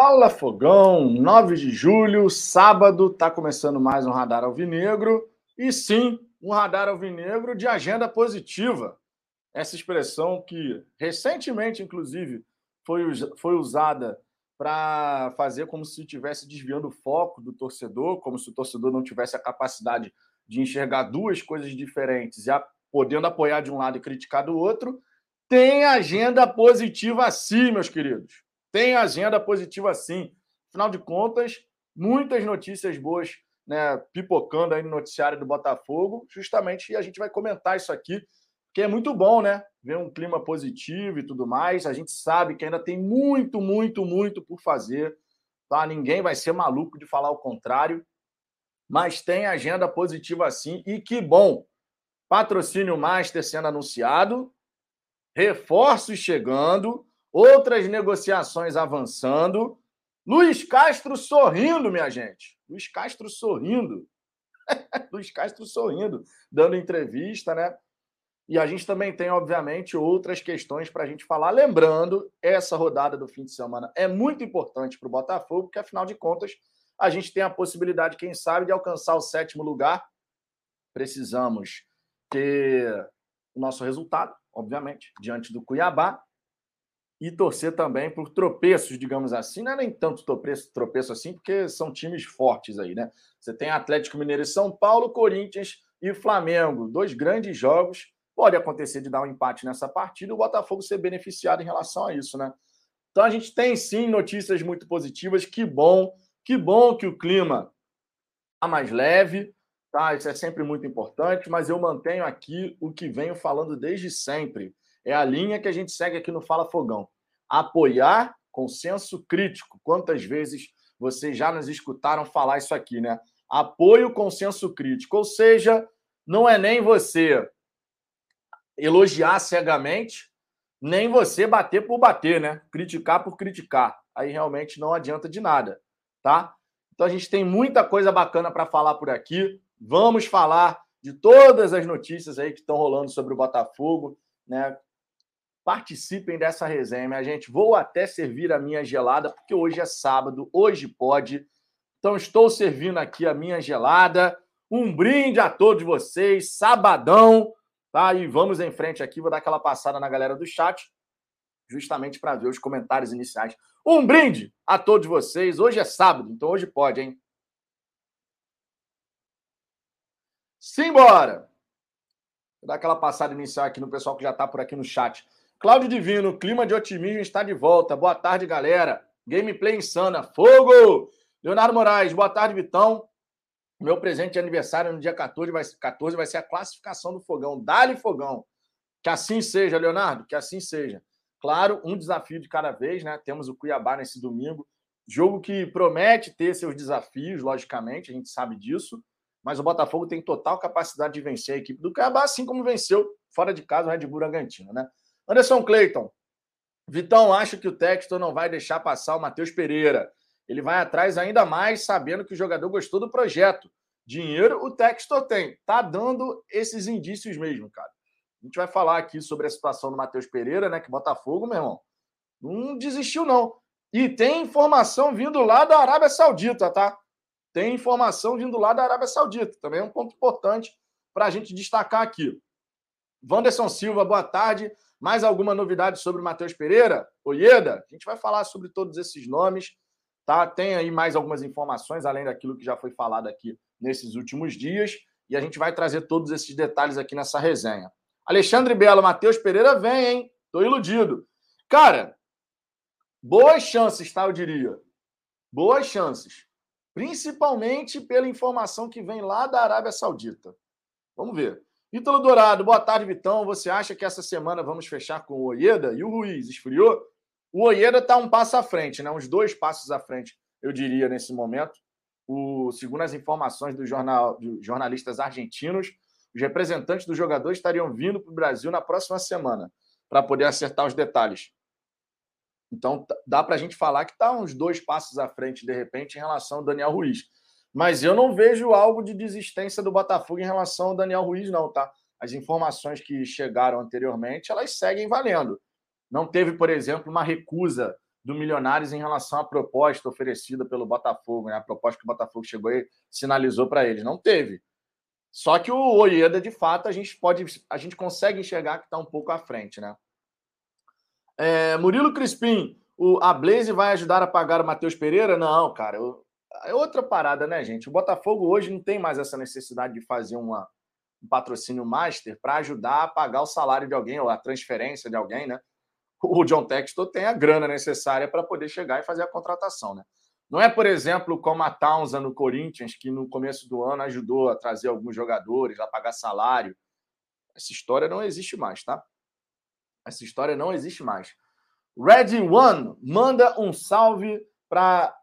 Fala Fogão, 9 de julho, sábado, tá começando mais um Radar Alvinegro. E sim, um Radar Alvinegro de agenda positiva. Essa expressão que recentemente, inclusive, foi, foi usada para fazer como se estivesse desviando o foco do torcedor, como se o torcedor não tivesse a capacidade de enxergar duas coisas diferentes e a, podendo apoiar de um lado e criticar do outro. Tem agenda positiva sim, meus queridos tem agenda positiva sim. Afinal de contas, muitas notícias boas né, pipocando aí no noticiário do Botafogo, justamente e a gente vai comentar isso aqui, que é muito bom, né? Ver um clima positivo e tudo mais. A gente sabe que ainda tem muito, muito, muito por fazer. Tá? Ninguém vai ser maluco de falar o contrário, mas tem agenda positiva sim, e que bom! Patrocínio Master sendo anunciado, reforços chegando outras negociações avançando. Luiz Castro sorrindo, minha gente. Luiz Castro sorrindo. Luiz Castro sorrindo, dando entrevista, né? E a gente também tem, obviamente, outras questões para a gente falar. Lembrando, essa rodada do fim de semana é muito importante para o Botafogo, porque, afinal de contas, a gente tem a possibilidade, quem sabe, de alcançar o sétimo lugar. Precisamos ter o nosso resultado, obviamente, diante do Cuiabá e torcer também por tropeços, digamos assim. Não é nem tanto tropeço, tropeço assim, porque são times fortes aí, né? Você tem Atlético Mineiro e São Paulo, Corinthians e Flamengo. Dois grandes jogos. Pode acontecer de dar um empate nessa partida e o Botafogo ser beneficiado em relação a isso, né? Então a gente tem sim notícias muito positivas. Que bom, que bom que o clima está mais leve, tá? Isso é sempre muito importante, mas eu mantenho aqui o que venho falando desde sempre é a linha que a gente segue aqui no Fala Fogão. Apoiar consenso crítico. Quantas vezes vocês já nos escutaram falar isso aqui, né? Apoio consenso crítico. Ou seja, não é nem você elogiar cegamente, nem você bater por bater, né? Criticar por criticar. Aí realmente não adianta de nada, tá? Então a gente tem muita coisa bacana para falar por aqui. Vamos falar de todas as notícias aí que estão rolando sobre o Botafogo, né? Participem dessa resenha, minha gente. Vou até servir a minha gelada, porque hoje é sábado, hoje pode. Então, estou servindo aqui a minha gelada. Um brinde a todos vocês, sabadão, tá? E vamos em frente aqui. Vou dar aquela passada na galera do chat, justamente para ver os comentários iniciais. Um brinde a todos vocês. Hoje é sábado, então hoje pode, hein? Simbora! Vou dar aquela passada inicial aqui no pessoal que já está por aqui no chat. Cláudio Divino, clima de otimismo está de volta. Boa tarde, galera. Gameplay insana. Fogo! Leonardo Moraes, boa tarde, Vitão. Meu presente de aniversário no dia 14 vai, 14 vai ser a classificação do fogão. Dá-lhe fogão. Que assim seja, Leonardo, que assim seja. Claro, um desafio de cada vez, né? Temos o Cuiabá nesse domingo. Jogo que promete ter seus desafios, logicamente, a gente sabe disso. Mas o Botafogo tem total capacidade de vencer a equipe do Cuiabá, assim como venceu fora de casa o Red Bull Bragantino, né? Anderson Clayton. Vitão acha que o Textor não vai deixar passar o Matheus Pereira. Ele vai atrás ainda mais, sabendo que o jogador gostou do projeto. Dinheiro o Textor tem. Tá dando esses indícios mesmo, cara. A gente vai falar aqui sobre a situação do Matheus Pereira, né? Que Botafogo, meu irmão, não desistiu, não. E tem informação vindo lá da Arábia Saudita, tá? Tem informação vindo lá da Arábia Saudita. Também é um ponto importante para a gente destacar aqui. Wanderson Silva, boa tarde. Mais alguma novidade sobre o Matheus Pereira? Oieda? A gente vai falar sobre todos esses nomes. Tá? Tem aí mais algumas informações, além daquilo que já foi falado aqui nesses últimos dias. E a gente vai trazer todos esses detalhes aqui nessa resenha. Alexandre Belo, Matheus Pereira vem, hein? Tô iludido. Cara, boas chances, tá? Eu diria. Boas chances. Principalmente pela informação que vem lá da Arábia Saudita. Vamos ver. Ítalo Dourado, boa tarde, Vitão. Você acha que essa semana vamos fechar com o Oieda e o Ruiz? Esfriou? O Oieda está um passo à frente, né? uns dois passos à frente, eu diria, nesse momento. O, segundo as informações do jornal, jornalistas argentinos, os representantes do jogador estariam vindo para o Brasil na próxima semana para poder acertar os detalhes. Então, dá para a gente falar que está uns dois passos à frente, de repente, em relação ao Daniel Ruiz. Mas eu não vejo algo de desistência do Botafogo em relação ao Daniel Ruiz, não, tá? As informações que chegaram anteriormente, elas seguem valendo. Não teve, por exemplo, uma recusa do Milionários em relação à proposta oferecida pelo Botafogo, né? A proposta que o Botafogo chegou e sinalizou para eles. Não teve. Só que o Oieda, de fato, a gente pode, a gente consegue enxergar que está um pouco à frente, né? É, Murilo Crispim, o, a Blaze vai ajudar a pagar o Matheus Pereira? Não, cara. Eu, é outra parada, né, gente? O Botafogo hoje não tem mais essa necessidade de fazer uma, um patrocínio master para ajudar a pagar o salário de alguém ou a transferência de alguém, né? O John Textor tem a grana necessária para poder chegar e fazer a contratação, né? Não é, por exemplo, como a Townsend no Corinthians, que no começo do ano ajudou a trazer alguns jogadores, a pagar salário. Essa história não existe mais, tá? Essa história não existe mais. Red One manda um salve para.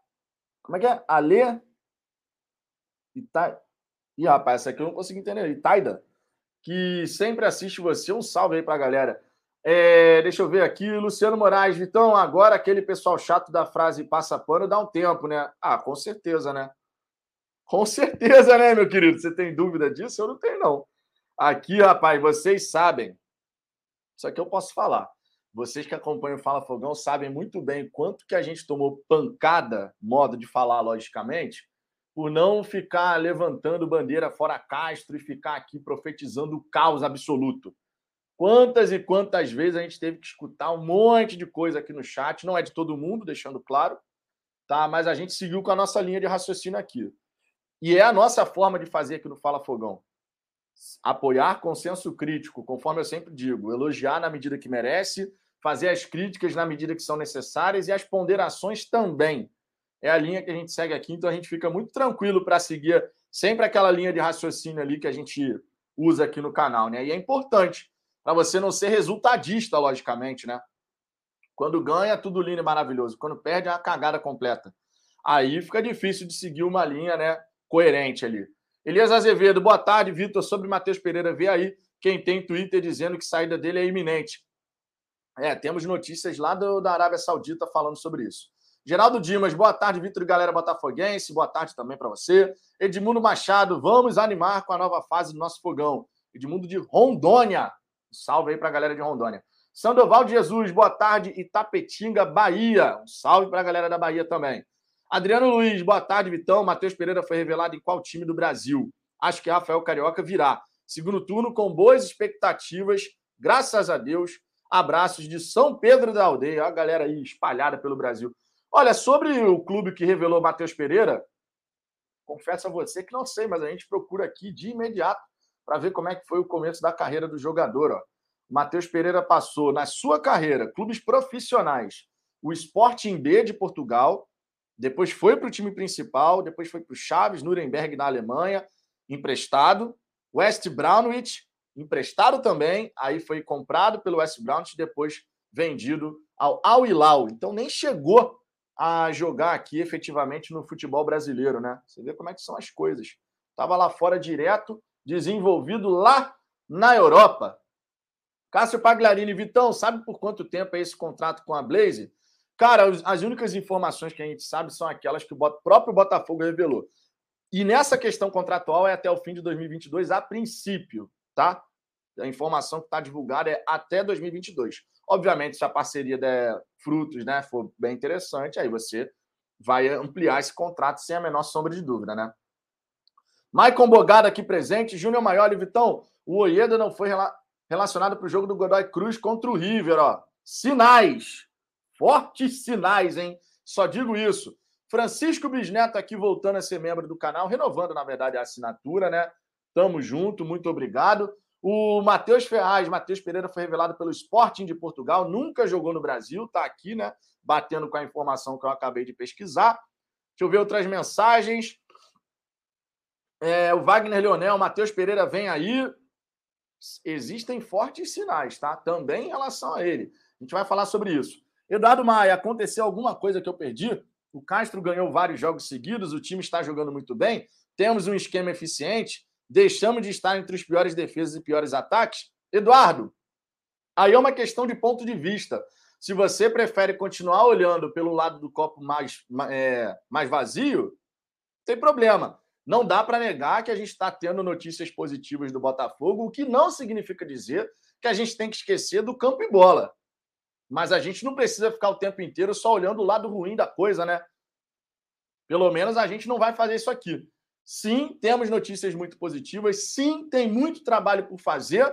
Como é que é? Alê? Ita... Ih, rapaz, essa aqui eu não consegui entender. Itaida, que sempre assiste você. Um salve aí para a galera. É, deixa eu ver aqui, Luciano Moraes, Vitão, agora aquele pessoal chato da frase passa pano dá um tempo, né? Ah, com certeza, né? Com certeza, né, meu querido? Você tem dúvida disso? Eu não tenho, não. Aqui, rapaz, vocês sabem. Isso aqui eu posso falar. Vocês que acompanham o Fala Fogão sabem muito bem quanto que a gente tomou pancada, modo de falar, logicamente, por não ficar levantando bandeira fora Castro e ficar aqui profetizando o caos absoluto. Quantas e quantas vezes a gente teve que escutar um monte de coisa aqui no chat, não é de todo mundo, deixando claro, tá? Mas a gente seguiu com a nossa linha de raciocínio aqui. E é a nossa forma de fazer aqui no Fala Fogão. Apoiar consenso crítico, conforme eu sempre digo, elogiar na medida que merece, fazer as críticas na medida que são necessárias e as ponderações também. É a linha que a gente segue aqui, então a gente fica muito tranquilo para seguir sempre aquela linha de raciocínio ali que a gente usa aqui no canal, né? E é importante para você não ser resultadista, logicamente, né? Quando ganha, tudo lindo e maravilhoso. Quando perde, é uma cagada completa. Aí fica difícil de seguir uma linha, né? Coerente ali. Elias Azevedo, boa tarde, Vitor. Sobre Matheus Pereira, vê aí quem tem Twitter dizendo que saída dele é iminente. É, temos notícias lá do, da Arábia Saudita falando sobre isso. Geraldo Dimas, boa tarde, Vitor e galera botafoguense. Boa tarde também para você. Edmundo Machado, vamos animar com a nova fase do nosso fogão. Edmundo de Rondônia. Salve aí para a galera de Rondônia. Sandoval de Jesus, boa tarde. Itapetinga, Bahia. Um salve para a galera da Bahia também. Adriano Luiz, boa tarde, Vitão. Matheus Pereira foi revelado em qual time do Brasil? Acho que Rafael Carioca virá. Segundo turno, com boas expectativas, graças a Deus. Abraços de São Pedro da Aldeia, a galera aí espalhada pelo Brasil. Olha, sobre o clube que revelou Matheus Pereira, confesso a você que não sei, mas a gente procura aqui de imediato para ver como é que foi o começo da carreira do jogador. Ó. O Matheus Pereira passou, na sua carreira, clubes profissionais, o Sporting B de Portugal, depois foi para o time principal, depois foi para o Chaves, Nuremberg, na Alemanha, emprestado. West Brownwich, emprestado também, aí foi comprado pelo West Brownwich, depois vendido ao Al Hilal. Então nem chegou a jogar aqui efetivamente no futebol brasileiro, né? Você vê como é que são as coisas. Estava lá fora direto, desenvolvido lá na Europa. Cássio Pagliarini, Vitão, sabe por quanto tempo é esse contrato com a Blaze? Cara, as únicas informações que a gente sabe são aquelas que o próprio Botafogo revelou. E nessa questão contratual é até o fim de 2022, a princípio, tá? A informação que está divulgada é até 2022. Obviamente, se a parceria der frutos, né, for bem interessante, aí você vai ampliar esse contrato sem a menor sombra de dúvida, né? Maicon Bogada aqui presente. Júnior Maioli, Vitão. O Oieda não foi rela relacionado para o jogo do Godoy Cruz contra o River, ó. Sinais. Fortes sinais, hein? Só digo isso. Francisco Bisneto aqui voltando a ser membro do canal, renovando, na verdade, a assinatura, né? Tamo junto, muito obrigado. O Matheus Ferraz, Matheus Pereira foi revelado pelo Sporting de Portugal, nunca jogou no Brasil, tá aqui, né? Batendo com a informação que eu acabei de pesquisar. Deixa eu ver outras mensagens. É, o Wagner Leonel, Matheus Pereira vem aí. Existem fortes sinais, tá? Também em relação a ele. A gente vai falar sobre isso. Eduardo Maia, aconteceu alguma coisa que eu perdi? O Castro ganhou vários jogos seguidos, o time está jogando muito bem, temos um esquema eficiente, deixamos de estar entre os piores defesas e piores ataques? Eduardo, aí é uma questão de ponto de vista. Se você prefere continuar olhando pelo lado do copo mais, é, mais vazio, tem problema. Não dá para negar que a gente está tendo notícias positivas do Botafogo, o que não significa dizer que a gente tem que esquecer do campo e bola. Mas a gente não precisa ficar o tempo inteiro só olhando o lado ruim da coisa, né? Pelo menos a gente não vai fazer isso aqui. Sim, temos notícias muito positivas. Sim, tem muito trabalho por fazer,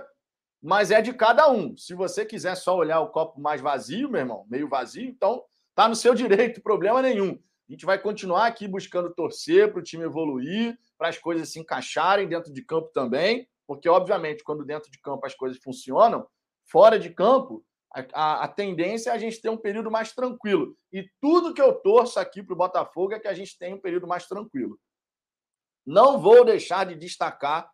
mas é de cada um. Se você quiser só olhar o copo mais vazio, meu irmão, meio vazio, então tá no seu direito, problema nenhum. A gente vai continuar aqui buscando torcer para o time evoluir, para as coisas se encaixarem dentro de campo também, porque, obviamente, quando dentro de campo as coisas funcionam, fora de campo, a, a, tendência é a gente ter um período mais tranquilo. E tudo que eu torço aqui para o Botafogo é que a gente tenha um período mais tranquilo. Não vou deixar de destacar,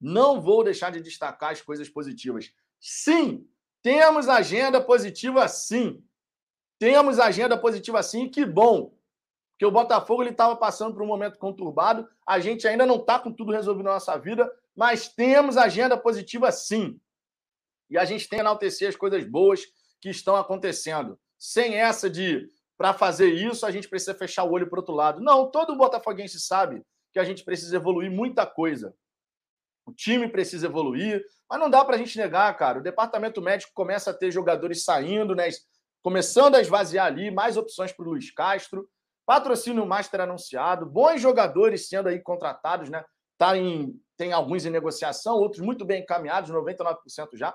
não vou deixar de destacar as coisas positivas. Sim, temos agenda positiva sim. Temos agenda positiva sim, que bom. Porque o Botafogo estava passando por um momento conturbado, a gente ainda não está com tudo resolvido na nossa vida, mas temos agenda positiva sim. E a gente tem que enaltecer as coisas boas que estão acontecendo. Sem essa de, para fazer isso, a gente precisa fechar o olho para outro lado. Não, todo botafoguense sabe que a gente precisa evoluir muita coisa. O time precisa evoluir, mas não dá para a gente negar, cara. O departamento médico começa a ter jogadores saindo, né? começando a esvaziar ali, mais opções para o Luiz Castro. Patrocínio Master anunciado, bons jogadores sendo aí contratados, né? Tá em, tem alguns em negociação, outros muito bem encaminhados, 99% já.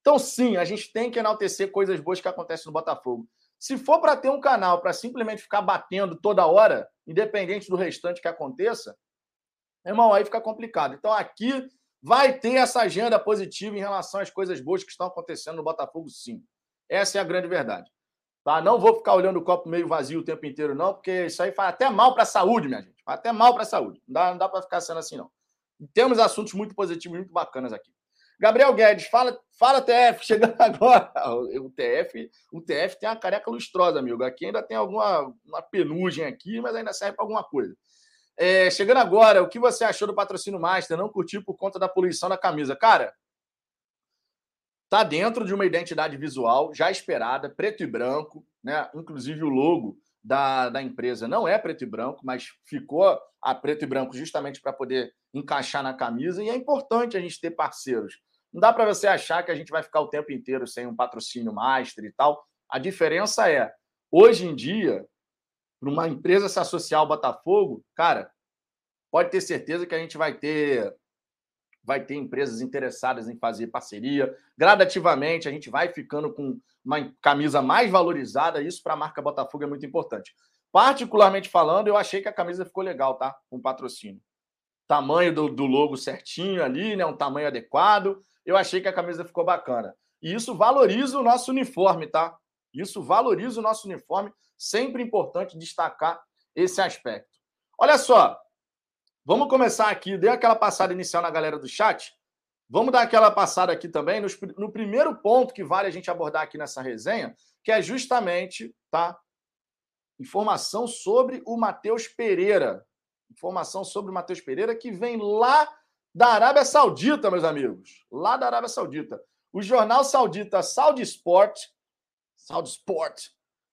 Então, sim, a gente tem que enaltecer coisas boas que acontecem no Botafogo. Se for para ter um canal para simplesmente ficar batendo toda hora, independente do restante que aconteça, irmão, aí fica complicado. Então, aqui vai ter essa agenda positiva em relação às coisas boas que estão acontecendo no Botafogo, sim. Essa é a grande verdade. Tá? Não vou ficar olhando o copo meio vazio o tempo inteiro, não, porque isso aí faz até mal para a saúde, minha gente. Faz até mal para a saúde. Não dá, não dá para ficar sendo assim, não. Temos assuntos muito positivos, muito bacanas aqui. Gabriel Guedes, fala, fala TF, chegando agora. O TF, o TF tem uma careca lustrosa, amigo. Aqui ainda tem alguma uma penugem aqui, mas ainda serve para alguma coisa. É, chegando agora, o que você achou do patrocínio Master? Não curtiu por conta da poluição da camisa? Cara, tá dentro de uma identidade visual já esperada, preto e branco, né? Inclusive o logo da, da empresa não é preto e branco, mas ficou a preto e branco justamente para poder encaixar na camisa. E é importante a gente ter parceiros não dá para você achar que a gente vai ficar o tempo inteiro sem um patrocínio master e tal. A diferença é, hoje em dia, para uma empresa se associar ao Botafogo, cara, pode ter certeza que a gente vai ter vai ter empresas interessadas em fazer parceria. Gradativamente, a gente vai ficando com uma camisa mais valorizada. Isso para a marca Botafogo é muito importante. Particularmente falando, eu achei que a camisa ficou legal, tá? Com patrocínio. Tamanho do, do logo certinho ali, né? Um tamanho adequado eu achei que a camisa ficou bacana. E isso valoriza o nosso uniforme, tá? Isso valoriza o nosso uniforme. Sempre importante destacar esse aspecto. Olha só, vamos começar aqui. Dei aquela passada inicial na galera do chat. Vamos dar aquela passada aqui também no, no primeiro ponto que vale a gente abordar aqui nessa resenha, que é justamente, tá? Informação sobre o Matheus Pereira. Informação sobre o Matheus Pereira que vem lá da Arábia Saudita, meus amigos. Lá da Arábia Saudita. O jornal saudita Saudi Sport, Saudi Sport,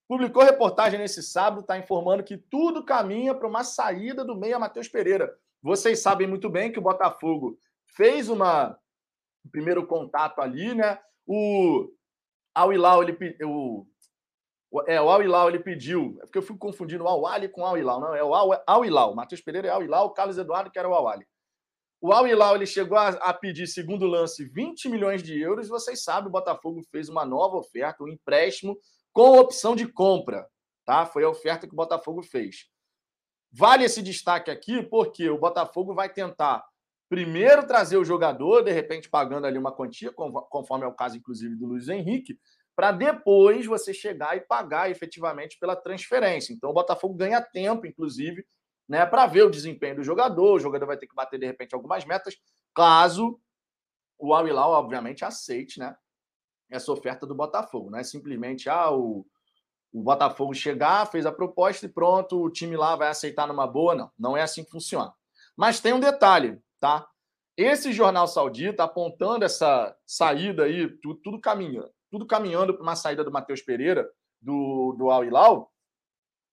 publicou reportagem nesse sábado, está informando que tudo caminha para uma saída do meia Matheus Pereira. Vocês sabem muito bem que o Botafogo fez uma um primeiro contato ali, né? O Al Hilal, ele o é, o Al Hilal ele pediu, é porque eu fui confundindo o Al Ali com o Al Hilal, não, é o Al Hilal, Matheus Pereira é Al Hilal, o Carlos Eduardo que era o Al Ali. O Al Hilal ele chegou a, a, pedir, segundo lance, 20 milhões de euros. Vocês sabem, o Botafogo fez uma nova oferta, um empréstimo com opção de compra. Tá? Foi a oferta que o Botafogo fez. Vale esse destaque aqui porque o Botafogo vai tentar primeiro trazer o jogador, de repente pagando ali uma quantia, conforme é o caso, inclusive, do Luiz Henrique, para depois você chegar e pagar efetivamente pela transferência. Então o Botafogo ganha tempo, inclusive, né, para ver o desempenho do jogador. O jogador vai ter que bater, de repente, algumas metas, caso o Al Hilal, obviamente, aceite né, essa oferta do Botafogo. Não é simplesmente ah, o, o Botafogo chegar, fez a proposta e pronto, o time lá vai aceitar numa boa. Não, não é assim que funciona. Mas tem um detalhe, tá? Esse jornal saudita apontando essa saída aí, tudo, tudo caminhando, tudo caminhando para uma saída do Matheus Pereira, do, do Al Hilal,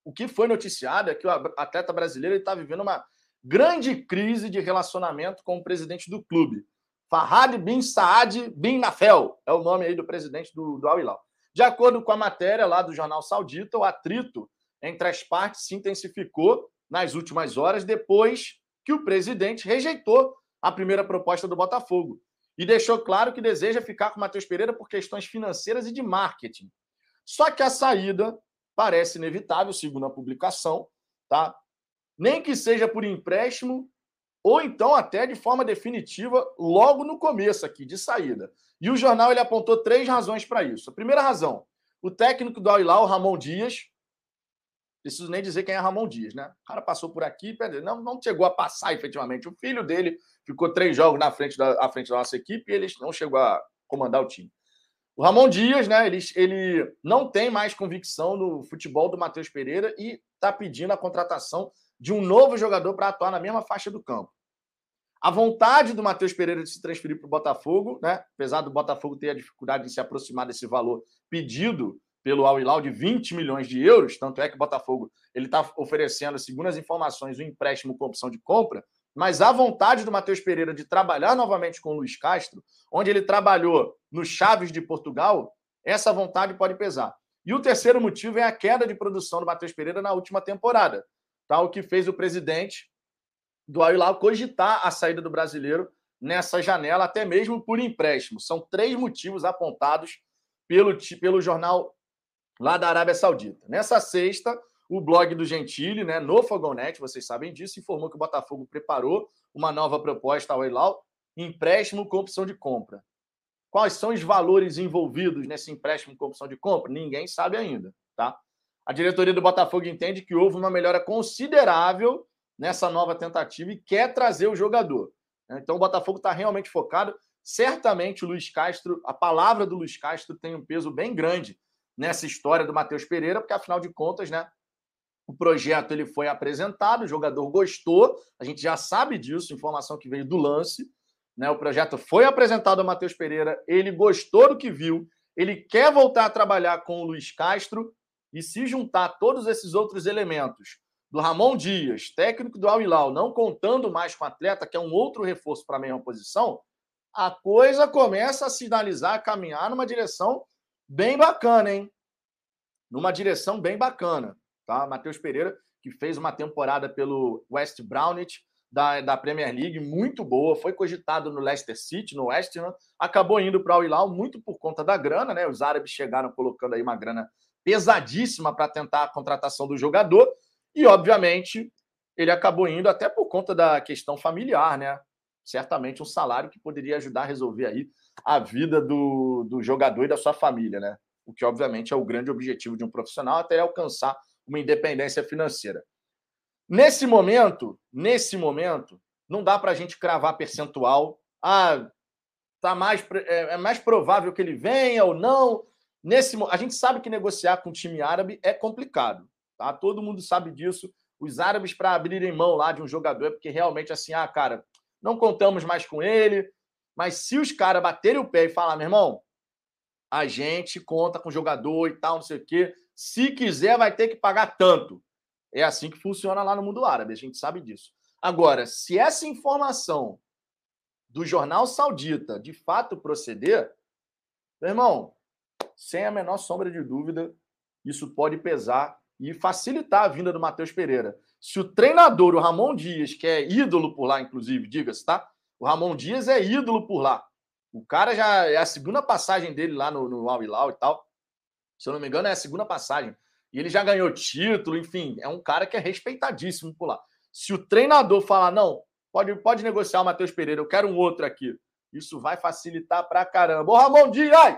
o que foi noticiado é que o atleta brasileiro está vivendo uma grande crise de relacionamento com o presidente do clube. Farhad bin Saad bin Nafel é o nome aí do presidente do, do Al Hilal. De acordo com a matéria lá do jornal saudita, o atrito entre as partes se intensificou nas últimas horas depois que o presidente rejeitou a primeira proposta do Botafogo e deixou claro que deseja ficar com o Matheus Pereira por questões financeiras e de marketing. Só que a saída parece inevitável, segundo a publicação, tá? Nem que seja por empréstimo ou então até de forma definitiva logo no começo aqui de saída. E o jornal ele apontou três razões para isso. A primeira razão, o técnico do Al-Hilal, Ramon Dias, preciso nem dizer quem é Ramon Dias, né? O cara passou por aqui, não, não chegou a passar efetivamente. O filho dele ficou três jogos na frente da, à frente da nossa equipe e ele não chegou a comandar o time. O Ramon Dias, né? Ele, ele não tem mais convicção no futebol do Matheus Pereira e está pedindo a contratação de um novo jogador para atuar na mesma faixa do campo. A vontade do Matheus Pereira de se transferir para o Botafogo, né? apesar do Botafogo ter a dificuldade de se aproximar desse valor pedido pelo Al Hilal de 20 milhões de euros, tanto é que o Botafogo ele está oferecendo, segundo as informações, um empréstimo com opção de compra, mas a vontade do Matheus Pereira de trabalhar novamente com o Luiz Castro, onde ele trabalhou no Chaves de Portugal, essa vontade pode pesar. E o terceiro motivo é a queda de produção do Matheus Pereira na última temporada, tá? o que fez o presidente do Al Hilal cogitar a saída do brasileiro nessa janela, até mesmo por empréstimo. São três motivos apontados pelo, pelo jornal lá da Arábia Saudita. Nessa sexta, o blog do Gentili, né, no Fogonete, vocês sabem disso, informou que o Botafogo preparou uma nova proposta ao Hilal, empréstimo com opção de compra. Quais são os valores envolvidos nesse empréstimo com opção de compra? Ninguém sabe ainda, tá? A diretoria do Botafogo entende que houve uma melhora considerável nessa nova tentativa e quer trazer o jogador. Né? Então o Botafogo está realmente focado. Certamente o Luiz Castro, a palavra do Luiz Castro tem um peso bem grande nessa história do Matheus Pereira, porque afinal de contas, né, o projeto ele foi apresentado, o jogador gostou, a gente já sabe disso, informação que veio do lance, né? O projeto foi apresentado ao Matheus Pereira, ele gostou do que viu, ele quer voltar a trabalhar com o Luiz Castro e se juntar todos esses outros elementos do Ramon Dias, técnico do Al Hilal, não contando mais com o atleta, que é um outro reforço para a mesma posição, a coisa começa a sinalizar, a caminhar numa direção bem bacana, hein? Numa direção bem bacana, tá? Matheus Pereira, que fez uma temporada pelo West Brownit da, da Premier League muito boa, foi cogitado no Leicester City, no West Ham, acabou indo para o Hilal muito por conta da grana, né? Os árabes chegaram colocando aí uma grana pesadíssima para tentar a contratação do jogador e, obviamente, ele acabou indo até por conta da questão familiar, né? Certamente um salário que poderia ajudar a resolver aí a vida do, do jogador e da sua família, né? O que, obviamente, é o grande objetivo de um profissional até alcançar uma independência financeira. Nesse momento, nesse momento, não dá para a gente cravar percentual. Ah, tá mais, é, é mais provável que ele venha ou não. Nesse, a gente sabe que negociar com o time árabe é complicado. Tá? Todo mundo sabe disso. Os árabes, para abrirem mão lá de um jogador, é porque realmente assim, ah, cara, não contamos mais com ele. Mas se os caras baterem o pé e falar, meu irmão, a gente conta com o jogador e tal, não sei o quê. Se quiser, vai ter que pagar tanto. É assim que funciona lá no mundo árabe, a gente sabe disso. Agora, se essa informação do jornal saudita de fato proceder, meu irmão, sem a menor sombra de dúvida, isso pode pesar e facilitar a vinda do Matheus Pereira. Se o treinador, o Ramon Dias, que é ídolo por lá, inclusive, diga-se, tá? O Ramon Dias é ídolo por lá. O cara já é a segunda passagem dele lá no, no Al Hilal e tal. Se eu não me engano, é a segunda passagem. E ele já ganhou título, enfim, é um cara que é respeitadíssimo por lá. Se o treinador falar, não, pode, pode negociar o Matheus Pereira, eu quero um outro aqui. Isso vai facilitar pra caramba. Ô, Ramon Dias!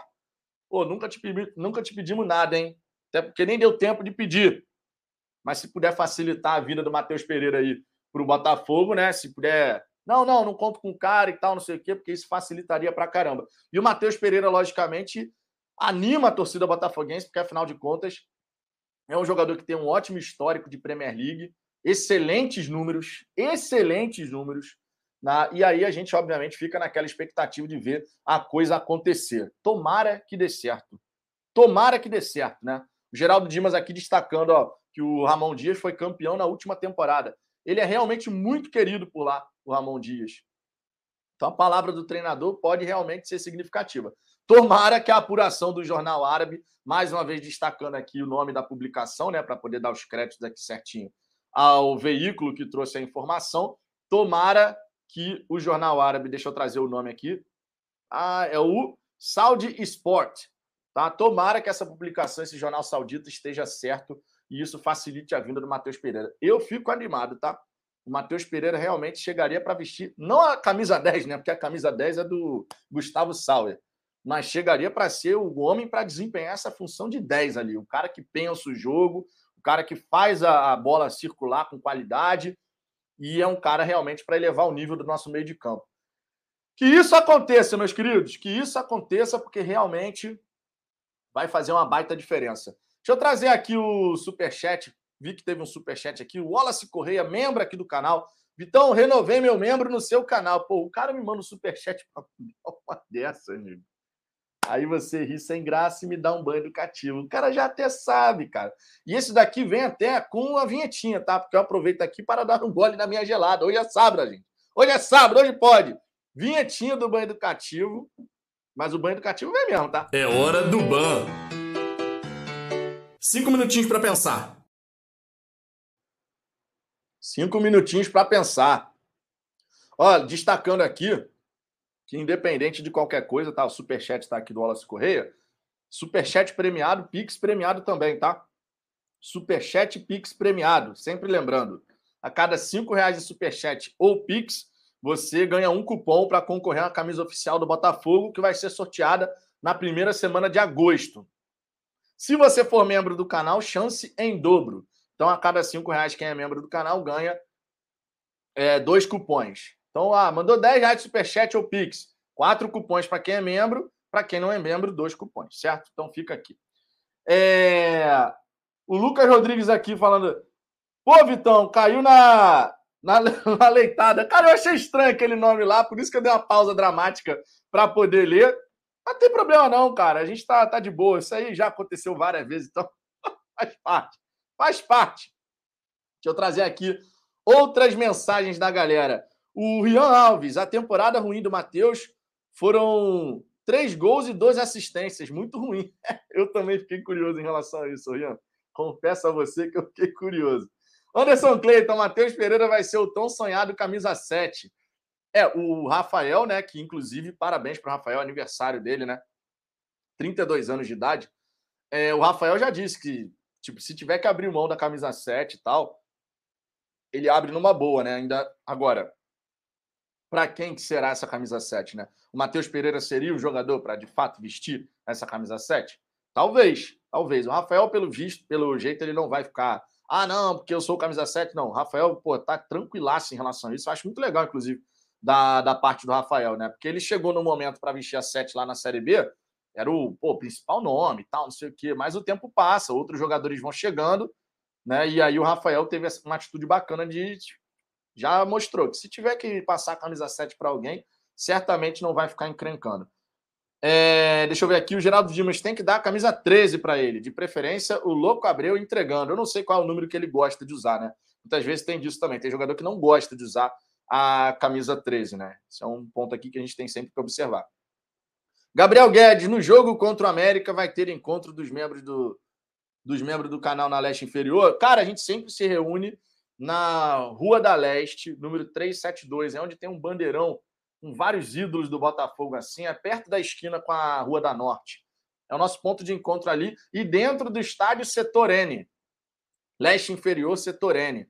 Pô, nunca te, nunca te pedimos nada, hein? até porque nem deu tempo de pedir. Mas se puder facilitar a vida do Matheus Pereira aí para o Botafogo, né? Se puder. Não, não, não conto com o cara e tal, não sei o quê, porque isso facilitaria para caramba. E o Matheus Pereira, logicamente, anima a torcida botafoguense, porque afinal de contas é um jogador que tem um ótimo histórico de Premier League, excelentes números, excelentes números. Na... E aí a gente, obviamente, fica naquela expectativa de ver a coisa acontecer. Tomara que dê certo. Tomara que dê certo, né? O Geraldo Dimas aqui destacando ó, que o Ramon Dias foi campeão na última temporada. Ele é realmente muito querido por lá, o Ramon Dias. Então a palavra do treinador pode realmente ser significativa. Tomara que a apuração do Jornal Árabe, mais uma vez destacando aqui o nome da publicação, né, para poder dar os créditos aqui certinho ao veículo que trouxe a informação. Tomara que o Jornal Árabe, deixa eu trazer o nome aqui, ah, é o Saudi Sport. Tá? Tomara que essa publicação, esse jornal saudita, esteja certo e isso facilite a vinda do Matheus Pereira. Eu fico animado, tá? O Matheus Pereira realmente chegaria para vestir, não a camisa 10, né? Porque a camisa 10 é do Gustavo Sauer mas chegaria para ser o homem para desempenhar essa função de 10 ali, o cara que pensa o jogo, o cara que faz a, bola circular com qualidade e é um cara realmente para elevar o nível do nosso meio de campo. Que isso aconteça, meus queridos, que isso aconteça porque realmente vai fazer uma baita diferença. Deixa eu trazer aqui o superchat, vi que teve um superchat aqui, o Wallace Correia, membro aqui do canal. Vitão, renovei meu membro no seu canal. Pô, o cara me manda um superchat para uma dessa, amigo. Aí você ri sem graça e me dá um banho educativo. O cara já até sabe, cara. E esse daqui vem até com a vinhetinha, tá? Porque eu aproveito aqui para dar um gole na minha gelada. Hoje é sábado, gente. Hoje é sábado, hoje pode. Vinhetinha do banho educativo. Mas o banho educativo vem mesmo, tá? É hora do ban. Cinco minutinhos para pensar. Cinco minutinhos para pensar. Olha, destacando aqui que independente de qualquer coisa, tá? O superchat está aqui do Wallace Correia. Superchat premiado, Pix premiado também, tá? Superchat Pix premiado. Sempre lembrando, a cada cinco reais de superchat ou Pix, você ganha um cupom para concorrer à camisa oficial do Botafogo, que vai ser sorteada na primeira semana de agosto. Se você for membro do canal, chance em dobro. Então, a cada cinco reais, quem é membro do canal ganha é, dois cupons. Então, ah, mandou 10 reais de superchat ou Pix. Quatro cupons para quem é membro, para quem não é membro, dois cupons, certo? Então fica aqui. É... O Lucas Rodrigues aqui falando. Pô, Vitão, caiu na, na, na leitada. Cara, eu achei estranho aquele nome lá, por isso que eu dei uma pausa dramática para poder ler. Não tem problema, não, cara. A gente tá, tá de boa. Isso aí já aconteceu várias vezes, então faz parte. Faz parte. Deixa eu trazer aqui outras mensagens da galera. O Rian Alves, a temporada ruim do Matheus foram três gols e duas assistências. Muito ruim. Eu também fiquei curioso em relação a isso, Rian. Confesso a você que eu fiquei curioso. Anderson Cleiton, Matheus Pereira vai ser o tão sonhado camisa 7. É, o Rafael, né? Que inclusive, parabéns para o Rafael, aniversário dele, né? 32 anos de idade. É, o Rafael já disse que, tipo, se tiver que abrir mão da camisa 7 e tal, ele abre numa boa, né? Ainda agora, para quem que será essa camisa 7, né? O Matheus Pereira seria o jogador para de fato vestir essa camisa 7? Talvez, talvez. O Rafael, pelo visto, pelo jeito, ele não vai ficar. Ah, não, porque eu sou camisa 7. Não, o Rafael, pô, tá tranquilaço em relação a isso. Eu acho muito legal, inclusive, da, da parte do Rafael, né? Porque ele chegou no momento para vestir a 7 lá na Série B, era o pô, principal nome e tal, não sei o quê. Mas o tempo passa, outros jogadores vão chegando, né? E aí o Rafael teve uma atitude bacana de já mostrou que se tiver que passar a camisa 7 para alguém, certamente não vai ficar encrencando. É, deixa eu ver aqui, o Geraldo Dimas tem que dar a camisa 13 para ele, de preferência o Louco Abreu entregando. Eu não sei qual é o número que ele gosta de usar, né? Muitas vezes tem disso também. Tem jogador que não gosta de usar a camisa 13, né? Isso é um ponto aqui que a gente tem sempre que observar. Gabriel Guedes, no jogo contra o América, vai ter encontro dos membros do, dos membros do canal na Leste Inferior. Cara, a gente sempre se reúne na Rua da Leste, número 372, é onde tem um bandeirão com vários ídolos do Botafogo assim, é perto da esquina com a Rua da Norte. É o nosso ponto de encontro ali e dentro do estádio Setor N. Leste inferior, Setor N.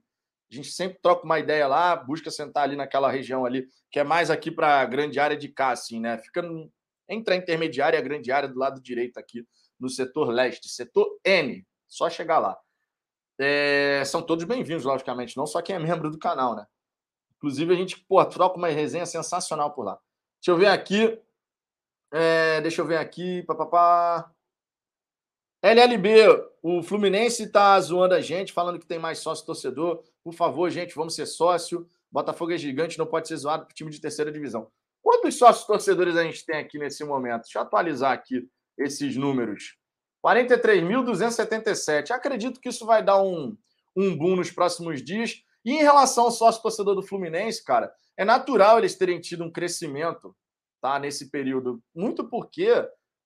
A gente sempre troca uma ideia lá, busca sentar ali naquela região ali, que é mais aqui para a grande área de cá, assim, né? Fica entre a intermediária e a grande área do lado direito aqui, no setor leste, setor N. Só chegar lá. É, são todos bem-vindos, logicamente, não só quem é membro do canal, né? Inclusive, a gente pô, troca uma resenha sensacional por lá. Deixa eu ver aqui. É, deixa eu ver aqui. Papapá. LLB, o Fluminense está zoando a gente, falando que tem mais sócio torcedor. Por favor, gente, vamos ser sócio. Botafogo é gigante, não pode ser zoado para time de terceira divisão. Quantos sócios torcedores a gente tem aqui nesse momento? Deixa eu atualizar aqui esses números. 43.277. Acredito que isso vai dar um, um boom nos próximos dias. E em relação ao sócio torcedor do Fluminense, cara, é natural eles terem tido um crescimento tá, nesse período. Muito porque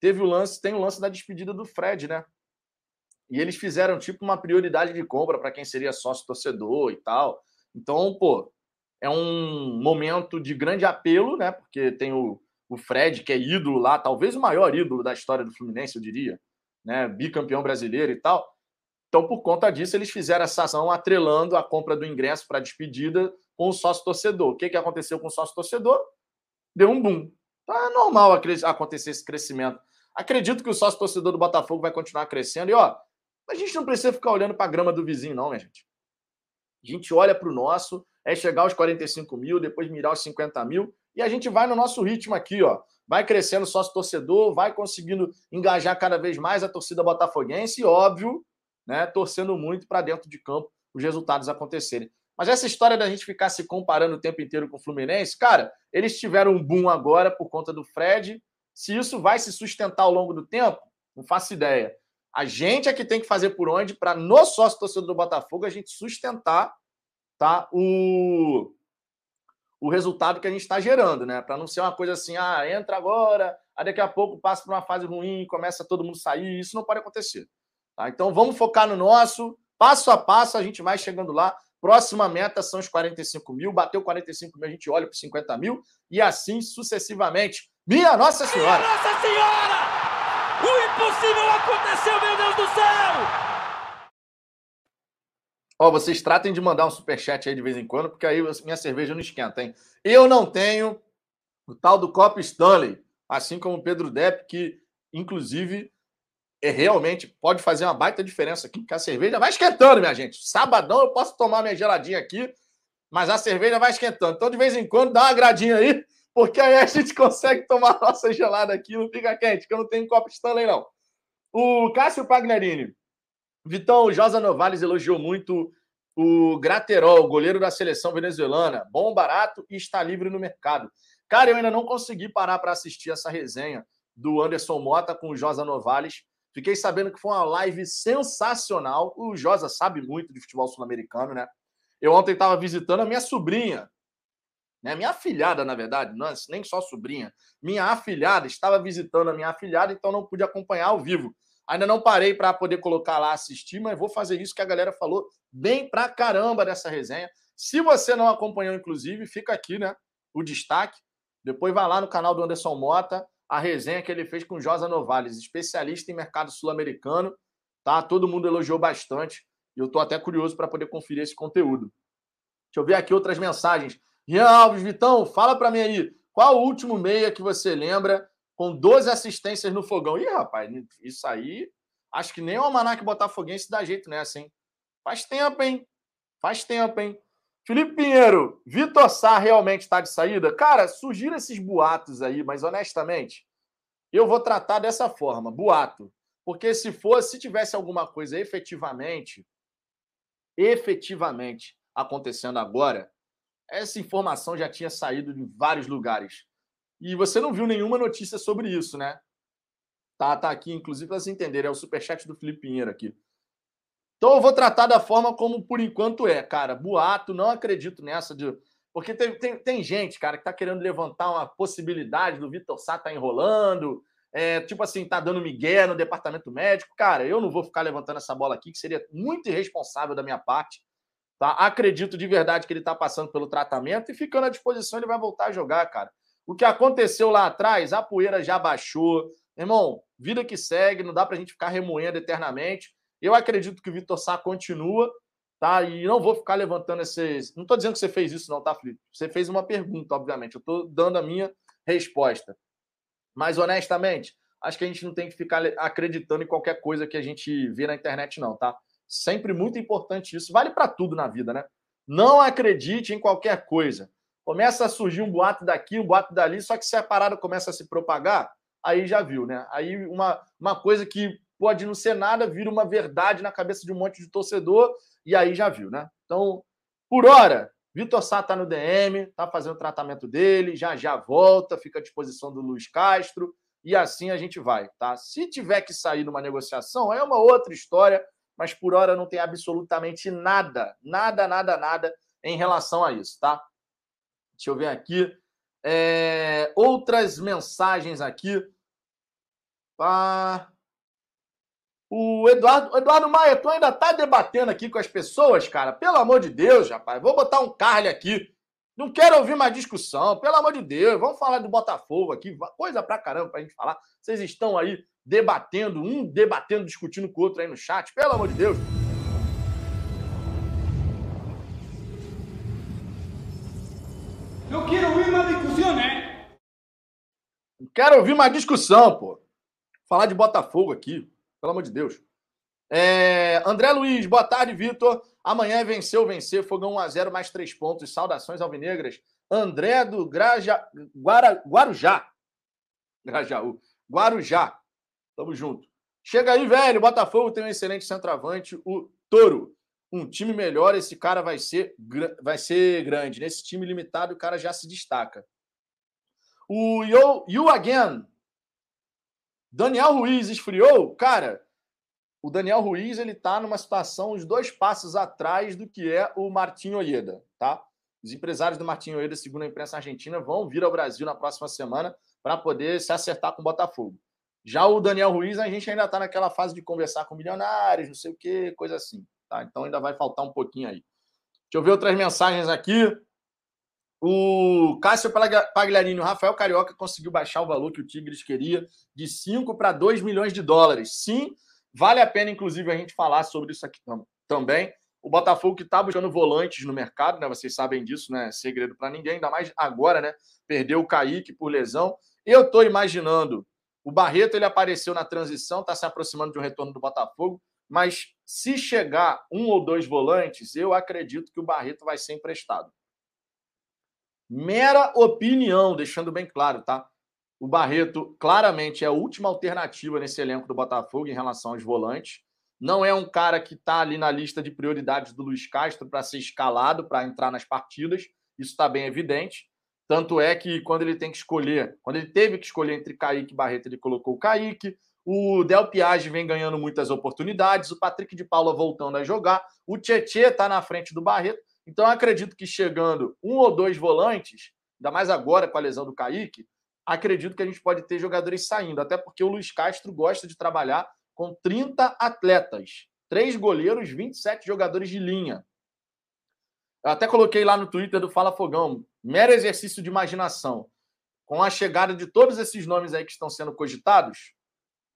teve o lance, tem o lance da despedida do Fred, né? E eles fizeram tipo uma prioridade de compra para quem seria sócio torcedor e tal. Então, pô, é um momento de grande apelo, né? Porque tem o, o Fred, que é ídolo lá, talvez o maior ídolo da história do Fluminense, eu diria, né? Bicampeão brasileiro e tal. Então, por conta disso, eles fizeram essa ação atrelando a compra do ingresso para a despedida com o sócio torcedor. O que, que aconteceu com o sócio torcedor? Deu um boom. Então, é normal acontecer esse crescimento. Acredito que o sócio torcedor do Botafogo vai continuar crescendo. E, ó, a gente não precisa ficar olhando para a grama do vizinho, não, minha gente. A gente olha para o nosso, é chegar aos 45 mil, depois mirar os 50 mil, e a gente vai no nosso ritmo aqui, ó. Vai crescendo sócio torcedor, vai conseguindo engajar cada vez mais a torcida botafoguense e, óbvio, né, torcendo muito para dentro de campo os resultados acontecerem. Mas essa história da gente ficar se comparando o tempo inteiro com o Fluminense, cara, eles tiveram um boom agora por conta do Fred. Se isso vai se sustentar ao longo do tempo, não faço ideia. A gente é que tem que fazer por onde para no sócio torcedor do Botafogo a gente sustentar tá, o, o resultado que a gente está gerando, né? Para não ser uma coisa assim, ah, entra agora, aí daqui a pouco passa por uma fase ruim, começa todo mundo sair, isso não pode acontecer. Tá? Então vamos focar no nosso, passo a passo a gente vai chegando lá. Próxima meta são os 45 mil, bateu 45 mil, a gente olha para 50 mil e assim sucessivamente. Minha Nossa Senhora! Minha Nossa Senhora! O impossível aconteceu, meu Deus do céu! Ó, vocês tratem de mandar um superchat aí de vez em quando, porque aí minha cerveja não esquenta, hein? Eu não tenho o tal do copo Stanley, assim como o Pedro Depp, que inclusive é realmente pode fazer uma baita diferença aqui, porque a cerveja vai esquentando, minha gente. Sabadão eu posso tomar minha geladinha aqui, mas a cerveja vai esquentando. Então, de vez em quando, dá uma gradinha aí, porque aí a gente consegue tomar a nossa gelada aqui, não fica quente, que eu não tenho copo Stanley, não. O Cássio Pagnerini Vitão, o Josa Novales elogiou muito o Graterol, goleiro da seleção venezuelana. Bom, barato e está livre no mercado. Cara, eu ainda não consegui parar para assistir essa resenha do Anderson Mota com o Josa Novales. Fiquei sabendo que foi uma live sensacional. O Josa sabe muito de futebol sul-americano, né? Eu ontem estava visitando a minha sobrinha, né? Minha afilhada, na verdade, não, nem só sobrinha. Minha afilhada estava visitando a minha afilhada, então não pude acompanhar ao vivo. Ainda não parei para poder colocar lá assistir, mas vou fazer isso que a galera falou bem pra caramba dessa resenha. Se você não acompanhou, inclusive, fica aqui, né? O destaque. Depois vai lá no canal do Anderson Mota, a resenha que ele fez com Josa Novales, especialista em mercado sul-americano. Tá? Todo mundo elogiou bastante. E eu estou até curioso para poder conferir esse conteúdo. Deixa eu ver aqui outras mensagens. Rian Alves, Vitão, fala para mim aí. Qual o último meia que você lembra com 12 assistências no fogão. Ih, rapaz, isso aí, acho que nem o Almanac Botafoguense dá jeito nessa, hein? Faz tempo, hein? Faz tempo, hein? Felipe Pinheiro, Vitor Sá realmente está de saída? Cara, surgiram esses boatos aí, mas honestamente, eu vou tratar dessa forma, boato. Porque se fosse, se tivesse alguma coisa efetivamente, efetivamente acontecendo agora, essa informação já tinha saído de vários lugares. E você não viu nenhuma notícia sobre isso, né? Tá, tá aqui, inclusive, para vocês entenderem. É o superchat do Felipe Pinheiro aqui. Então eu vou tratar da forma como por enquanto é, cara. Boato, não acredito nessa de. Porque tem, tem, tem gente, cara, que tá querendo levantar uma possibilidade do Vitor Sá tá enrolando. É, tipo assim, tá dando migué no departamento médico. Cara, eu não vou ficar levantando essa bola aqui, que seria muito irresponsável da minha parte. Tá? Acredito de verdade que ele tá passando pelo tratamento e ficando à disposição, ele vai voltar a jogar, cara. O que aconteceu lá atrás, a poeira já baixou. Irmão, vida que segue, não dá para a gente ficar remoendo eternamente. Eu acredito que o Vitor Sá continua, tá? E não vou ficar levantando esses. Não estou dizendo que você fez isso, não, tá, Felipe? Você fez uma pergunta, obviamente. Eu estou dando a minha resposta. Mas, honestamente, acho que a gente não tem que ficar acreditando em qualquer coisa que a gente vê na internet, não, tá? Sempre muito importante isso. Vale para tudo na vida, né? Não acredite em qualquer coisa começa a surgir um boato daqui, um boato dali, só que se a parada começa a se propagar, aí já viu, né? Aí uma, uma coisa que pode não ser nada vira uma verdade na cabeça de um monte de torcedor, e aí já viu, né? Então, por hora, Vitor Sá está no DM, está fazendo o tratamento dele, já já volta, fica à disposição do Luiz Castro, e assim a gente vai, tá? Se tiver que sair numa negociação, é uma outra história, mas por hora não tem absolutamente nada, nada, nada, nada em relação a isso, tá? Deixa eu ver aqui. É, outras mensagens aqui. Pá. O Eduardo, Eduardo Maia, tu ainda tá debatendo aqui com as pessoas, cara? Pelo amor de Deus, rapaz. Vou botar um carle aqui. Não quero ouvir mais discussão, pelo amor de Deus. Vamos falar do Botafogo aqui, coisa pra caramba pra gente falar. Vocês estão aí debatendo, um debatendo, discutindo com o outro aí no chat, pelo amor de Deus. Não quero ouvir mais discussão, né? Quero ouvir mais discussão, pô. Falar de Botafogo aqui. Pelo amor de Deus. É, André Luiz, boa tarde, Vitor. Amanhã é venceu, vencer. Fogão 1x0, mais 3 pontos. Saudações alvinegras. André do Graja, Guara, Guarujá. Grajaú. Guarujá. Tamo junto. Chega aí, velho. Botafogo tem um excelente centroavante, o Toro. Um time melhor, esse cara vai ser, vai ser grande. Nesse time limitado, o cara já se destaca. O You, you Again, Daniel Ruiz esfriou? Cara, o Daniel Ruiz ele tá numa situação uns dois passos atrás do que é o Martinho Oieda, tá? Os empresários do Martinho Oieda, segundo a imprensa argentina, vão vir ao Brasil na próxima semana para poder se acertar com o Botafogo. Já o Daniel Ruiz, a gente ainda está naquela fase de conversar com milionários, não sei o que, coisa assim. Tá? Então ainda vai faltar um pouquinho aí. Deixa eu ver outras mensagens aqui. O Cássio Pagliarini, o Rafael Carioca conseguiu baixar o valor que o Tigres queria de 5 para 2 milhões de dólares. Sim, vale a pena, inclusive, a gente falar sobre isso aqui também. O Botafogo que está buscando volantes no mercado, né? Vocês sabem disso, né? Segredo para ninguém, ainda mais agora, né? Perdeu o Kaique por lesão. Eu estou imaginando. O Barreto ele apareceu na transição, está se aproximando de um retorno do Botafogo, mas se chegar um ou dois volantes, eu acredito que o Barreto vai ser emprestado. Mera opinião, deixando bem claro, tá? O Barreto claramente é a última alternativa nesse elenco do Botafogo em relação aos volantes. Não é um cara que está ali na lista de prioridades do Luiz Castro para ser escalado, para entrar nas partidas. Isso está bem evidente. Tanto é que quando ele tem que escolher, quando ele teve que escolher entre Kaique e Barreto, ele colocou o Kaique. O Del Piage vem ganhando muitas oportunidades. O Patrick de Paula voltando a jogar. O Tietê está na frente do Barreto. Então, acredito que chegando um ou dois volantes, ainda mais agora com a lesão do Kaique, acredito que a gente pode ter jogadores saindo, até porque o Luiz Castro gosta de trabalhar com 30 atletas, três goleiros, 27 jogadores de linha. Eu até coloquei lá no Twitter do Fala Fogão, mero exercício de imaginação. Com a chegada de todos esses nomes aí que estão sendo cogitados,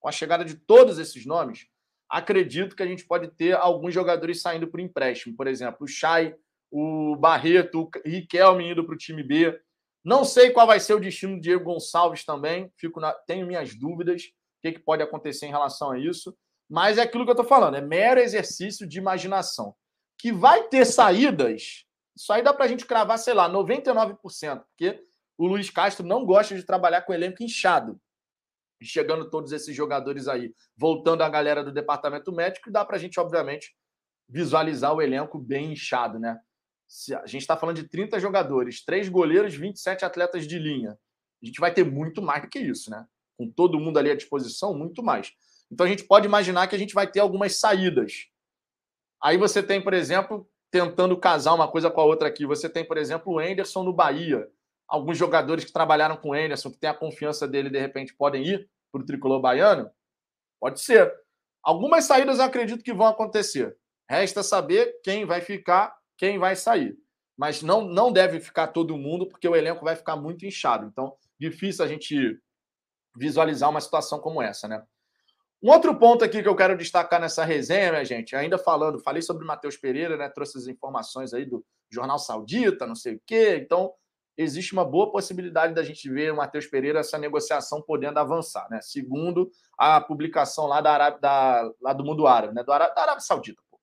com a chegada de todos esses nomes, acredito que a gente pode ter alguns jogadores saindo por empréstimo. Por exemplo, o Chay, o Barreto, o Riquelme indo para o time B. Não sei qual vai ser o destino do Diego Gonçalves também, fico na... tenho minhas dúvidas, o que, que pode acontecer em relação a isso. Mas é aquilo que eu estou falando, é mero exercício de imaginação. Que vai ter saídas, isso aí dá para a gente cravar, sei lá, 99%, porque o Luiz Castro não gosta de trabalhar com elenco inchado. Chegando todos esses jogadores aí, voltando a galera do departamento médico, dá para a gente, obviamente, visualizar o elenco bem inchado, né? a gente está falando de 30 jogadores, três goleiros, 27 atletas de linha. A gente vai ter muito mais do que isso, né? Com todo mundo ali à disposição, muito mais. Então a gente pode imaginar que a gente vai ter algumas saídas. Aí você tem, por exemplo, tentando casar uma coisa com a outra aqui. Você tem, por exemplo, o Enderson no Bahia. Alguns jogadores que trabalharam com o Enderson, que tem a confiança dele, de repente podem ir para o tricolor baiano? Pode ser. Algumas saídas eu acredito que vão acontecer. Resta saber quem vai ficar quem vai sair. Mas não, não deve ficar todo mundo, porque o elenco vai ficar muito inchado. Então, difícil a gente visualizar uma situação como essa, né? Um outro ponto aqui que eu quero destacar nessa resenha, minha gente, ainda falando, falei sobre o Matheus Pereira, né? Trouxe as informações aí do Jornal Saudita, não sei o quê. Então, existe uma boa possibilidade da gente ver o Matheus Pereira, essa negociação podendo avançar, né? Segundo a publicação lá da Arábia, da, lá do mundo árabe, né? Do Arábia, da Arábia Saudita. Pô.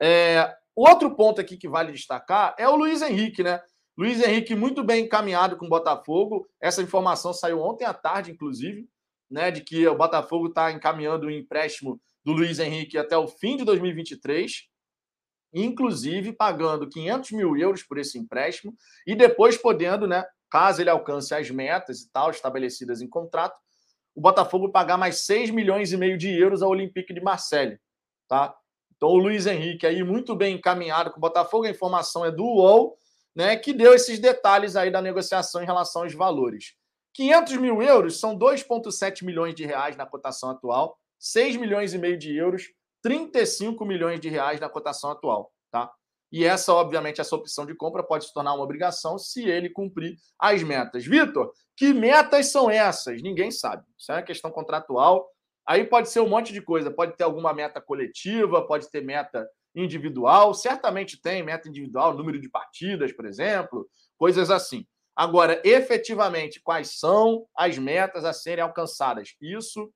É, Outro ponto aqui que vale destacar é o Luiz Henrique, né? Luiz Henrique muito bem encaminhado com o Botafogo. Essa informação saiu ontem à tarde, inclusive, né? De que o Botafogo está encaminhando o empréstimo do Luiz Henrique até o fim de 2023, inclusive pagando 500 mil euros por esse empréstimo e depois podendo, né? Caso ele alcance as metas e tal estabelecidas em contrato, o Botafogo pagar mais 6 milhões e meio de euros ao Olympique de Marseille, tá? Então, o Luiz Henrique aí muito bem encaminhado com o Botafogo, a informação é do UOL, né, que deu esses detalhes aí da negociação em relação aos valores. 500 mil euros são 2,7 milhões de reais na cotação atual, 6 milhões e meio de euros, 35 milhões de reais na cotação atual, tá? E essa, obviamente, essa opção de compra pode se tornar uma obrigação se ele cumprir as metas. Vitor, que metas são essas? Ninguém sabe. Isso é uma questão contratual. Aí pode ser um monte de coisa. Pode ter alguma meta coletiva, pode ter meta individual. Certamente tem meta individual, número de partidas, por exemplo, coisas assim. Agora, efetivamente, quais são as metas a serem alcançadas? Isso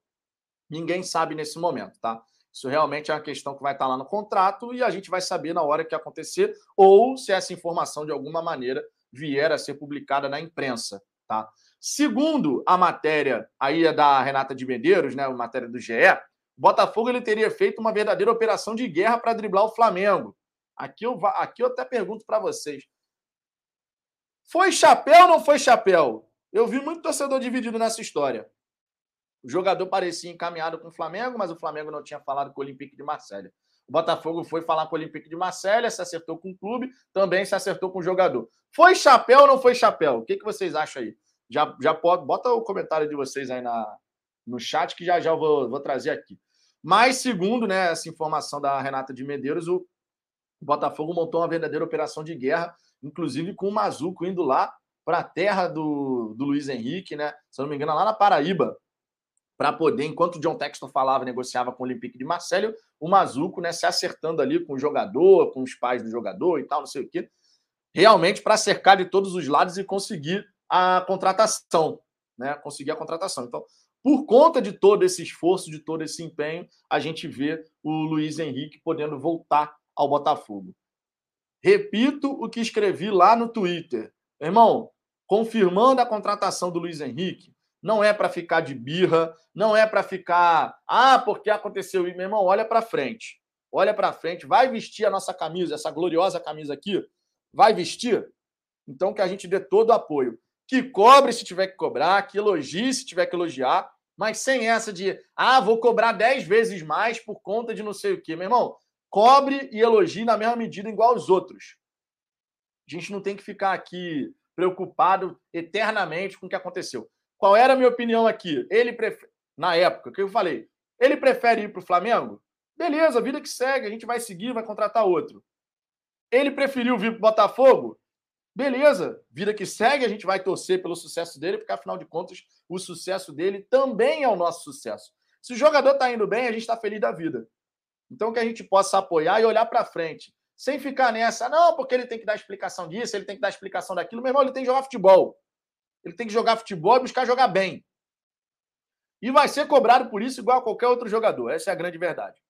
ninguém sabe nesse momento, tá? Isso realmente é uma questão que vai estar lá no contrato e a gente vai saber na hora que acontecer ou se essa informação de alguma maneira vier a ser publicada na imprensa, tá? Segundo a matéria aí é da Renata de Medeiros, né, a matéria do GE, Botafogo ele teria feito uma verdadeira operação de guerra para driblar o Flamengo. Aqui eu, aqui eu até pergunto para vocês. Foi chapéu ou não foi chapéu? Eu vi muito torcedor dividido nessa história. O jogador parecia encaminhado com o Flamengo, mas o Flamengo não tinha falado com o Olympique de Marselha. O Botafogo foi falar com o Olympique de Marselha, se acertou com o clube, também se acertou com o jogador. Foi chapéu ou não foi chapéu? O que, que vocês acham aí? Já, já pode, bota o comentário de vocês aí na, no chat que já já eu vou, vou trazer aqui. Mas, segundo né, essa informação da Renata de Medeiros, o Botafogo montou uma verdadeira operação de guerra, inclusive com o Mazuco indo lá para a terra do, do Luiz Henrique, né? Se eu não me engano, lá na Paraíba, para poder, enquanto o John Texton falava, negociava com o Olympique de Marseille, o Mazuco, né, se acertando ali com o jogador, com os pais do jogador e tal, não sei o quê, realmente para cercar de todos os lados e conseguir a contratação, né, conseguir a contratação. Então, por conta de todo esse esforço, de todo esse empenho, a gente vê o Luiz Henrique podendo voltar ao Botafogo. Repito o que escrevi lá no Twitter. Irmão, confirmando a contratação do Luiz Henrique, não é para ficar de birra, não é para ficar, ah, porque aconteceu isso, meu irmão, olha para frente. Olha para frente, vai vestir a nossa camisa, essa gloriosa camisa aqui, vai vestir? Então que a gente dê todo o apoio. Que cobre se tiver que cobrar, que elogie se tiver que elogiar, mas sem essa de, ah, vou cobrar 10 vezes mais por conta de não sei o quê. Meu irmão, cobre e elogie na mesma medida, igual aos outros. A gente não tem que ficar aqui preocupado eternamente com o que aconteceu. Qual era a minha opinião aqui? Ele prefere... Na época, o que eu falei? Ele prefere ir para o Flamengo? Beleza, vida que segue, a gente vai seguir, vai contratar outro. Ele preferiu vir para o Botafogo? Beleza, vida que segue, a gente vai torcer pelo sucesso dele, porque afinal de contas, o sucesso dele também é o nosso sucesso. Se o jogador está indo bem, a gente está feliz da vida. Então, que a gente possa apoiar e olhar para frente, sem ficar nessa, não, porque ele tem que dar explicação disso, ele tem que dar explicação daquilo. Meu irmão, ele tem que jogar futebol. Ele tem que jogar futebol e buscar jogar bem. E vai ser cobrado por isso igual a qualquer outro jogador. Essa é a grande verdade.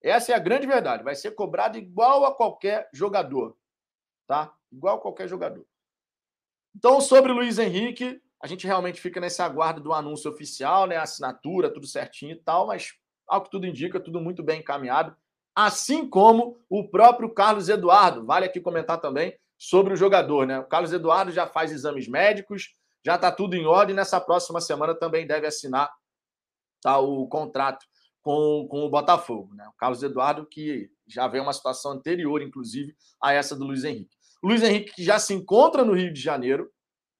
Essa é a grande verdade. Vai ser cobrado igual a qualquer jogador. Tá? Igual a qualquer jogador. Então, sobre o Luiz Henrique, a gente realmente fica nesse aguardo do anúncio oficial, né? Assinatura, tudo certinho e tal, mas ao que tudo indica, tudo muito bem encaminhado. Assim como o próprio Carlos Eduardo. Vale aqui comentar também sobre o jogador, né? O Carlos Eduardo já faz exames médicos, já está tudo em ordem. Nessa próxima semana também deve assinar tá, o contrato com, com o Botafogo, né? O Carlos Eduardo, que já vem uma situação anterior, inclusive, a essa do Luiz Henrique. O Luiz Henrique, que já se encontra no Rio de Janeiro,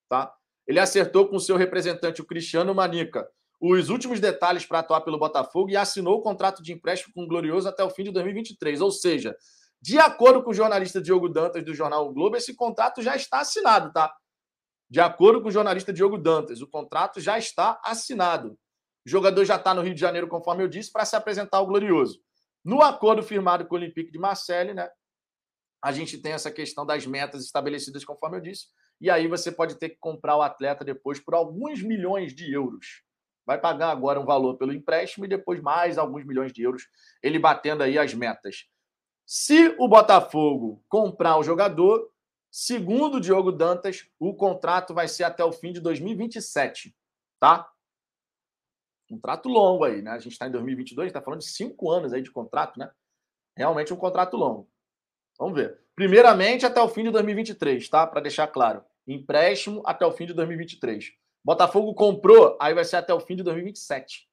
tá? Ele acertou com seu representante, o Cristiano Manica, os últimos detalhes para atuar pelo Botafogo e assinou o contrato de empréstimo com o Glorioso até o fim de 2023. Ou seja, de acordo com o jornalista Diogo Dantas do jornal o Globo, esse contrato já está assinado, tá? De acordo com o jornalista Diogo Dantas, o contrato já está assinado. O jogador já está no Rio de Janeiro, conforme eu disse, para se apresentar ao Glorioso. No acordo firmado com o Olympique de Marseille, né? A gente tem essa questão das metas estabelecidas, conforme eu disse, e aí você pode ter que comprar o atleta depois por alguns milhões de euros. Vai pagar agora um valor pelo empréstimo e depois mais alguns milhões de euros, ele batendo aí as metas. Se o Botafogo comprar o jogador, segundo o Diogo Dantas, o contrato vai ser até o fim de 2027, tá? Contrato longo aí, né? A gente está em 2022, está falando de cinco anos aí de contrato, né? Realmente um contrato longo. Vamos ver. Primeiramente até o fim de 2023, tá? Para deixar claro. Empréstimo até o fim de 2023. Botafogo comprou, aí vai ser até o fim de 2027.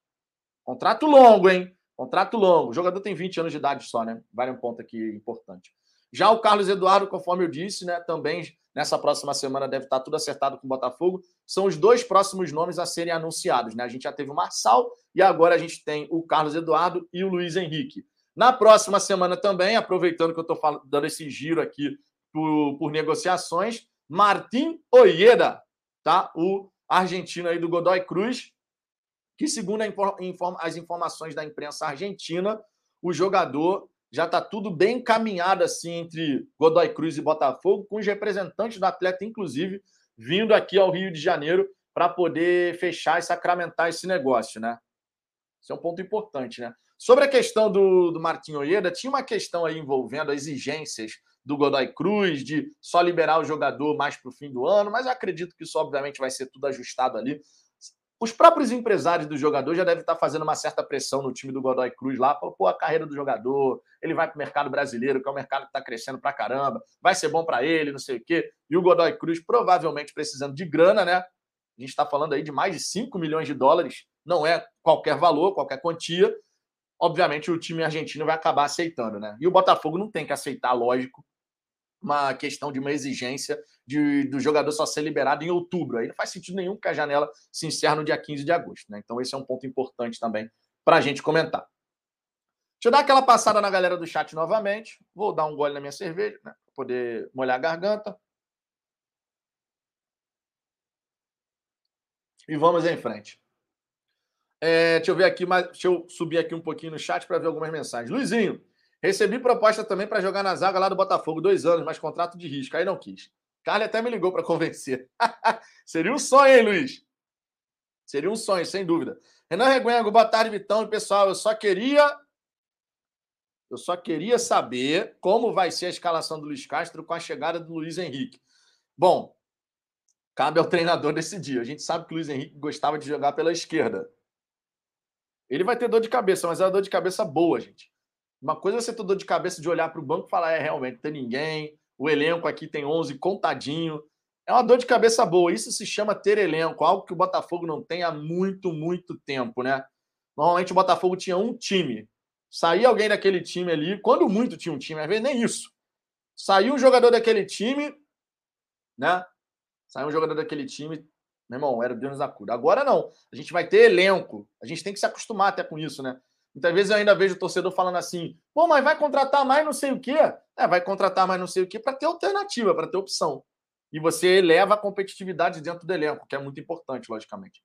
Contrato longo, hein? Contrato longo. O jogador tem 20 anos de idade só, né? Vale um ponto aqui importante. Já o Carlos Eduardo, conforme eu disse, né, também nessa próxima semana deve estar tudo acertado com o Botafogo. São os dois próximos nomes a serem anunciados. Né? A gente já teve o Marçal e agora a gente tem o Carlos Eduardo e o Luiz Henrique. Na próxima semana também, aproveitando que eu estou dando esse giro aqui por, por negociações, Martim Oieda, tá? o argentino aí do Godoy Cruz, que segundo as informações da imprensa argentina, o jogador já está tudo bem encaminhado assim entre Godoy Cruz e Botafogo, com os representantes do atleta, inclusive, vindo aqui ao Rio de Janeiro para poder fechar e sacramentar esse negócio, né? Isso é um ponto importante, né? Sobre a questão do, do Martin Oieda, tinha uma questão aí envolvendo exigências do Godoy Cruz de só liberar o jogador mais para o fim do ano, mas eu acredito que isso, obviamente, vai ser tudo ajustado ali. Os próprios empresários do jogador já devem estar fazendo uma certa pressão no time do Godoy Cruz lá, pô, a carreira do jogador, ele vai para o mercado brasileiro, que é um mercado que está crescendo para caramba, vai ser bom para ele, não sei o quê. E o Godoy Cruz provavelmente precisando de grana, né? A gente está falando aí de mais de 5 milhões de dólares, não é qualquer valor, qualquer quantia. Obviamente o time argentino vai acabar aceitando, né? E o Botafogo não tem que aceitar, lógico, uma questão de uma exigência de, do jogador só ser liberado em outubro. Aí não faz sentido nenhum que a janela se encerre no dia 15 de agosto. Né? Então, esse é um ponto importante também para a gente comentar. Deixa eu dar aquela passada na galera do chat novamente. Vou dar um gole na minha cerveja, né? Para poder molhar a garganta. E vamos em frente. É, deixa eu ver aqui, mas deixa eu subir aqui um pouquinho no chat para ver algumas mensagens. Luizinho, Recebi proposta também para jogar na zaga lá do Botafogo, dois anos, mas contrato de risco. Aí não quis. Carly até me ligou para convencer. Seria um sonho, hein, Luiz? Seria um sonho, sem dúvida. Renan Reguengo, boa tarde, Vitão. E pessoal, eu só queria. Eu só queria saber como vai ser a escalação do Luiz Castro com a chegada do Luiz Henrique. Bom, cabe ao treinador decidir. A gente sabe que o Luiz Henrique gostava de jogar pela esquerda. Ele vai ter dor de cabeça, mas é uma dor de cabeça boa, gente. Uma coisa é você ter dor de cabeça de olhar para o banco e falar, é, realmente, não tem ninguém, o elenco aqui tem 11 contadinho. É uma dor de cabeça boa. Isso se chama ter elenco, algo que o Botafogo não tem há muito, muito tempo, né? Normalmente o Botafogo tinha um time. Saía alguém daquele time ali, quando muito tinha um time, às vezes nem isso. Saiu um jogador daquele time, né? Saiu um jogador daquele time, meu irmão, era Deus da cura. Agora não. A gente vai ter elenco. A gente tem que se acostumar até com isso, né? Muitas vezes eu ainda vejo o torcedor falando assim: pô, mas vai contratar mais não sei o quê. É, vai contratar mais não sei o quê para ter alternativa, para ter opção. E você eleva a competitividade dentro do elenco, que é muito importante, logicamente.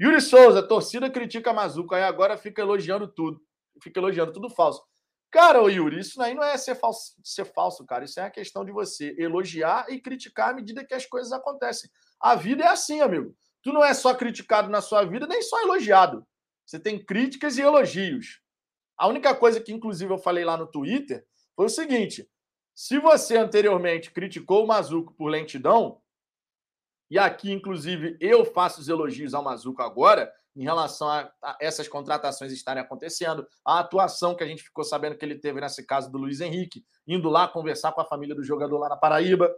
Yuri Souza, torcida critica Mazuco, aí agora fica elogiando tudo. Fica elogiando tudo falso. Cara, ô Yuri, isso aí não é ser falso, ser falso, cara. Isso é a questão de você elogiar e criticar à medida que as coisas acontecem. A vida é assim, amigo. Tu não é só criticado na sua vida, nem só elogiado. Você tem críticas e elogios. A única coisa que, inclusive, eu falei lá no Twitter foi o seguinte: se você anteriormente criticou o Mazuco por lentidão, e aqui, inclusive, eu faço os elogios ao Mazuco agora, em relação a, essas contratações estarem acontecendo, a atuação que a gente ficou sabendo que ele teve nesse caso do Luiz Henrique, indo lá conversar com a família do jogador lá na Paraíba.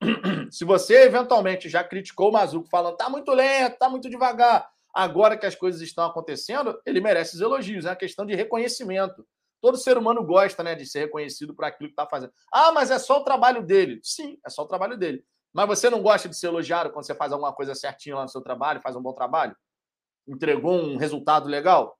Se você eventualmente já criticou o Mazuco falando tá muito lento, tá muito devagar, Agora que as coisas estão acontecendo, ele merece os elogios. É uma questão de reconhecimento. Todo ser humano gosta né, de ser reconhecido por aquilo que está fazendo. Ah, mas é só o trabalho dele. Sim, é só o trabalho dele. Mas você não gosta de ser elogiado quando você faz alguma coisa certinho lá no seu trabalho, faz um bom trabalho? Entregou um resultado legal?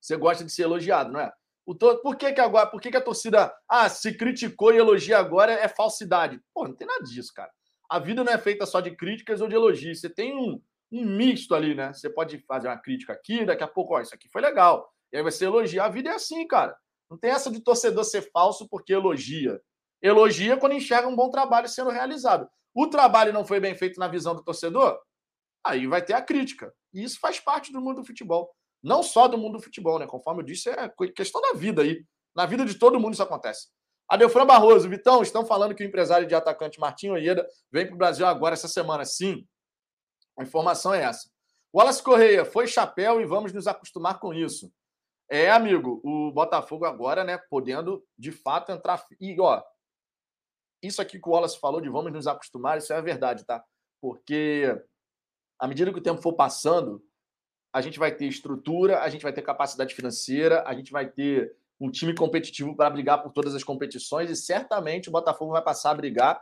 Você gosta de ser elogiado, não é? O to... Por que, que agora, por que, que a torcida ah, se criticou e elogia agora é falsidade? Pô, não tem nada disso, cara. A vida não é feita só de críticas ou de elogios. Você tem um, um misto ali, né? Você pode fazer uma crítica aqui, daqui a pouco, ó, isso aqui foi legal. E aí você elogia. A vida é assim, cara. Não tem essa de torcedor ser falso porque elogia. Elogia quando enxerga um bom trabalho sendo realizado. O trabalho não foi bem feito na visão do torcedor, aí vai ter a crítica. E isso faz parte do mundo do futebol. Não só do mundo do futebol, né? Conforme eu disse, é questão da vida aí. Na vida de todo mundo isso acontece. Adelfran Barroso, Vitão, estão falando que o empresário de atacante Martinho Oieda vem para o Brasil agora essa semana. Sim, a informação é essa. Wallace Correia, foi chapéu e vamos nos acostumar com isso. É, amigo, o Botafogo agora, né, podendo de fato entrar. E, ó, isso aqui que o Wallace falou de vamos nos acostumar, isso é a verdade, tá? Porque à medida que o tempo for passando, a gente vai ter estrutura, a gente vai ter capacidade financeira, a gente vai ter um time competitivo para brigar por todas as competições e certamente o Botafogo vai passar a brigar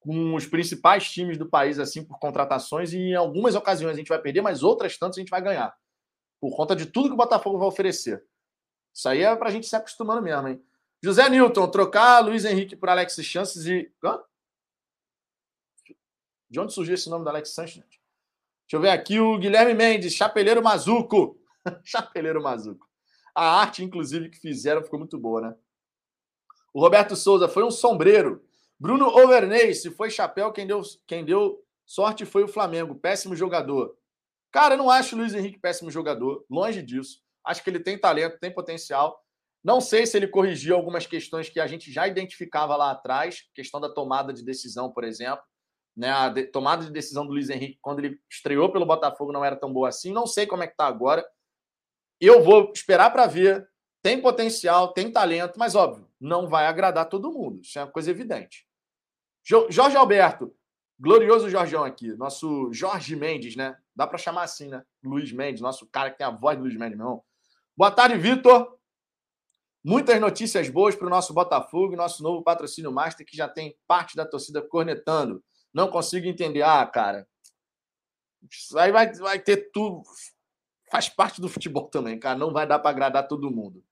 com os principais times do país assim por contratações e em algumas ocasiões a gente vai perder, mas outras tantas a gente vai ganhar. Por conta de tudo que o Botafogo vai oferecer. Isso aí é para a gente se acostumando mesmo, hein? José Newton, trocar Luiz Henrique por Alex Chances e. Hã? De onde surgiu esse nome do Alex Sanches? Deixa eu ver aqui o Guilherme Mendes, Chapeleiro Mazuco. Chapeleiro Mazuco. A arte, inclusive, que fizeram ficou muito boa, né? O Roberto Souza foi um sombreiro. Bruno Overney, se foi chapéu, quem deu, quem deu sorte foi o Flamengo. Péssimo jogador. Cara, eu não acho o Luiz Henrique péssimo jogador. Longe disso. Acho que ele tem talento, tem potencial. Não sei se ele corrigiu algumas questões que a gente já identificava lá atrás, questão da tomada de decisão, por exemplo. Né, a de, tomada de decisão do Luiz Henrique quando ele estreou pelo Botafogo não era tão boa assim. Não sei como é que tá agora. Eu vou esperar para ver. Tem potencial, tem talento, mas óbvio, não vai agradar todo mundo. Isso é uma coisa evidente. Jorge Alberto, glorioso Jorgeão aqui, nosso Jorge Mendes, né? Dá para chamar assim, né? Luiz Mendes, nosso cara que tem a voz do Luiz Mendes, meu irmão. Boa tarde, Vitor. Muitas notícias boas para o nosso Botafogo, nosso novo patrocínio master, que já tem parte da torcida cornetando. Não consigo entender. Ah, cara, isso aí vai, vai ter tudo. Faz parte do futebol também, cara. Não vai dar para agradar todo mundo.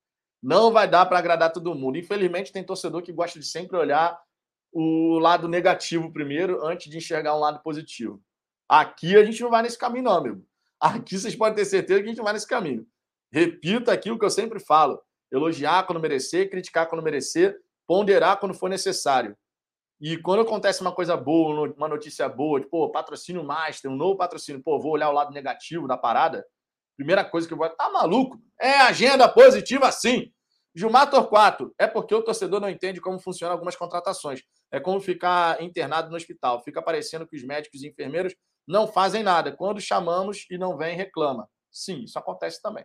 Não vai dar para agradar todo mundo. Infelizmente, tem torcedor que gosta de sempre olhar o lado negativo primeiro, antes de enxergar um lado positivo. Aqui a gente não vai nesse caminho, não, amigo. Aqui vocês podem ter certeza que a gente não vai nesse caminho. Repito aqui o que eu sempre falo: elogiar quando merecer, criticar quando merecer, ponderar quando for necessário. E quando acontece uma coisa boa, uma notícia boa, tipo, pô, patrocínio master, um novo patrocínio, pô, vou olhar o lado negativo da parada. Primeira coisa que eu vou. Tá maluco? É agenda positiva sim. Gilmar Torquato, é porque o torcedor não entende como funcionam algumas contratações. É como ficar internado no hospital. Fica parecendo que os médicos e enfermeiros não fazem nada. Quando chamamos e não vem, reclama. Sim, isso acontece também.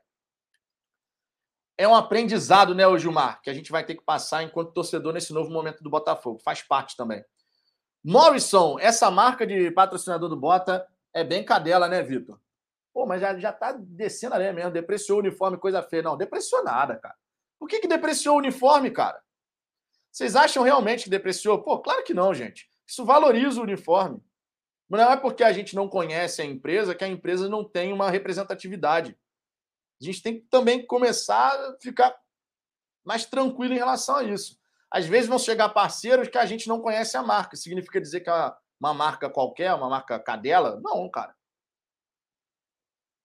É um aprendizado, né, Gilmar, que a gente vai ter que passar enquanto torcedor nesse novo momento do Botafogo. Faz parte também. Morrison, essa marca de patrocinador do Bota é bem cadela, né, Vitor? Pô, mas já, já tá descendo ali mesmo. Depreciou o uniforme, coisa feia. Não, depreciou nada, cara. Por que, que depreciou o uniforme, cara? Vocês acham realmente que depreciou? Pô, claro que não, gente. Isso valoriza o uniforme. Não é porque a gente não conhece a empresa que a empresa não tem uma representatividade. A gente tem que também começar a ficar mais tranquilo em relação a isso. Às vezes vão chegar parceiros que a gente não conhece a marca. Significa dizer que é uma marca qualquer, uma marca cadela? Não, cara.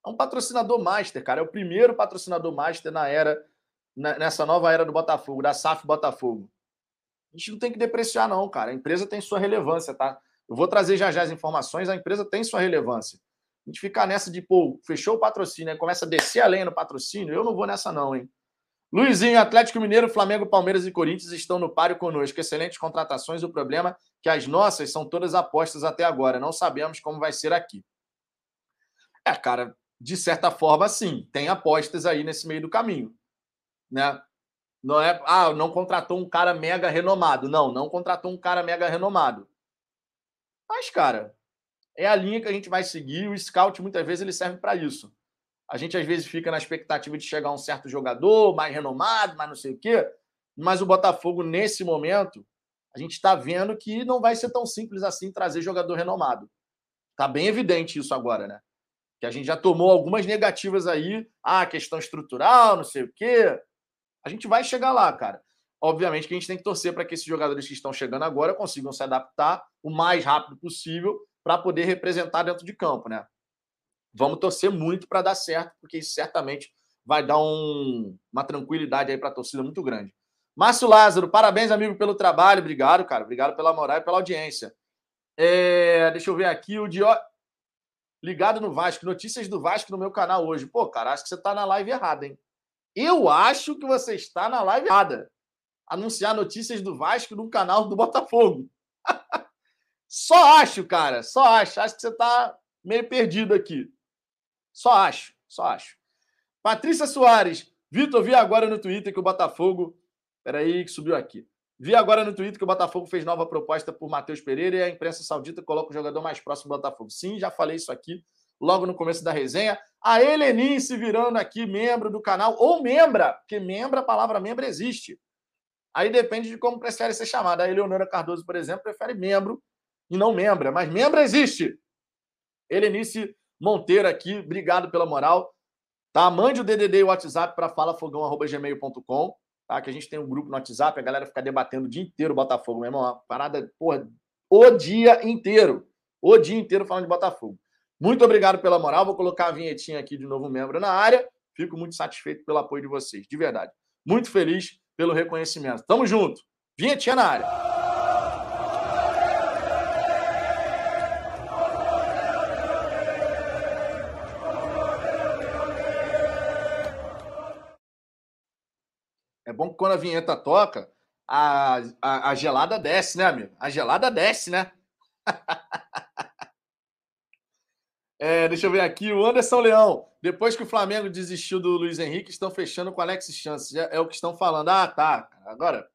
É um patrocinador master, cara. É o primeiro patrocinador master na era nessa nova era do Botafogo, da SAF Botafogo. A gente não tem que depreciar, não, cara. A empresa tem sua relevância, tá? Eu vou trazer já já as informações, a empresa tem sua relevância. A gente ficar nessa de, pô, fechou o patrocínio, aí começa a descer além no patrocínio, eu não vou nessa, não, hein? Luizinho, Atlético Mineiro, Flamengo, Palmeiras e Corinthians estão no páreo conosco. Excelentes contratações. O problema é que as nossas são todas apostas até agora. Não sabemos como vai ser aqui. É, cara, de certa forma, sim. Tem apostas aí nesse meio do caminho né? Não é, ah, não contratou um cara mega renomado. Não, não contratou um cara mega renomado. Mas, cara, é a linha que a gente vai seguir. O scout, muitas vezes, ele serve para isso. A gente, às vezes, fica na expectativa de chegar um certo jogador mais renomado, mais não sei o quê. Mas o Botafogo, nesse momento, a gente está vendo que não vai ser tão simples assim trazer jogador renomado. Está bem evidente isso agora, né? Que a gente já tomou algumas negativas aí. Ah, questão estrutural, não sei o quê. A gente vai chegar lá, cara. Obviamente que a gente tem que torcer para que esses jogadores que estão chegando agora consigam se adaptar o mais rápido possível para poder representar dentro de campo, né? Vamos torcer muito para dar certo, porque isso certamente vai dar um, uma tranquilidade aí para a torcida muito grande. Márcio Lázaro, parabéns, amigo, pelo trabalho. Obrigado, cara. Obrigado pela moral e pela audiência. É, deixa eu ver aqui o Dio... Ligado no Vasco. Notícias do Vasco no meu canal hoje. Pô, cara, acho que você está na live errada, hein? Eu acho que você está na live errada. Anunciar notícias do Vasco no canal do Botafogo. só acho, cara. Só acho. Acho que você está meio perdido aqui. Só acho. Só acho. Patrícia Soares. Vitor, vi agora no Twitter que o Botafogo. Peraí, que subiu aqui. Vi agora no Twitter que o Botafogo fez nova proposta por Matheus Pereira e a imprensa saudita coloca o jogador mais próximo do Botafogo. Sim, já falei isso aqui. Logo no começo da resenha. A Helenice virando aqui membro do canal, ou membra, porque membro, a palavra membro existe. Aí depende de como prefere ser chamada. A Eleonora Cardoso, por exemplo, prefere membro e não membra, mas membro existe. Helenice Monteiro aqui, obrigado pela moral. Tá? Mande o DDD e o WhatsApp para falafogão.gmail.com, tá? Que a gente tem um grupo no WhatsApp, a galera fica debatendo o dia inteiro o Botafogo, meu irmão. Uma parada, porra, o dia inteiro. O dia inteiro falando de Botafogo. Muito obrigado pela moral. Vou colocar a vinhetinha aqui de novo membro na área. Fico muito satisfeito pelo apoio de vocês, de verdade. Muito feliz pelo reconhecimento. Tamo junto. Vinhetinha na área. É bom que quando a vinheta toca, a, a, a gelada desce, né, amigo? A gelada desce, né? é, deixa eu ver aqui. O Anderson Leão. Depois que o Flamengo desistiu do Luiz Henrique, estão fechando com Alex Chances. É, é o que estão falando. Ah, tá. Agora,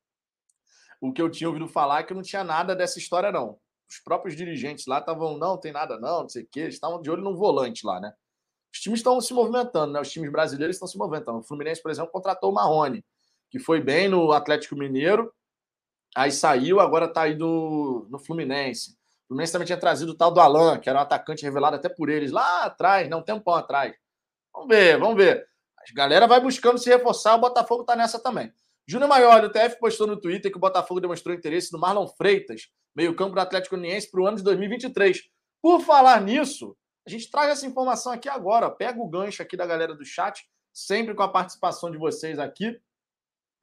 o que eu tinha ouvido falar é que não tinha nada dessa história, não. Os próprios dirigentes lá estavam, não, tem nada, não, não sei o quê. Eles estavam de olho no volante lá, né? Os times estão se movimentando, né? Os times brasileiros estão se movimentando. O Fluminense, por exemplo, contratou o Marrone que foi bem no Atlético Mineiro, aí saiu, agora está aí no, no Fluminense. Fluminense também tinha trazido o tal do Alan, que era um atacante revelado até por eles lá atrás, não um tempão atrás. Vamos ver, vamos ver. A galera vai buscando se reforçar, o Botafogo está nessa também. Júnior Maior, do TF, postou no Twitter que o Botafogo demonstrou interesse no Marlon Freitas, meio-campo do Atlético Uniense, para o ano de 2023. Por falar nisso, a gente traz essa informação aqui agora. Pega o gancho aqui da galera do chat, sempre com a participação de vocês aqui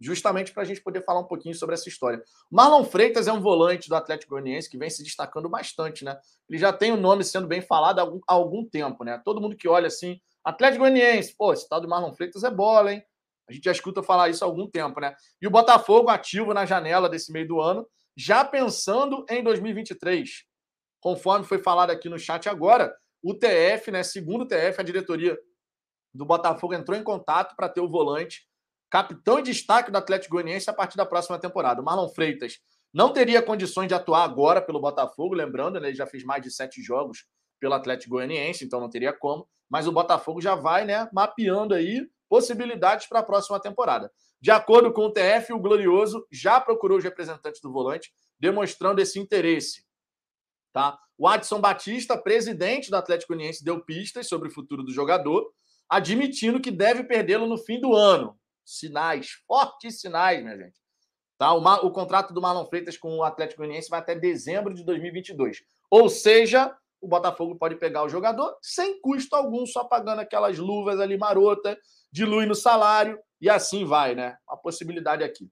justamente para a gente poder falar um pouquinho sobre essa história. Marlon Freitas é um volante do Atlético Goianiense que vem se destacando bastante, né? Ele já tem o nome sendo bem falado há algum, há algum tempo, né? Todo mundo que olha assim, Atlético Goianiense, pô, esse tal do Marlon Freitas é bola, hein? A gente já escuta falar isso há algum tempo, né? E o Botafogo ativo na janela desse meio do ano, já pensando em 2023. Conforme foi falado aqui no chat agora, o TF, né, segundo o TF, a diretoria do Botafogo entrou em contato para ter o volante capitão e destaque do Atlético Goianiense a partir da próxima temporada. O Marlon Freitas não teria condições de atuar agora pelo Botafogo, lembrando, né, ele já fez mais de sete jogos pelo Atlético Goianiense, então não teria como. Mas o Botafogo já vai né, mapeando aí possibilidades para a próxima temporada. De acordo com o TF, o Glorioso já procurou os representantes do volante, demonstrando esse interesse. Tá? O Adson Batista, presidente do Atlético Goianiense, deu pistas sobre o futuro do jogador, admitindo que deve perdê-lo no fim do ano sinais, fortes sinais, minha gente. Tá? O, o contrato do Marlon Freitas com o Atlético Goianiense vai até dezembro de 2022. Ou seja, o Botafogo pode pegar o jogador sem custo algum, só pagando aquelas luvas ali marota, dilui no salário e assim vai, né? A possibilidade aqui.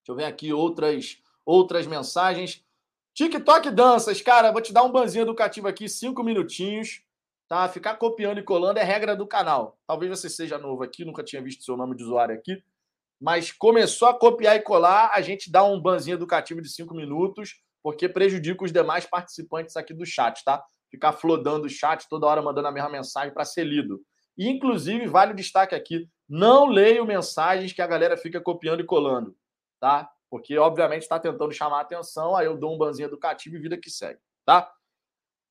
Deixa eu ver aqui outras outras mensagens. TikTok danças, cara, vou te dar um banzinho educativo aqui, cinco minutinhos. Tá? Ficar copiando e colando é regra do canal. Talvez você seja novo aqui, nunca tinha visto seu nome de usuário aqui. Mas começou a copiar e colar, a gente dá um banzinho educativo de cinco minutos, porque prejudica os demais participantes aqui do chat, tá? Ficar flodando o chat, toda hora mandando a mesma mensagem para ser lido. E, inclusive, vale o destaque aqui: não leio mensagens que a galera fica copiando e colando, tá? Porque, obviamente, está tentando chamar a atenção, aí eu dou um banzinho educativo e vida que segue, tá?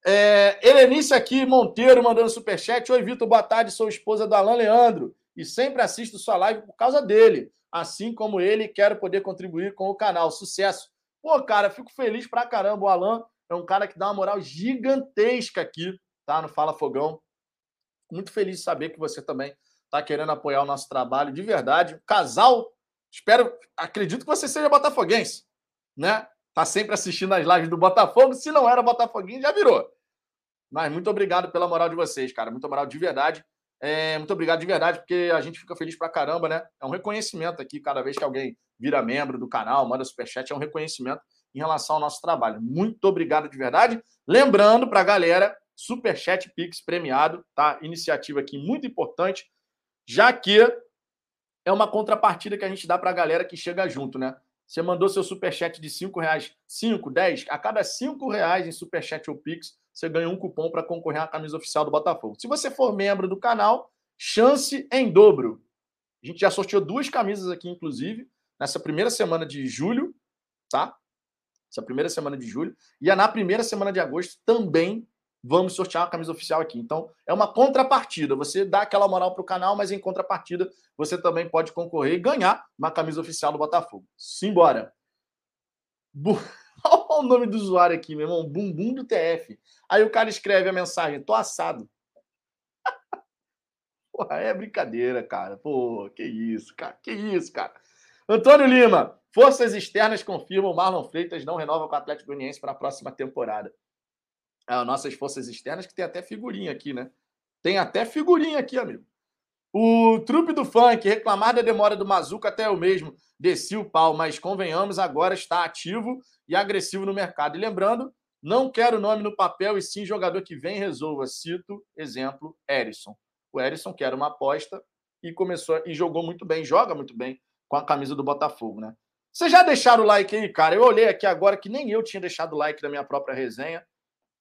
É, Helenice aqui, Monteiro, mandando superchat. Oi, Vitor, boa tarde. Sou esposa do Alan Leandro e sempre assisto sua live por causa dele. Assim como ele, quero poder contribuir com o canal. Sucesso. Pô, cara, fico feliz pra caramba. O Alan é um cara que dá uma moral gigantesca aqui, tá? No Fala Fogão. Muito feliz de saber que você também tá querendo apoiar o nosso trabalho de verdade. Casal, espero, acredito que você seja botafoguense, né? Tá sempre assistindo as lives do Botafogo. Se não era Botafoguinho, já virou. Mas muito obrigado pela moral de vocês, cara. Muito moral de verdade. É, muito obrigado de verdade, porque a gente fica feliz pra caramba, né? É um reconhecimento aqui, cada vez que alguém vira membro do canal, manda superchat, é um reconhecimento em relação ao nosso trabalho. Muito obrigado de verdade. Lembrando pra galera, superchat Pix premiado, tá? Iniciativa aqui muito importante, já que é uma contrapartida que a gente dá pra galera que chega junto, né? Você mandou seu superchat de 5 reais, 5, 10, a cada 5 reais em superchat ou Pix, você ganha um cupom para concorrer à camisa oficial do Botafogo. Se você for membro do canal, chance em dobro. A gente já sorteou duas camisas aqui, inclusive, nessa primeira semana de julho, tá? Essa primeira semana de julho. E na primeira semana de agosto também vamos sortear uma camisa oficial aqui. Então, é uma contrapartida. Você dá aquela moral para o canal, mas em contrapartida, você também pode concorrer e ganhar uma camisa oficial do Botafogo. Simbora! Bu... Olha o nome do usuário aqui, meu irmão. Bumbum do TF. Aí o cara escreve a mensagem: tô assado. Porra, é brincadeira, cara. Pô, que isso, cara. Que isso, cara. Antônio Lima. Forças externas confirmam Marlon Freitas não renova com o Atlético Goianiense para a próxima temporada. As nossas forças externas que tem até figurinha aqui, né? Tem até figurinha aqui, amigo. O trupe do funk, reclamar da demora do Mazuco até eu mesmo desci o pau, mas convenhamos, agora está ativo e agressivo no mercado. E lembrando, não quero nome no papel e sim jogador que vem e resolva. Cito, exemplo, Erisson. O Erisson que era uma aposta e começou e jogou muito bem, joga muito bem com a camisa do Botafogo, né? Vocês já deixaram o like aí, cara? Eu olhei aqui agora que nem eu tinha deixado o like na minha própria resenha.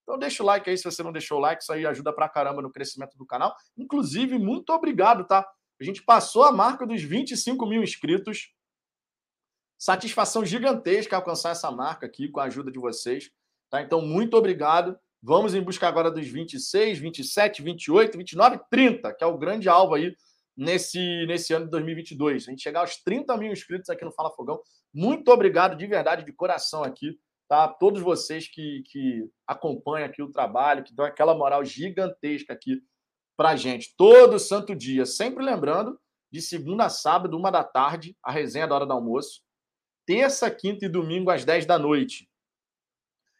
Então deixa o like aí se você não deixou o like, isso aí ajuda pra caramba no crescimento do canal. Inclusive, muito obrigado, tá? A gente passou a marca dos 25 mil inscritos. Satisfação gigantesca alcançar essa marca aqui com a ajuda de vocês. Tá? Então, muito obrigado. Vamos em busca agora dos 26, 27, 28, 29, 30, que é o grande alvo aí nesse, nesse ano de 2022. A gente chegar aos 30 mil inscritos aqui no Fala Fogão. Muito obrigado de verdade, de coração aqui, tá? Todos vocês que, que acompanham aqui o trabalho, que dão aquela moral gigantesca aqui pra gente. Todo santo dia. Sempre lembrando, de segunda a sábado, uma da tarde, a resenha da hora do almoço. Terça, quinta e domingo, às 10 da noite.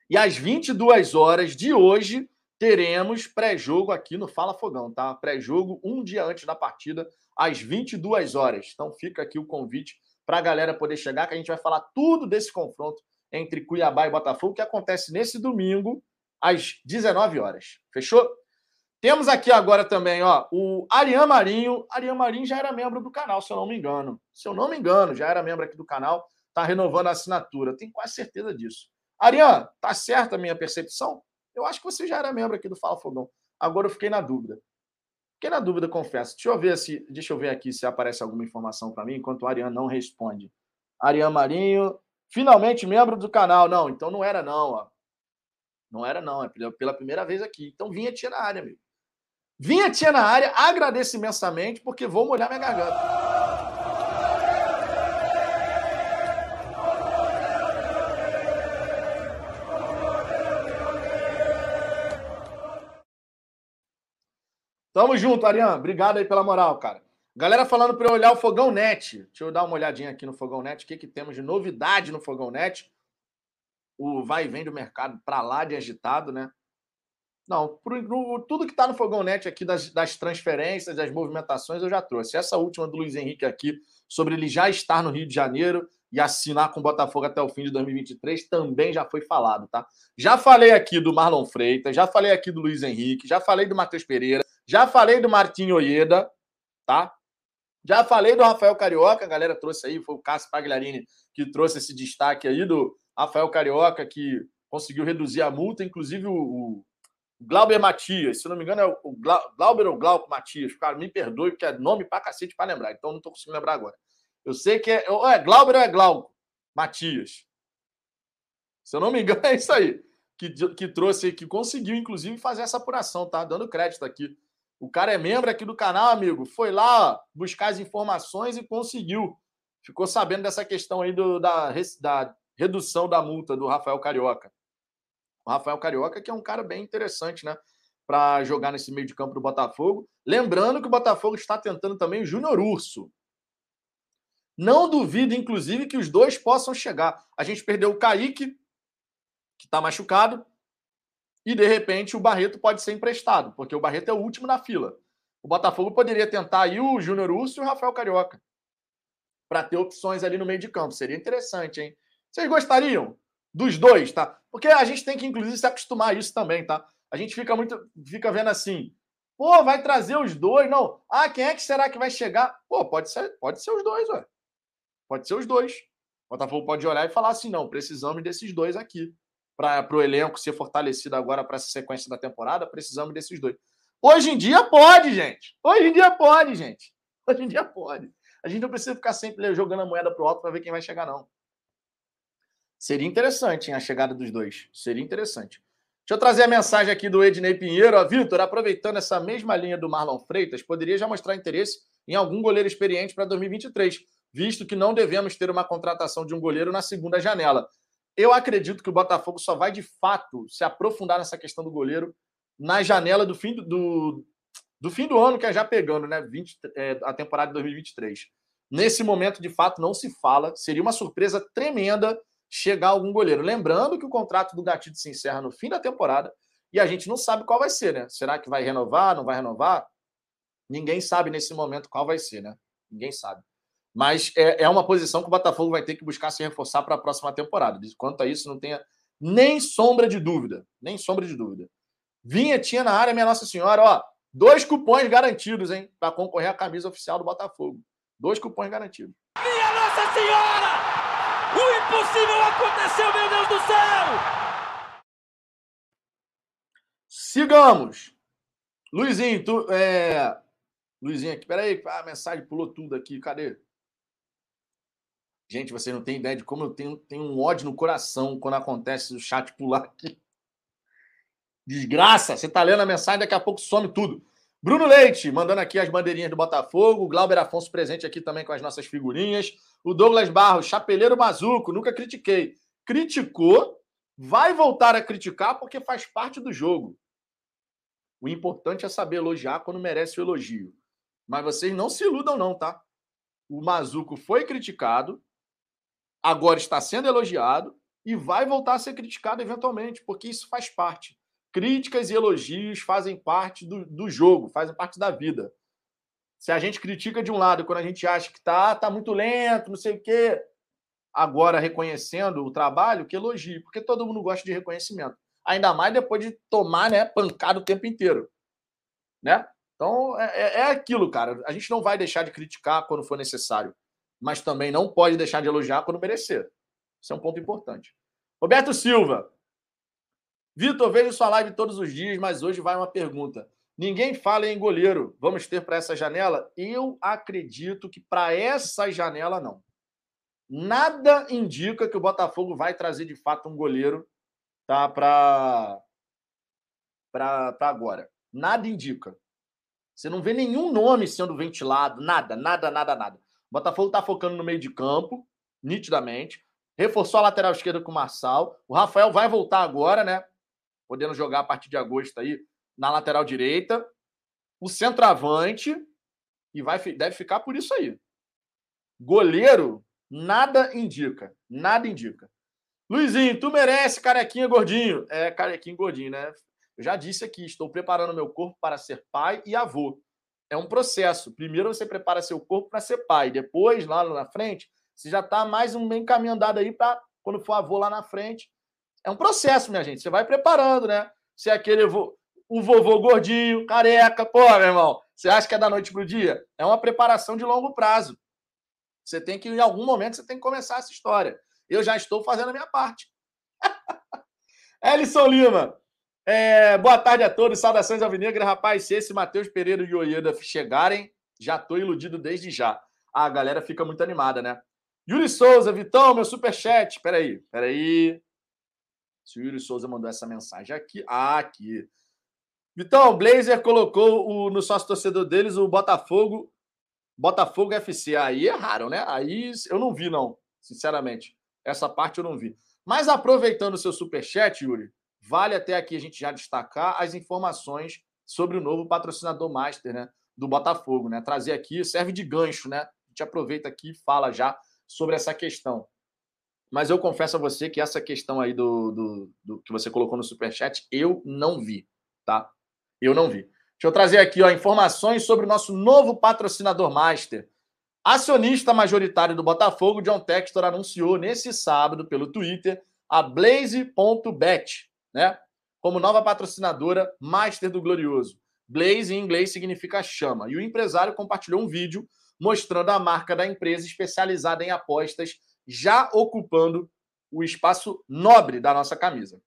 E às 22 horas de hoje, teremos pré-jogo aqui no Fala Fogão, tá? Pré-jogo um dia antes da partida, às 22 horas. Então fica aqui o convite para a galera poder chegar, que a gente vai falar tudo desse confronto entre Cuiabá e Botafogo, que acontece nesse domingo, às 19 horas. Fechou? Temos aqui agora também, ó, o Arian Marinho. Arian Marinho já era membro do canal, se eu não me engano. Se eu não me engano, já era membro aqui do canal, tá renovando a assinatura. Tenho quase certeza disso. Arian, tá certa a minha percepção? Eu acho que você já era membro aqui do Fala Fogão. Agora eu fiquei na dúvida. Fiquei na dúvida, confesso. Deixa eu ver se, deixa eu ver aqui se aparece alguma informação para mim, enquanto o Ariane não responde. Ariane Marinho, finalmente membro do canal. Não, então não era não, ó. Não era não, é pela primeira vez aqui. Então vinha tia na área, amigo. Vinha tia na área, agradeço imensamente, porque vou molhar minha garganta. Tamo junto, Ariane. Obrigado aí pela moral, cara. Galera falando para eu olhar o Fogão Net. Deixa eu dar uma olhadinha aqui no Fogão Net. O que, que temos de novidade no Fogão Net? O vai e vem do mercado para lá de agitado, né? Não, pro, pro, tudo que está no Fogão Net aqui das, das, transferências, das movimentações, eu já trouxe. Essa última do Luiz Henrique aqui, sobre ele já estar no Rio de Janeiro e assinar com o Botafogo até o fim de 2023, também já foi falado, tá? Já falei aqui do Marlon Freitas, já falei aqui do Luiz Henrique, já falei do Matheus Pereira, já falei do Martinho Oieda, tá? Já falei do Rafael Carioca, a galera trouxe aí, foi o Cássio Pagliarini que trouxe esse destaque aí do Rafael Carioca, que conseguiu reduzir a multa, inclusive o, o Glauber Matias, se não me engano é o Glauber ou Glauco Matias, cara, me perdoe, porque é nome pra cacete pra lembrar, então não tô conseguindo lembrar agora. Eu sei que é, é Glauber ou é Glauco Matias. Se eu não me engano, é isso aí. Que, que trouxe, que conseguiu, inclusive, fazer essa apuração, tá? Dando crédito aqui o cara é membro aqui do canal, amigo. Foi lá buscar as informações e conseguiu. Ficou sabendo dessa questão aí do, da, da redução da multa do Rafael Carioca. O Rafael Carioca, que é um cara bem interessante, né? Para jogar nesse meio de campo do Botafogo. Lembrando que o Botafogo está tentando também o Júnior Urso. Não duvido, inclusive, que os dois possam chegar. A gente perdeu o Kaique, que está machucado e de repente o Barreto pode ser emprestado, porque o Barreto é o último na fila. O Botafogo poderia tentar aí o Júnior Urso e o Rafael Carioca para ter opções ali no meio de campo. Seria interessante, hein? Vocês gostariam dos dois, tá? Porque a gente tem que inclusive se acostumar a isso também, tá? A gente fica muito fica vendo assim, pô, vai trazer os dois, não? Ah, quem é que será que vai chegar? Pô, pode ser, pode ser os dois, ué. Pode ser os dois. O Botafogo pode olhar e falar assim, não, precisamos desses dois aqui para o elenco ser fortalecido agora para essa sequência da temporada, precisamos desses dois. Hoje em dia pode, gente. Hoje em dia pode, gente. Hoje em dia pode. A gente não precisa ficar sempre jogando a moeda para o alto para ver quem vai chegar, não. Seria interessante hein, a chegada dos dois. Seria interessante. Deixa eu trazer a mensagem aqui do Ednei Pinheiro. Vitor, aproveitando essa mesma linha do Marlon Freitas, poderia já mostrar interesse em algum goleiro experiente para 2023, visto que não devemos ter uma contratação de um goleiro na segunda janela. Eu acredito que o Botafogo só vai de fato se aprofundar nessa questão do goleiro na janela do fim do, do, do fim do ano, que é já pegando, né? 20, é, a temporada de 2023. Nesse momento, de fato, não se fala. Seria uma surpresa tremenda chegar algum goleiro. Lembrando que o contrato do Gatito se encerra no fim da temporada e a gente não sabe qual vai ser, né? Será que vai renovar, não vai renovar? Ninguém sabe nesse momento qual vai ser, né? Ninguém sabe. Mas é, é uma posição que o Botafogo vai ter que buscar se reforçar para a próxima temporada. Quanto a isso, não tenha nem sombra de dúvida. Nem sombra de dúvida. Vinha, tinha na área, minha Nossa Senhora, ó, dois cupons garantidos, hein, para concorrer à camisa oficial do Botafogo. Dois cupons garantidos. Minha Nossa Senhora! O impossível aconteceu, meu Deus do céu! Sigamos. Luizinho, tu. É... Luizinho aqui, peraí, ah, a mensagem pulou tudo aqui, cadê? Gente, vocês não têm ideia de como eu tenho, tenho um ódio no coração quando acontece o chat pular aqui. Desgraça, você tá lendo a mensagem, daqui a pouco some tudo. Bruno Leite, mandando aqui as bandeirinhas do Botafogo. Glauber Afonso presente aqui também com as nossas figurinhas. O Douglas Barros, chapeleiro mazuco, nunca critiquei. Criticou, vai voltar a criticar porque faz parte do jogo. O importante é saber elogiar quando merece o elogio. Mas vocês não se iludam, não, tá? O Mazuco foi criticado, agora está sendo elogiado e vai voltar a ser criticado eventualmente, porque isso faz parte. Críticas e elogios fazem parte do, do jogo, fazem parte da vida. Se a gente critica de um lado quando a gente acha que tá, tá muito lento, não sei o quê, agora reconhecendo o trabalho, que elogie, porque todo mundo gosta de reconhecimento. Ainda mais depois de tomar né, pancada o tempo inteiro. Né? Então, é, é, é aquilo, cara. A gente não vai deixar de criticar quando for necessário, mas também não pode deixar de elogiar quando merecer. Isso é um ponto importante. Roberto Silva, Vitor, vejo sua live todos os dias, mas hoje vai uma pergunta. Ninguém fala em goleiro. Vamos ter para essa janela? Eu acredito que para essa janela não. Nada indica que o Botafogo vai trazer de fato um goleiro tá para para agora. Nada indica. Você não vê nenhum nome sendo ventilado, nada, nada, nada, nada. Botafogo está focando no meio de campo, nitidamente. Reforçou a lateral esquerda com o Marçal. O Rafael vai voltar agora, né? podendo jogar a partir de agosto aí na lateral direita, o centroavante, e vai, deve ficar por isso aí. Goleiro, nada indica. Nada indica. Luizinho, tu merece carequinha gordinho. É, carequinha gordinho, né? Eu já disse aqui, estou preparando meu corpo para ser pai e avô. É um processo. Primeiro você prepara seu corpo para ser pai. Depois, lá na frente, você já está mais um bem caminho andado aí para, quando for avô lá na frente, é um processo, minha gente. Você vai preparando, né? Se é aquele vo... o vovô gordinho, careca, pô, meu irmão, você acha que é da noite pro dia? É uma preparação de longo prazo. Você tem que, em algum momento, você tem que começar essa história. Eu já estou fazendo a minha parte. Ellison Lima. É, boa tarde a todos, saudações alvinegras. Rapaz, se esse Matheus Pereira e o Oieda chegarem, já estou iludido desde já. a galera fica muito animada, né? Yuri Souza, Vitão, meu superchat. Peraí, peraí. Se o Yuri Souza mandou essa mensagem aqui. Ah, aqui. Vitão, o Blazer colocou o, no sócio torcedor deles o Botafogo. Botafogo FC. Aí erraram, né? Aí eu não vi, não. Sinceramente. Essa parte eu não vi. Mas aproveitando o seu superchat, Yuri, vale até aqui a gente já destacar as informações sobre o novo patrocinador master, né? Do Botafogo, né? Trazer aqui serve de gancho, né? A gente aproveita aqui e fala já sobre essa questão. Mas eu confesso a você que essa questão aí do, do, do que você colocou no Superchat, eu não vi, tá? Eu não vi. Deixa eu trazer aqui ó, informações sobre o nosso novo patrocinador master. Acionista majoritário do Botafogo, John Textor anunciou nesse sábado pelo Twitter a Blaze.bet, né? Como nova patrocinadora master do Glorioso. Blaze em inglês significa chama. E o empresário compartilhou um vídeo mostrando a marca da empresa especializada em apostas já ocupando o espaço nobre da nossa camisa.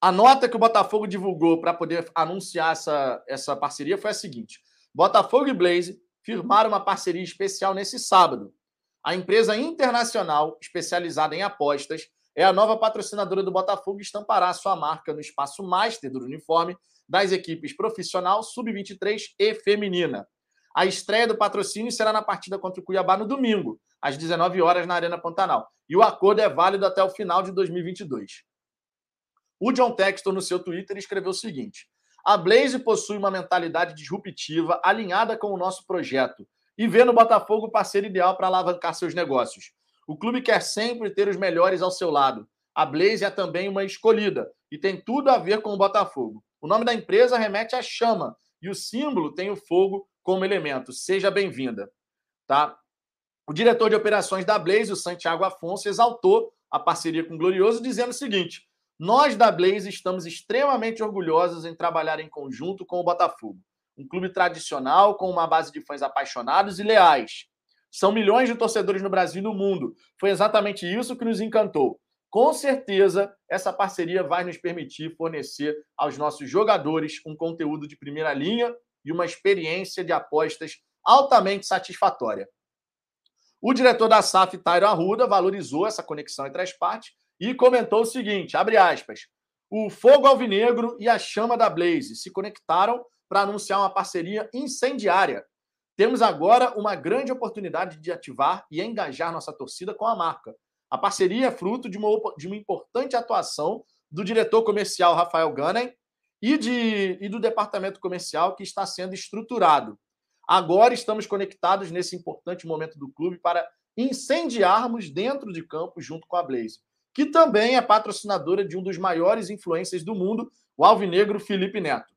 A nota que o Botafogo divulgou para poder anunciar essa, essa parceria foi a seguinte: Botafogo e Blaze firmaram uma parceria especial nesse sábado. A empresa internacional especializada em apostas é a nova patrocinadora do Botafogo e estampará sua marca no espaço master do uniforme das equipes profissional, sub-23 e feminina. A estreia do patrocínio será na partida contra o Cuiabá no domingo, às 19 horas na Arena Pantanal. E o acordo é válido até o final de 2022. O John Textor, no seu Twitter, escreveu o seguinte: A Blaze possui uma mentalidade disruptiva alinhada com o nosso projeto e vê no Botafogo o parceiro ideal para alavancar seus negócios. O clube quer sempre ter os melhores ao seu lado. A Blaze é também uma escolhida e tem tudo a ver com o Botafogo. O nome da empresa remete à chama e o símbolo tem o fogo como elemento. Seja bem-vinda. Tá? O diretor de operações da Blaze, o Santiago Afonso, exaltou a parceria com o Glorioso, dizendo o seguinte: Nós da Blaze estamos extremamente orgulhosos em trabalhar em conjunto com o Botafogo um clube tradicional com uma base de fãs apaixonados e leais. São milhões de torcedores no Brasil e no mundo. Foi exatamente isso que nos encantou. Com certeza, essa parceria vai nos permitir fornecer aos nossos jogadores um conteúdo de primeira linha e uma experiência de apostas altamente satisfatória. O diretor da SAF, Tairo Arruda, valorizou essa conexão entre as partes e comentou o seguinte, abre aspas, o fogo alvinegro e a chama da Blaze se conectaram para anunciar uma parceria incendiária. Temos agora uma grande oportunidade de ativar e engajar nossa torcida com a marca. A parceria é fruto de uma, de uma importante atuação do diretor comercial Rafael Gunning e, de, e do departamento comercial que está sendo estruturado. Agora estamos conectados nesse importante momento do clube para incendiarmos dentro de campo junto com a Blaze, que também é patrocinadora de um dos maiores influências do mundo, o alvinegro Felipe Neto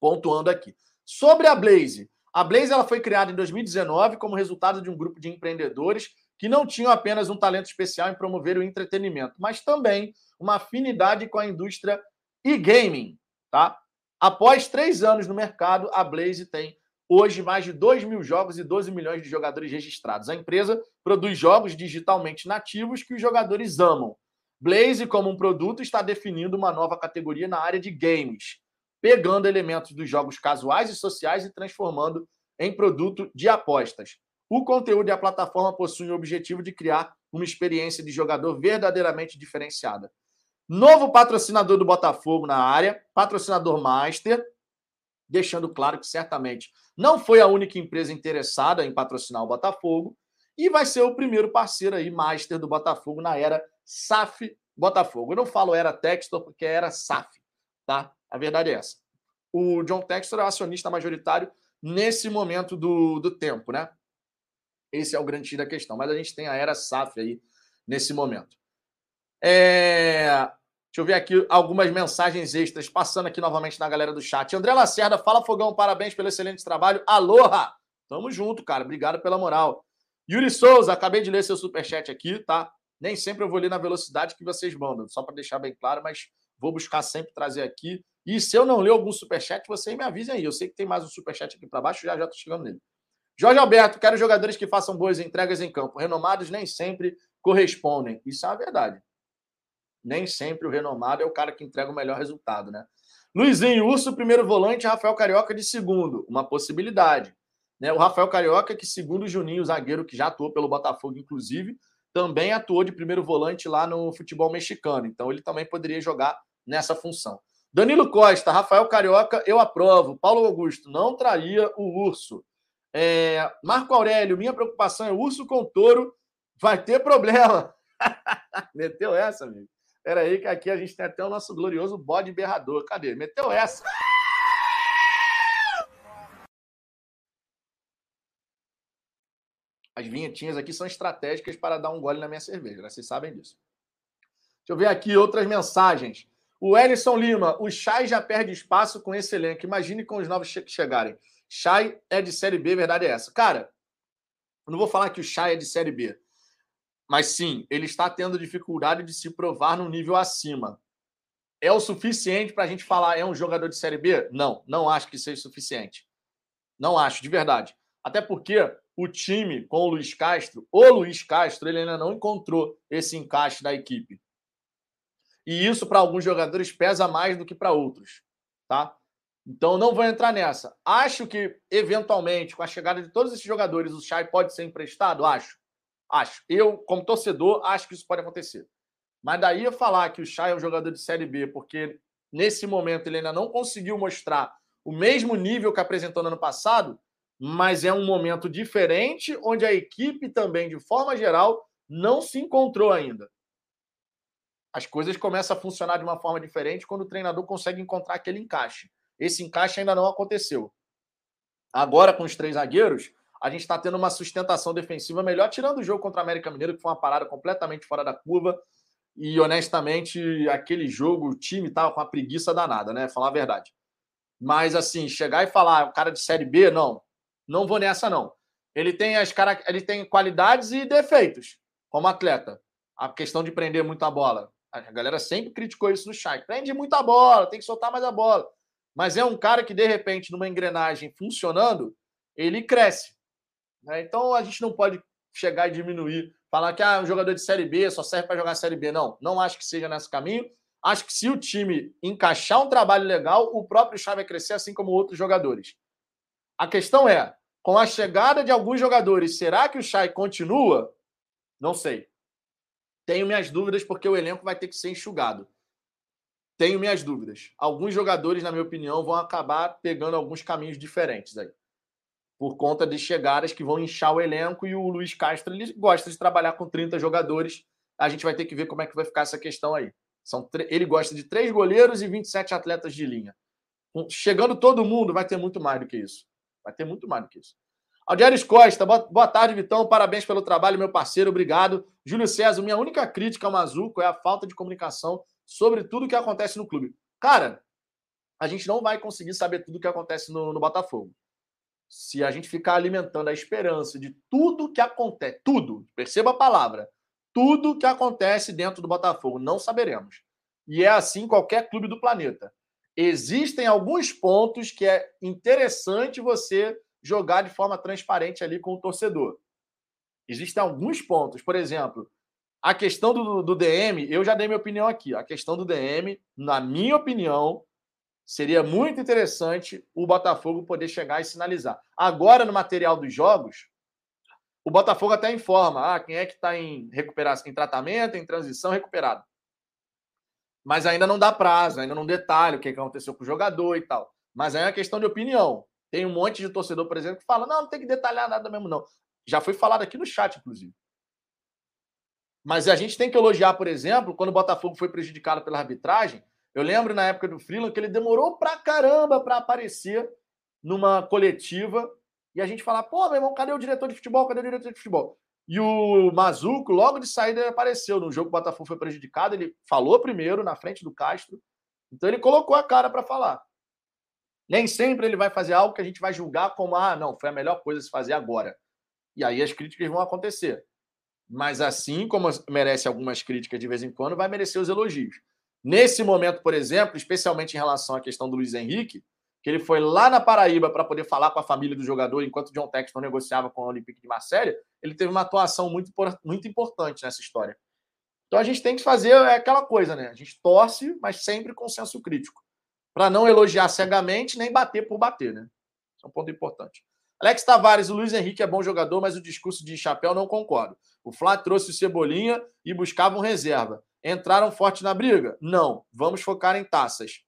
pontuando aqui. Sobre a Blaze, a Blaze ela foi criada em 2019 como resultado de um grupo de empreendedores que não tinham apenas um talento especial em promover o entretenimento, mas também uma afinidade com a indústria e-gaming. Tá? Após três anos no mercado, a Blaze tem hoje mais de 2 mil jogos e 12 milhões de jogadores registrados. A empresa produz jogos digitalmente nativos que os jogadores amam. Blaze, como um produto, está definindo uma nova categoria na área de games pegando elementos dos jogos casuais e sociais e transformando em produto de apostas. O conteúdo e a plataforma possuem o objetivo de criar uma experiência de jogador verdadeiramente diferenciada. Novo patrocinador do Botafogo na área, patrocinador Master, deixando claro que certamente não foi a única empresa interessada em patrocinar o Botafogo e vai ser o primeiro parceiro aí Master do Botafogo na era SAF Botafogo. Eu não falo era Textor porque era SAF, tá? A verdade é essa. O John Textor é o acionista majoritário nesse momento do, do tempo, né? Esse é o grande da questão. Mas a gente tem a era SAF aí nesse momento. É... Deixa eu ver aqui algumas mensagens extras passando aqui novamente na galera do chat. André Lacerda, fala Fogão, parabéns pelo excelente trabalho. Aloha! Tamo junto, cara. Obrigado pela moral. Yuri Souza, acabei de ler seu superchat aqui, tá? Nem sempre eu vou ler na velocidade que vocês mandam, só para deixar bem claro, mas vou buscar sempre trazer aqui e se eu não ler algum superchat, você me avise aí. Eu sei que tem mais um superchat aqui para baixo, já já estou chegando nele. Jorge Alberto, quero jogadores que façam boas entregas em campo. Renomados nem sempre correspondem. Isso é a verdade. Nem sempre o renomado é o cara que entrega o melhor resultado, né? Luizinho, Urso, primeiro volante, Rafael Carioca de segundo. Uma possibilidade. Né? O Rafael Carioca, que segundo o Juninho, zagueiro que já atuou pelo Botafogo, inclusive, também atuou de primeiro volante lá no futebol mexicano. Então ele também poderia jogar nessa função. Danilo Costa, Rafael Carioca, eu aprovo. Paulo Augusto, não traria o urso. É, Marco Aurélio, minha preocupação é urso com touro, vai ter problema. Meteu essa, amigo? Espera aí, que aqui a gente tem até o nosso glorioso bode berrador. Cadê? Meteu essa. As vinhetinhas aqui são estratégicas para dar um gole na minha cerveja, né? vocês sabem disso. Deixa eu ver aqui outras mensagens. O Ellison Lima, o Chay já perde espaço com esse elenco. Imagine com os novos que chegarem. Chay é de Série B, verdade é essa. Cara, eu não vou falar que o Chay é de Série B. Mas sim, ele está tendo dificuldade de se provar no nível acima. É o suficiente para a gente falar é um jogador de Série B? Não, não acho que seja suficiente. Não acho, de verdade. Até porque o time com o Luiz Castro, o Luiz Castro, ele ainda não encontrou esse encaixe da equipe. E isso, para alguns jogadores, pesa mais do que para outros. Tá? Então, não vou entrar nessa. Acho que, eventualmente, com a chegada de todos esses jogadores, o Chay pode ser emprestado? Acho. Acho. Eu, como torcedor, acho que isso pode acontecer. Mas daí eu falar que o Chay é um jogador de Série B, porque nesse momento ele ainda não conseguiu mostrar o mesmo nível que apresentou no ano passado, mas é um momento diferente, onde a equipe também, de forma geral, não se encontrou ainda. As coisas começam a funcionar de uma forma diferente quando o treinador consegue encontrar aquele encaixe. Esse encaixe ainda não aconteceu. Agora, com os três zagueiros, a gente está tendo uma sustentação defensiva melhor, tirando o jogo contra o América Mineiro, que foi uma parada completamente fora da curva. E honestamente, aquele jogo, o time tava com uma preguiça danada, né? Falar a verdade. Mas assim, chegar e falar, o cara de série B, não. Não vou nessa, não. Ele tem as cara... ele tem qualidades e defeitos como atleta. A questão de prender muito a bola. A galera sempre criticou isso no chat. Prende muito a bola, tem que soltar mais a bola. Mas é um cara que, de repente, numa engrenagem funcionando, ele cresce. Né? Então a gente não pode chegar e diminuir Falar que ah, um jogador de Série B só serve para jogar Série B. Não, não acho que seja nesse caminho. Acho que se o time encaixar um trabalho legal, o próprio Chá vai crescer, assim como outros jogadores. A questão é, com a chegada de alguns jogadores, será que o Chay continua? Não sei. Tenho minhas dúvidas, porque o elenco vai ter que ser enxugado. Tenho minhas dúvidas. Alguns jogadores, na minha opinião, vão acabar pegando alguns caminhos diferentes aí por conta de chegadas que vão inchar o elenco e o Luiz Castro ele gosta de trabalhar com 30 jogadores. A gente vai ter que ver como é que vai ficar essa questão aí. São ele gosta de três goleiros e 27 atletas de linha. Chegando todo mundo, vai ter muito mais do que isso. Vai ter muito mais do que isso. Aldieres Costa, boa tarde, Vitão. Parabéns pelo trabalho, meu parceiro. Obrigado. Júlio César, minha única crítica ao Mazuco é a falta de comunicação sobre tudo o que acontece no clube. Cara, a gente não vai conseguir saber tudo o que acontece no, no Botafogo se a gente ficar alimentando a esperança de tudo que acontece, tudo, perceba a palavra, tudo que acontece dentro do Botafogo, não saberemos. E é assim qualquer clube do planeta. Existem alguns pontos que é interessante você jogar de forma transparente ali com o torcedor. Existem alguns pontos, por exemplo, a questão do, do DM, eu já dei minha opinião aqui. A questão do DM, na minha opinião, Seria muito interessante o Botafogo poder chegar e sinalizar. Agora, no material dos jogos, o Botafogo até informa ah, quem é que está em recuperação, em tratamento, em transição, recuperado. Mas ainda não dá prazo, ainda não detalha o que aconteceu com o jogador e tal. Mas aí é uma questão de opinião. Tem um monte de torcedor, por exemplo, que fala: não, não tem que detalhar nada mesmo, não. Já foi falado aqui no chat, inclusive. Mas a gente tem que elogiar, por exemplo, quando o Botafogo foi prejudicado pela arbitragem, eu lembro na época do Freeland que ele demorou pra caramba para aparecer numa coletiva e a gente falar, pô, meu irmão, cadê o diretor de futebol? Cadê o diretor de futebol? E o Mazuco, logo de saída, ele apareceu. No jogo que o Botafogo foi prejudicado, ele falou primeiro na frente do Castro. Então ele colocou a cara para falar. Nem sempre ele vai fazer algo que a gente vai julgar como, ah, não, foi a melhor coisa a se fazer agora. E aí as críticas vão acontecer. Mas assim como merece algumas críticas de vez em quando, vai merecer os elogios. Nesse momento, por exemplo, especialmente em relação à questão do Luiz Henrique, que ele foi lá na Paraíba para poder falar com a família do jogador enquanto John Texton negociava com o Olympique de Marseille, ele teve uma atuação muito, muito importante nessa história. Então a gente tem que fazer é aquela coisa, né? A gente torce, mas sempre com senso crítico, para não elogiar cegamente nem bater por bater, né? Isso é um ponto importante. Alex Tavares, o Luiz Henrique é bom jogador, mas o discurso de chapéu não concordo. O Flá trouxe o Cebolinha e buscava um reserva. Entraram forte na briga? Não. Vamos focar em taças.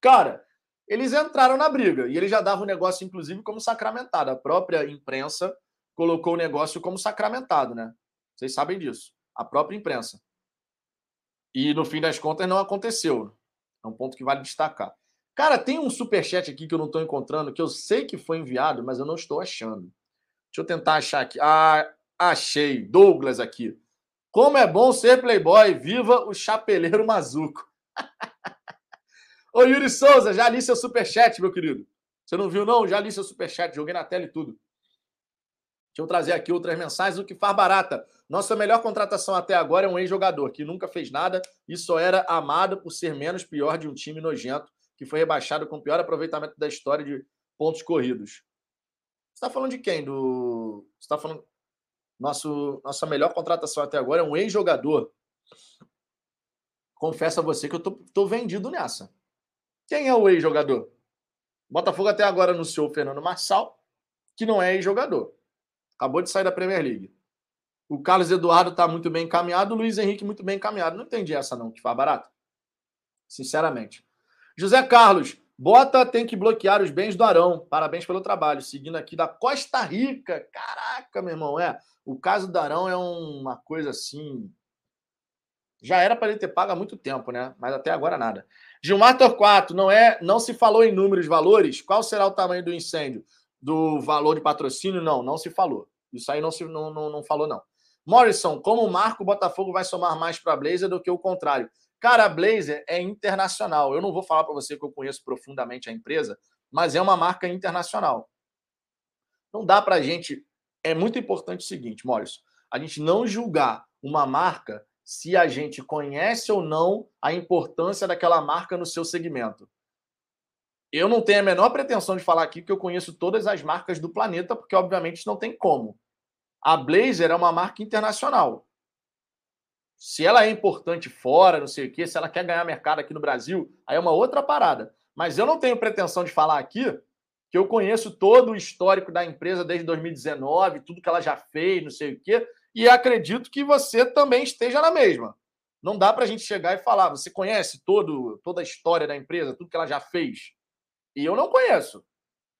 Cara, eles entraram na briga e eles já davam o negócio, inclusive, como sacramentado. A própria imprensa colocou o negócio como sacramentado, né? Vocês sabem disso. A própria imprensa. E no fim das contas não aconteceu. É um ponto que vale destacar. Cara, tem um superchat aqui que eu não estou encontrando, que eu sei que foi enviado, mas eu não estou achando. Deixa eu tentar achar aqui. Ah, achei. Douglas aqui. Como é bom ser playboy. Viva o chapeleiro mazuco. Ô, Yuri Souza, já li seu superchat, meu querido. Você não viu, não? Já li seu superchat, joguei na tela e tudo. Deixa eu trazer aqui outras mensagens. O que faz barata. Nossa melhor contratação até agora é um ex-jogador que nunca fez nada e só era amado por ser menos pior de um time nojento que foi rebaixado com o pior aproveitamento da história de pontos corridos. Você está falando de quem? Do. Você está falando. Nosso, nossa melhor contratação até agora é um ex-jogador. Confesso a você que eu tô, tô vendido nessa. Quem é o ex-jogador? Botafogo até agora anunciou o Fernando Marçal, que não é ex-jogador. Acabou de sair da Premier League. O Carlos Eduardo está muito bem encaminhado, o Luiz Henrique muito bem encaminhado. Não entendi essa, não, que foi barato. Sinceramente. José Carlos, Bota tem que bloquear os bens do Arão. Parabéns pelo trabalho. Seguindo aqui da Costa Rica. Caraca, meu irmão, é. O caso do Arão é uma coisa assim. Já era para ele ter pago há muito tempo, né? Mas até agora nada. Gilmar Torquato, não é, não se falou em números, valores. Qual será o tamanho do incêndio? Do valor de patrocínio? Não, não se falou. Isso aí não se não, não, não falou não. Morrison, como marco, o Botafogo vai somar mais para a Blazer do que o contrário. Cara, a Blazer é internacional. Eu não vou falar para você que eu conheço profundamente a empresa, mas é uma marca internacional. Não dá para a gente. É muito importante o seguinte, Maurício: a gente não julgar uma marca se a gente conhece ou não a importância daquela marca no seu segmento. Eu não tenho a menor pretensão de falar aqui que eu conheço todas as marcas do planeta, porque obviamente não tem como. A Blazer é uma marca internacional. Se ela é importante fora, não sei o quê, se ela quer ganhar mercado aqui no Brasil, aí é uma outra parada. Mas eu não tenho pretensão de falar aqui que eu conheço todo o histórico da empresa desde 2019, tudo que ela já fez, não sei o quê, e acredito que você também esteja na mesma. Não dá para a gente chegar e falar, você conhece todo, toda a história da empresa, tudo que ela já fez? E eu não conheço.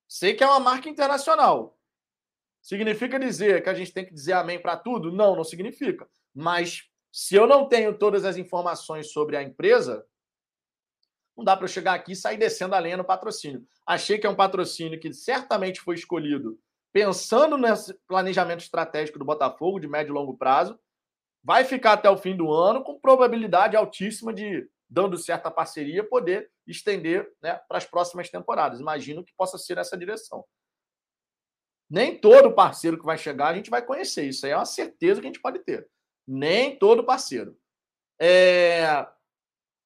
Sei que é uma marca internacional. Significa dizer que a gente tem que dizer amém para tudo? Não, não significa. Mas se eu não tenho todas as informações sobre a empresa, não dá para eu chegar aqui e sair descendo a lenha no patrocínio. Achei que é um patrocínio que certamente foi escolhido pensando nesse planejamento estratégico do Botafogo de médio e longo prazo. Vai ficar até o fim do ano com probabilidade altíssima de, dando certa parceria, poder estender né, para as próximas temporadas. Imagino que possa ser nessa direção. Nem todo parceiro que vai chegar a gente vai conhecer. Isso aí é uma certeza que a gente pode ter. Nem todo parceiro. É...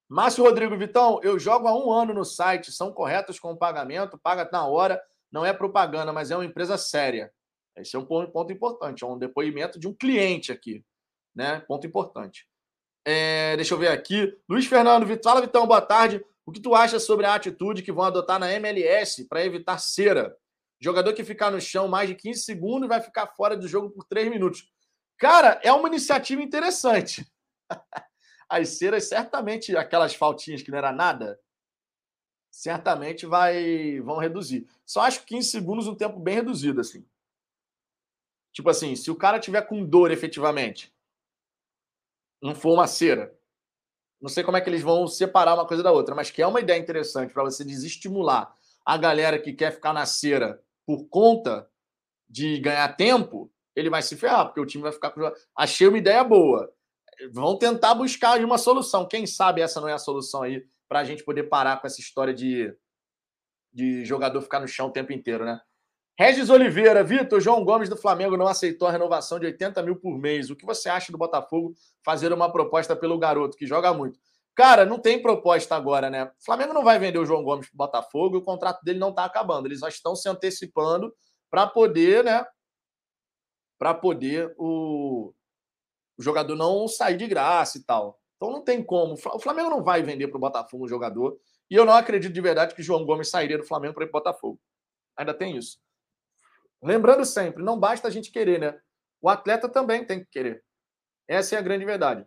Márcio Rodrigo Vitão, eu jogo há um ano no site, são corretos com o pagamento, paga na hora, não é propaganda, mas é uma empresa séria. Esse é um ponto importante, é um depoimento de um cliente aqui, né? Ponto importante. É, deixa eu ver aqui. Luiz Fernando, fala Vitão, boa tarde. O que tu acha sobre a atitude que vão adotar na MLS para evitar cera? Jogador que ficar no chão mais de 15 segundos vai ficar fora do jogo por 3 minutos. Cara, é uma iniciativa interessante. As ceras, certamente, aquelas faltinhas que não era nada, certamente vai vão reduzir. Só acho 15 segundos um tempo bem reduzido, assim. Tipo assim, se o cara tiver com dor efetivamente, não for uma cera, não sei como é que eles vão separar uma coisa da outra, mas que é uma ideia interessante para você desestimular a galera que quer ficar na cera por conta de ganhar tempo, ele vai se ferrar, porque o time vai ficar com. Achei uma ideia boa. Vão tentar buscar uma solução. Quem sabe essa não é a solução aí para a gente poder parar com essa história de, de jogador ficar no chão o tempo inteiro, né? Regis Oliveira, Vitor, João Gomes do Flamengo não aceitou a renovação de 80 mil por mês. O que você acha do Botafogo fazer uma proposta pelo garoto, que joga muito? Cara, não tem proposta agora, né? O Flamengo não vai vender o João Gomes para o Botafogo e o contrato dele não está acabando. Eles já estão se antecipando para poder, né, para poder o, o jogador não sair de graça e tal. Então não tem como. O Flamengo não vai vender para o Botafogo um jogador. E eu não acredito de verdade que João Gomes sairia do Flamengo para ir para o Botafogo. Ainda tem isso. Lembrando sempre, não basta a gente querer, né? O atleta também tem que querer. Essa é a grande verdade.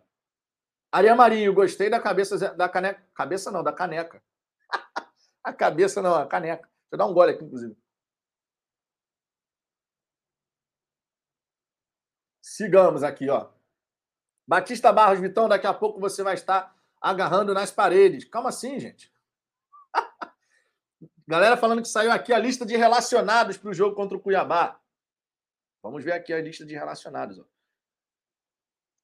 Aria Marinho, gostei da cabeça da caneca. Cabeça não, da caneca. a cabeça não, a caneca. Deixa eu dar um gole aqui, inclusive. Sigamos aqui, ó. Batista Barros, Vitão, daqui a pouco você vai estar agarrando nas paredes. Calma assim, gente. Galera falando que saiu aqui a lista de relacionados para o jogo contra o Cuiabá. Vamos ver aqui a lista de relacionados. Ó.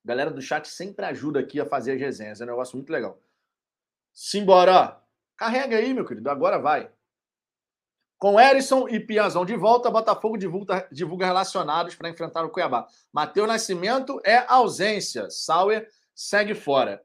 Galera do chat sempre ajuda aqui a fazer as resenhas. É um negócio muito legal. Simbora. Carrega aí, meu querido. Agora vai. Com Erisson e Piazão de volta, Botafogo divulga, divulga relacionados para enfrentar o Cuiabá. Matheus Nascimento é ausência. Sauer segue fora.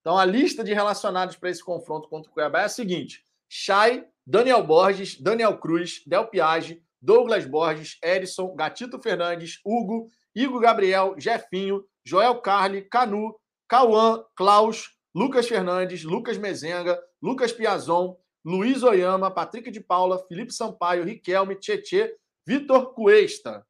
Então a lista de relacionados para esse confronto contra o Cuiabá é a seguinte: Chay, Daniel Borges, Daniel Cruz, Del Piage, Douglas Borges, Erisson, Gatito Fernandes, Hugo, Igor Gabriel, Jefinho, Joel Carli, Canu, Cauã, Klaus, Lucas Fernandes, Lucas Mezenga, Lucas Piazon, Luiz Oyama, Patrick de Paula, Felipe Sampaio, Riquelme, Tietê, Vitor Cuesta.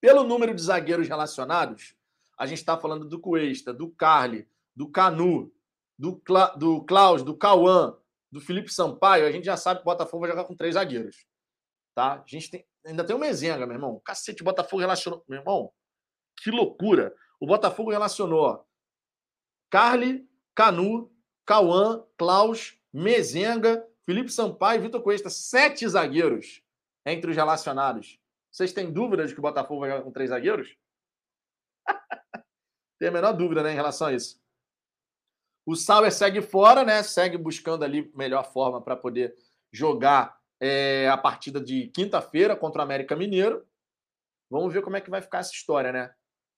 Pelo número de zagueiros relacionados, a gente está falando do Cuesta, do Carly, do Canu, do, Cla do Klaus, do Cauã, do Felipe Sampaio. A gente já sabe que o Botafogo vai jogar com três zagueiros. Tá? A gente tem, ainda tem o Mezenga, meu irmão. Cacete, o Botafogo relacionou. Meu irmão, que loucura. O Botafogo relacionou Carly, Canu, Cauã, Klaus, Mezenga, Felipe Sampaio e Vitor Cuesta. Sete zagueiros entre os relacionados. Vocês têm dúvidas de que o Botafogo vai jogar com três zagueiros? Tem a menor dúvida né, em relação a isso. O Sauer segue fora, né? Segue buscando ali melhor forma para poder jogar é, a partida de quinta-feira contra o América Mineiro. Vamos ver como é que vai ficar essa história, né?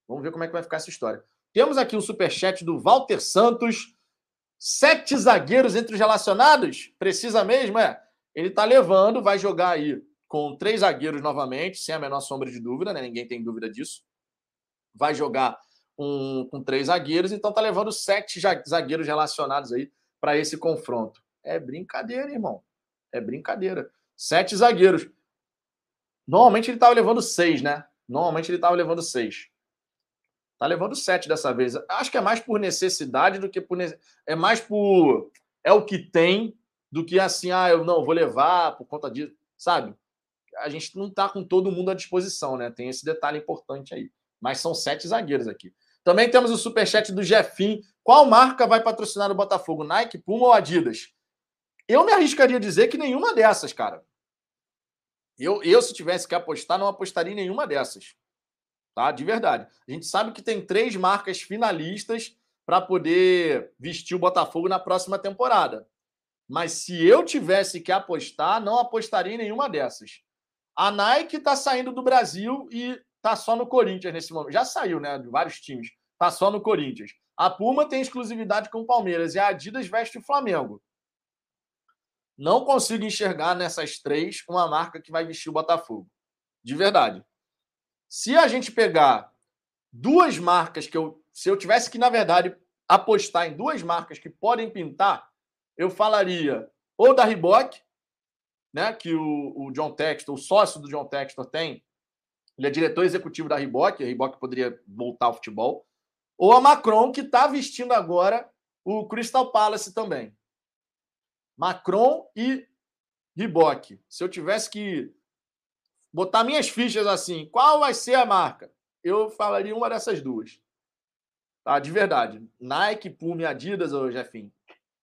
Vamos ver como é que vai ficar essa história. Temos aqui um superchat do Walter Santos. Sete zagueiros entre os relacionados? Precisa mesmo, é? Ele tá levando, vai jogar aí com três zagueiros novamente, sem a menor sombra de dúvida, né? Ninguém tem dúvida disso. Vai jogar um, com três zagueiros, então tá levando sete zagueiros relacionados aí para esse confronto. É brincadeira, irmão. É brincadeira. Sete zagueiros. Normalmente ele estava levando seis, né? Normalmente ele estava levando seis. Tá levando sete dessa vez. Acho que é mais por necessidade do que por. É mais por. É o que tem do que assim, ah, eu não vou levar por conta disso, sabe? A gente não tá com todo mundo à disposição, né? Tem esse detalhe importante aí. Mas são sete zagueiros aqui. Também temos o superchat do Jefim. Qual marca vai patrocinar o Botafogo? Nike, Puma ou Adidas? Eu me arriscaria a dizer que nenhuma dessas, cara. Eu, eu, se tivesse que apostar, não apostaria em nenhuma dessas. Tá? De verdade. A gente sabe que tem três marcas finalistas para poder vestir o Botafogo na próxima temporada. Mas se eu tivesse que apostar, não apostaria em nenhuma dessas. A Nike está saindo do Brasil e está só no Corinthians nesse momento. Já saiu, né? De vários times. Está só no Corinthians. A Puma tem exclusividade com o Palmeiras e a Adidas veste o Flamengo. Não consigo enxergar nessas três uma marca que vai vestir o Botafogo. De verdade. Se a gente pegar duas marcas que eu. Se eu tivesse que, na verdade, apostar em duas marcas que podem pintar, eu falaria ou da Reebok, né, que o, o John Textor, o sócio do John Textor tem, ele é diretor executivo da Reebok, a Reebok poderia voltar ao futebol, ou a Macron, que está vestindo agora o Crystal Palace também. Macron e Reebok. Se eu tivesse que botar minhas fichas assim, qual vai ser a marca? Eu falaria uma dessas duas. Tá? De verdade. Nike, Puma e Adidas, ô Jefim.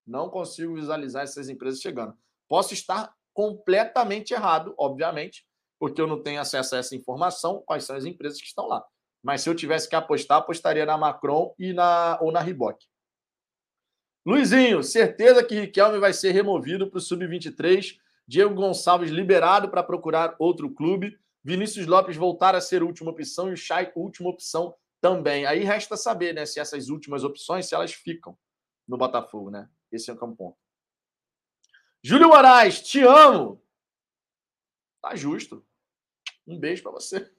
Não consigo visualizar essas empresas chegando. Posso estar completamente errado, obviamente, porque eu não tenho acesso a essa informação, quais são as empresas que estão lá. Mas se eu tivesse que apostar, apostaria na Macron e na, ou na Reebok. Luizinho, certeza que Riquelme vai ser removido para o Sub-23. Diego Gonçalves liberado para procurar outro clube. Vinícius Lopes voltar a ser última opção e o Chay última opção também. Aí resta saber né, se essas últimas opções, se elas ficam no Botafogo, né? Esse é um ponto. Júlio Moraes, te amo. Tá justo. Um beijo para você.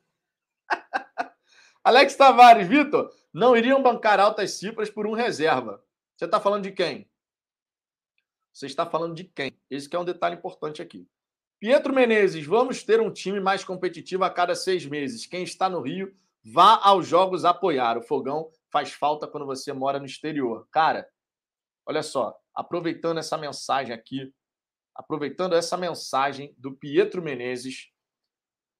Alex Tavares, Vitor, não iriam bancar altas cifras por um reserva. Você está falando de quem? Você está falando de quem? Esse é um detalhe importante aqui. Pietro Menezes, vamos ter um time mais competitivo a cada seis meses. Quem está no Rio, vá aos jogos apoiar. O fogão faz falta quando você mora no exterior. Cara, olha só, aproveitando essa mensagem aqui, aproveitando essa mensagem do Pietro Menezes,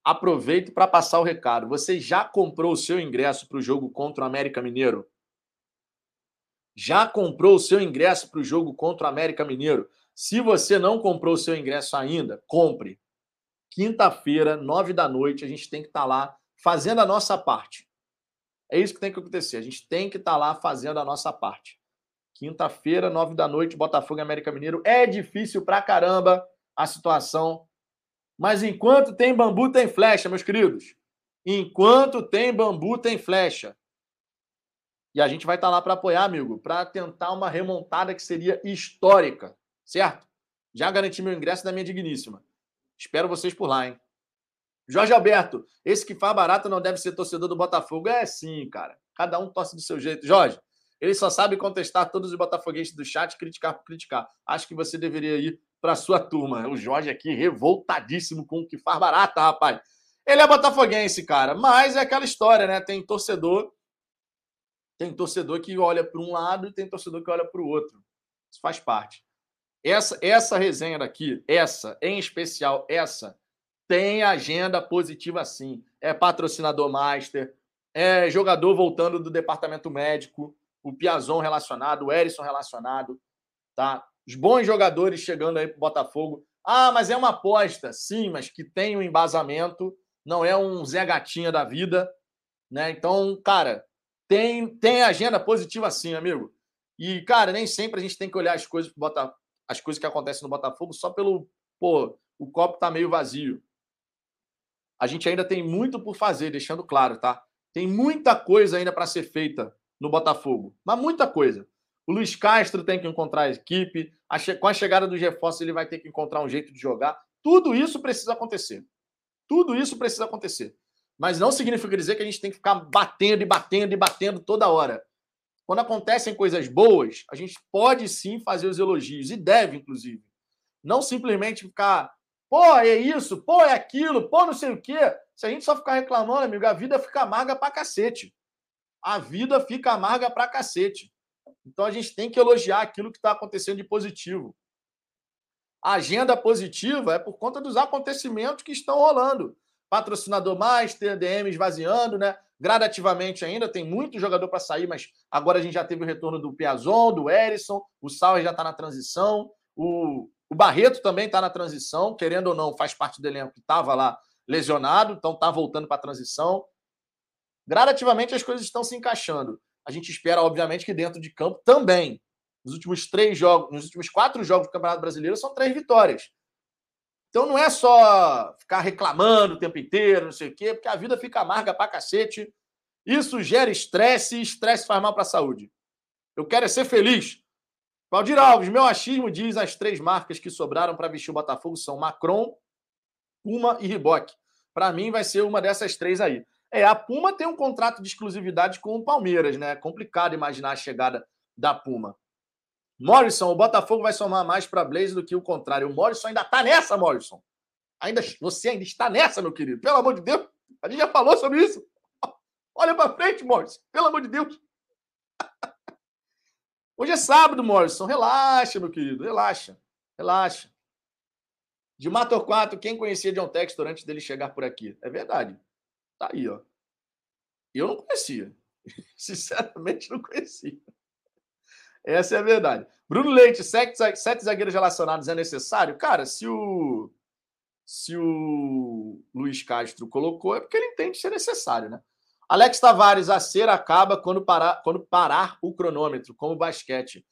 aproveito para passar o recado. Você já comprou o seu ingresso para o jogo contra o América Mineiro? Já comprou o seu ingresso para o jogo contra o América Mineiro? Se você não comprou o seu ingresso ainda, compre. Quinta-feira, nove da noite, a gente tem que estar tá lá fazendo a nossa parte. É isso que tem que acontecer. A gente tem que estar tá lá fazendo a nossa parte. Quinta-feira, nove da noite, Botafogo e América Mineiro. É difícil pra caramba a situação. Mas enquanto tem bambu, tem flecha, meus queridos. Enquanto tem bambu, tem flecha. E a gente vai estar tá lá para apoiar, amigo, para tentar uma remontada que seria histórica, certo? Já garanti meu ingresso da minha digníssima. Espero vocês por lá, hein? Jorge Alberto, esse que faz barato não deve ser torcedor do Botafogo. É sim, cara. Cada um torce do seu jeito. Jorge, ele só sabe contestar todos os botafoguenses do chat, criticar por criticar. Acho que você deveria ir para sua turma. O Jorge aqui revoltadíssimo com o que faz barata, rapaz. Ele é botafoguense, cara, mas é aquela história, né? Tem torcedor, tem torcedor que olha para um lado e tem torcedor que olha para o outro. Isso faz parte. Essa, essa resenha daqui, essa, em especial essa, tem agenda positiva sim. É patrocinador master, é jogador voltando do departamento médico, o Piazon relacionado, o Erisson relacionado, tá? Os bons jogadores chegando aí para o Botafogo. Ah, mas é uma aposta. Sim, mas que tem um embasamento, não é um Zé Gatinha da vida, né? Então, cara, tem, tem agenda positiva sim, amigo. E, cara, nem sempre a gente tem que olhar as coisas, Bota, as coisas que acontecem no Botafogo só pelo, pô, o copo tá meio vazio. A gente ainda tem muito por fazer, deixando claro, tá? Tem muita coisa ainda para ser feita no Botafogo, mas muita coisa. O Luiz Castro tem que encontrar a equipe, a com a chegada dos reforços ele vai ter que encontrar um jeito de jogar. Tudo isso precisa acontecer. Tudo isso precisa acontecer. Mas não significa dizer que a gente tem que ficar batendo e batendo e batendo toda hora. Quando acontecem coisas boas, a gente pode sim fazer os elogios, e deve, inclusive. Não simplesmente ficar, pô, é isso, pô, é aquilo, pô, não sei o quê. Se a gente só ficar reclamando, amigo, a vida fica amarga pra cacete. A vida fica amarga pra cacete. Então a gente tem que elogiar aquilo que está acontecendo de positivo. A agenda positiva é por conta dos acontecimentos que estão rolando. Patrocinador Master, DM esvaziando, né? Gradativamente ainda, tem muito jogador para sair, mas agora a gente já teve o retorno do Piazon, do Erisson, o Sauer já está na transição, o, o Barreto também está na transição, querendo ou não, faz parte do elenco que estava lá lesionado, então está voltando para a transição. Gradativamente as coisas estão se encaixando. A gente espera, obviamente, que dentro de campo também. Nos últimos três jogos, nos últimos quatro jogos do Campeonato Brasileiro, são três vitórias. Então não é só ficar reclamando o tempo inteiro, não sei o quê, porque a vida fica amarga pra cacete. Isso gera estresse e estresse faz mal para a saúde. Eu quero é ser feliz. Valdir Alves, meu achismo diz as três marcas que sobraram para vestir o Botafogo são Macron, Puma e Riboc. Para mim vai ser uma dessas três aí. É, a Puma tem um contrato de exclusividade com o Palmeiras, né? É complicado imaginar a chegada da Puma. Morrison, o Botafogo vai somar mais para Blaze do que o contrário. O Morrison ainda está nessa, Morrison. Ainda, você ainda está nessa, meu querido. Pelo amor de Deus. A gente já falou sobre isso. Olha para frente, Morrison. Pelo amor de Deus. Hoje é sábado, Morrison. Relaxa, meu querido. Relaxa. Relaxa. De Mato 4, quem conhecia John Textor antes dele chegar por aqui? É verdade. Tá aí, ó. Eu não conhecia. Sinceramente, não conhecia. Essa é a verdade. Bruno Leite, sete, sete zagueiros relacionados é necessário? Cara, se o. Se o Luiz Castro colocou, é porque ele entende ser necessário, né? Alex Tavares, a cera acaba quando parar, quando parar o cronômetro, como basquete.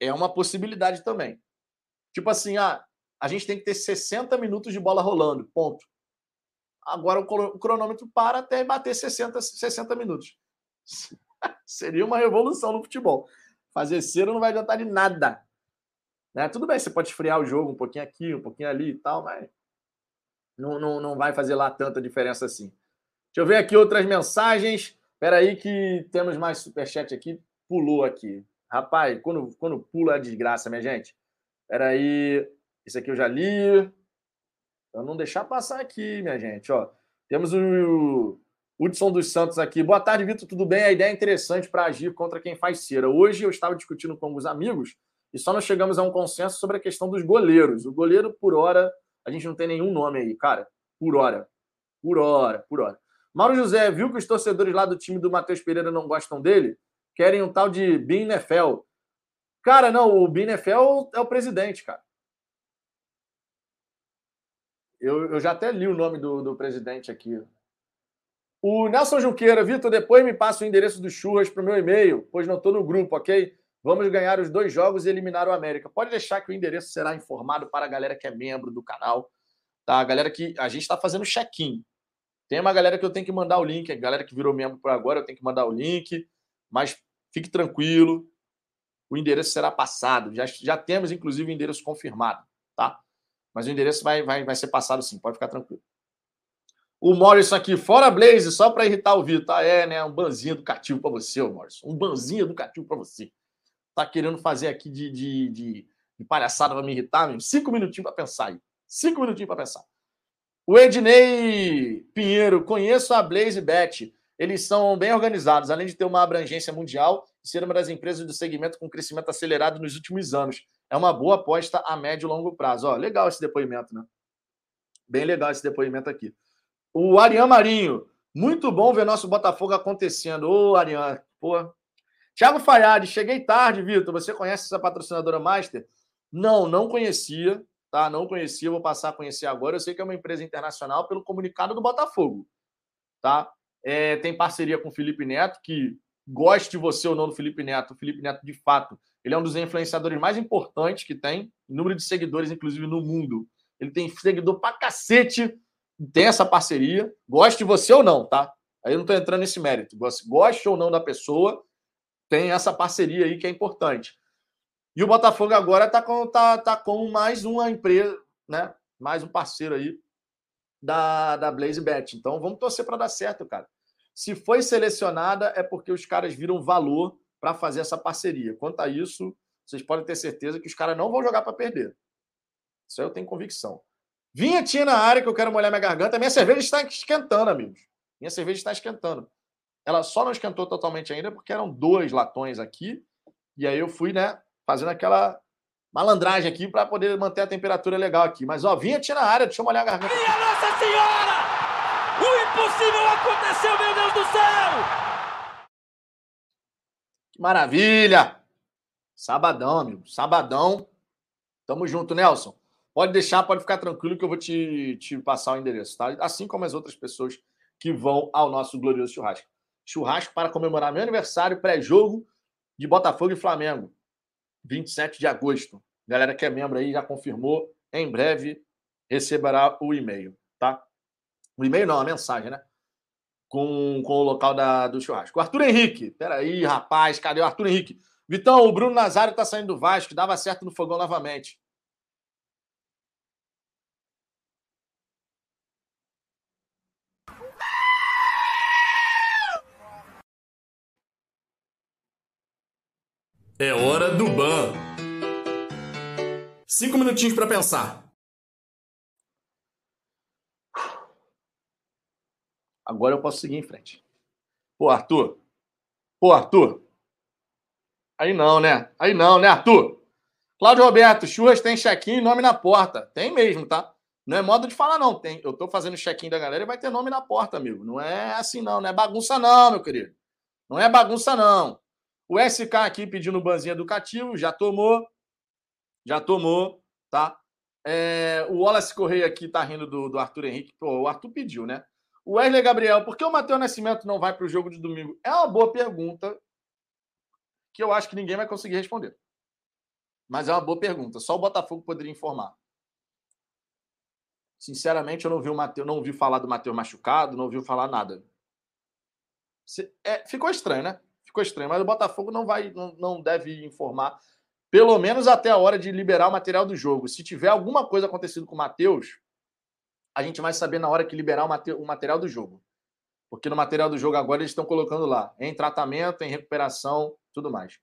É uma possibilidade também. Tipo assim, ah, a gente tem que ter 60 minutos de bola rolando, ponto. Agora o cronômetro para até bater 60, 60 minutos. Seria uma revolução no futebol. Fazer cera não vai adiantar de nada. Né? Tudo bem, você pode esfriar o jogo um pouquinho aqui, um pouquinho ali e tal, mas não, não, não vai fazer lá tanta diferença assim. Deixa eu ver aqui outras mensagens. Espera aí que temos mais superchat aqui. Pulou aqui. Rapaz, quando, quando pula é desgraça, minha gente. Espera aí. Isso aqui eu já li. Para não deixar passar aqui, minha gente. Ó, temos o Hudson dos Santos aqui. Boa tarde, Vitor. Tudo bem? A ideia é interessante para agir contra quem faz cera. Hoje eu estava discutindo com alguns amigos e só nós chegamos a um consenso sobre a questão dos goleiros. O goleiro, por hora, a gente não tem nenhum nome aí, cara. Por hora. Por hora, por hora. Mauro José, viu que os torcedores lá do time do Matheus Pereira não gostam dele? Querem um tal de Binefel. Cara, não, o Binefel é o presidente, cara. Eu, eu já até li o nome do, do presidente aqui. O Nelson Junqueira, Vitor, depois me passa o endereço do Churras para o meu e-mail, pois não estou no grupo, ok? Vamos ganhar os dois jogos e eliminar o América. Pode deixar que o endereço será informado para a galera que é membro do canal, tá? A galera que a gente está fazendo check-in. Tem uma galera que eu tenho que mandar o link, a galera que virou membro por agora, eu tenho que mandar o link, mas fique tranquilo, o endereço será passado. Já, já temos, inclusive, o endereço confirmado, tá? Mas o endereço vai, vai, vai ser passado sim, pode ficar tranquilo. O Morrison aqui, fora Blaze, só para irritar o Vitor. Ah, é, né? Um banzinho educativo para você, Morrison. Um banzinho educativo para você. Tá querendo fazer aqui de, de, de, de palhaçada para me irritar, mesmo? Cinco minutinhos para pensar aí. Cinco minutinhos para pensar. O Ednei Pinheiro, conheço a Blaze Bet. Eles são bem organizados, além de ter uma abrangência mundial e ser uma das empresas do segmento com crescimento acelerado nos últimos anos. É uma boa aposta a médio e longo prazo. Ó, legal esse depoimento, né? Bem legal esse depoimento aqui. O Arian Marinho, muito bom ver nosso Botafogo acontecendo. Ô, Arian, pô. Thiago Fayad, cheguei tarde, Vitor. Você conhece essa patrocinadora Master? Não, não conhecia, tá? Não conhecia, vou passar a conhecer agora. Eu sei que é uma empresa internacional pelo comunicado do Botafogo, tá? É, tem parceria com o Felipe Neto, que goste de você ou não do Felipe Neto, o Felipe Neto, de fato, ele é um dos influenciadores mais importantes que tem, número de seguidores, inclusive, no mundo. Ele tem seguidor pra cacete, tem essa parceria, goste você ou não, tá? Aí eu não tô entrando nesse mérito. Goste ou não da pessoa, tem essa parceria aí que é importante. E o Botafogo agora está com, tá, tá com mais uma empresa, né? Mais um parceiro aí da, da Blaze Bet. Então vamos torcer para dar certo, cara. Se foi selecionada, é porque os caras viram valor para fazer essa parceria. Quanto a isso, vocês podem ter certeza que os caras não vão jogar para perder. Isso aí eu tenho convicção. Vinhetinha na área que eu quero molhar minha garganta. Minha cerveja está esquentando, amigos. Minha cerveja está esquentando. Ela só não esquentou totalmente ainda porque eram dois latões aqui. E aí eu fui, né, fazendo aquela malandragem aqui para poder manter a temperatura legal aqui. Mas, ó, vinhetinha na área. Deixa eu molhar a garganta. Minha Nossa Senhora! O impossível aconteceu, meu Deus do céu! Que maravilha! Sabadão, amigo. Sabadão. Tamo junto, Nelson. Pode deixar, pode ficar tranquilo que eu vou te, te passar o endereço, tá? Assim como as outras pessoas que vão ao nosso glorioso churrasco. Churrasco para comemorar meu aniversário pré-jogo de Botafogo e Flamengo. 27 de agosto. Galera que é membro aí já confirmou. Em breve receberá o e-mail, tá? O e-mail não, a mensagem, né? Com, com o local da, do churrasco. Arthur Henrique. Peraí, rapaz, cadê o Arthur Henrique? Vitão, o Bruno Nazário tá saindo do Vasco, dava certo no fogão novamente. É hora do ban. Cinco minutinhos para pensar. Agora eu posso seguir em frente. Pô, Arthur. Pô, Arthur. Aí não, né? Aí não, né, Arthur? Cláudio Roberto, churras tem check-in e nome na porta. Tem mesmo, tá? Não é modo de falar, não. Tem. Eu tô fazendo check-in da galera e vai ter nome na porta, amigo. Não é assim, não. Não é bagunça, não, meu querido. Não é bagunça, não. O SK aqui pedindo banzinho educativo, já tomou. Já tomou, tá? É, o Wallace Correia aqui tá rindo do, do Arthur Henrique. Pô, o Arthur pediu, né? O Wesley Gabriel, por que o Matheus Nascimento não vai para o jogo de domingo? É uma boa pergunta que eu acho que ninguém vai conseguir responder. Mas é uma boa pergunta. Só o Botafogo poderia informar. Sinceramente, eu não vi o Mateus, não ouvi falar do Matheus machucado, não ouvi falar nada. É, ficou estranho, né? Ficou estranho. Mas o Botafogo não vai, não, não deve informar, pelo menos até a hora de liberar o material do jogo. Se tiver alguma coisa acontecido com o Matheus, a gente vai saber na hora que liberar o, o material do jogo. Porque no material do jogo agora eles estão colocando lá em tratamento, em recuperação, tudo mais.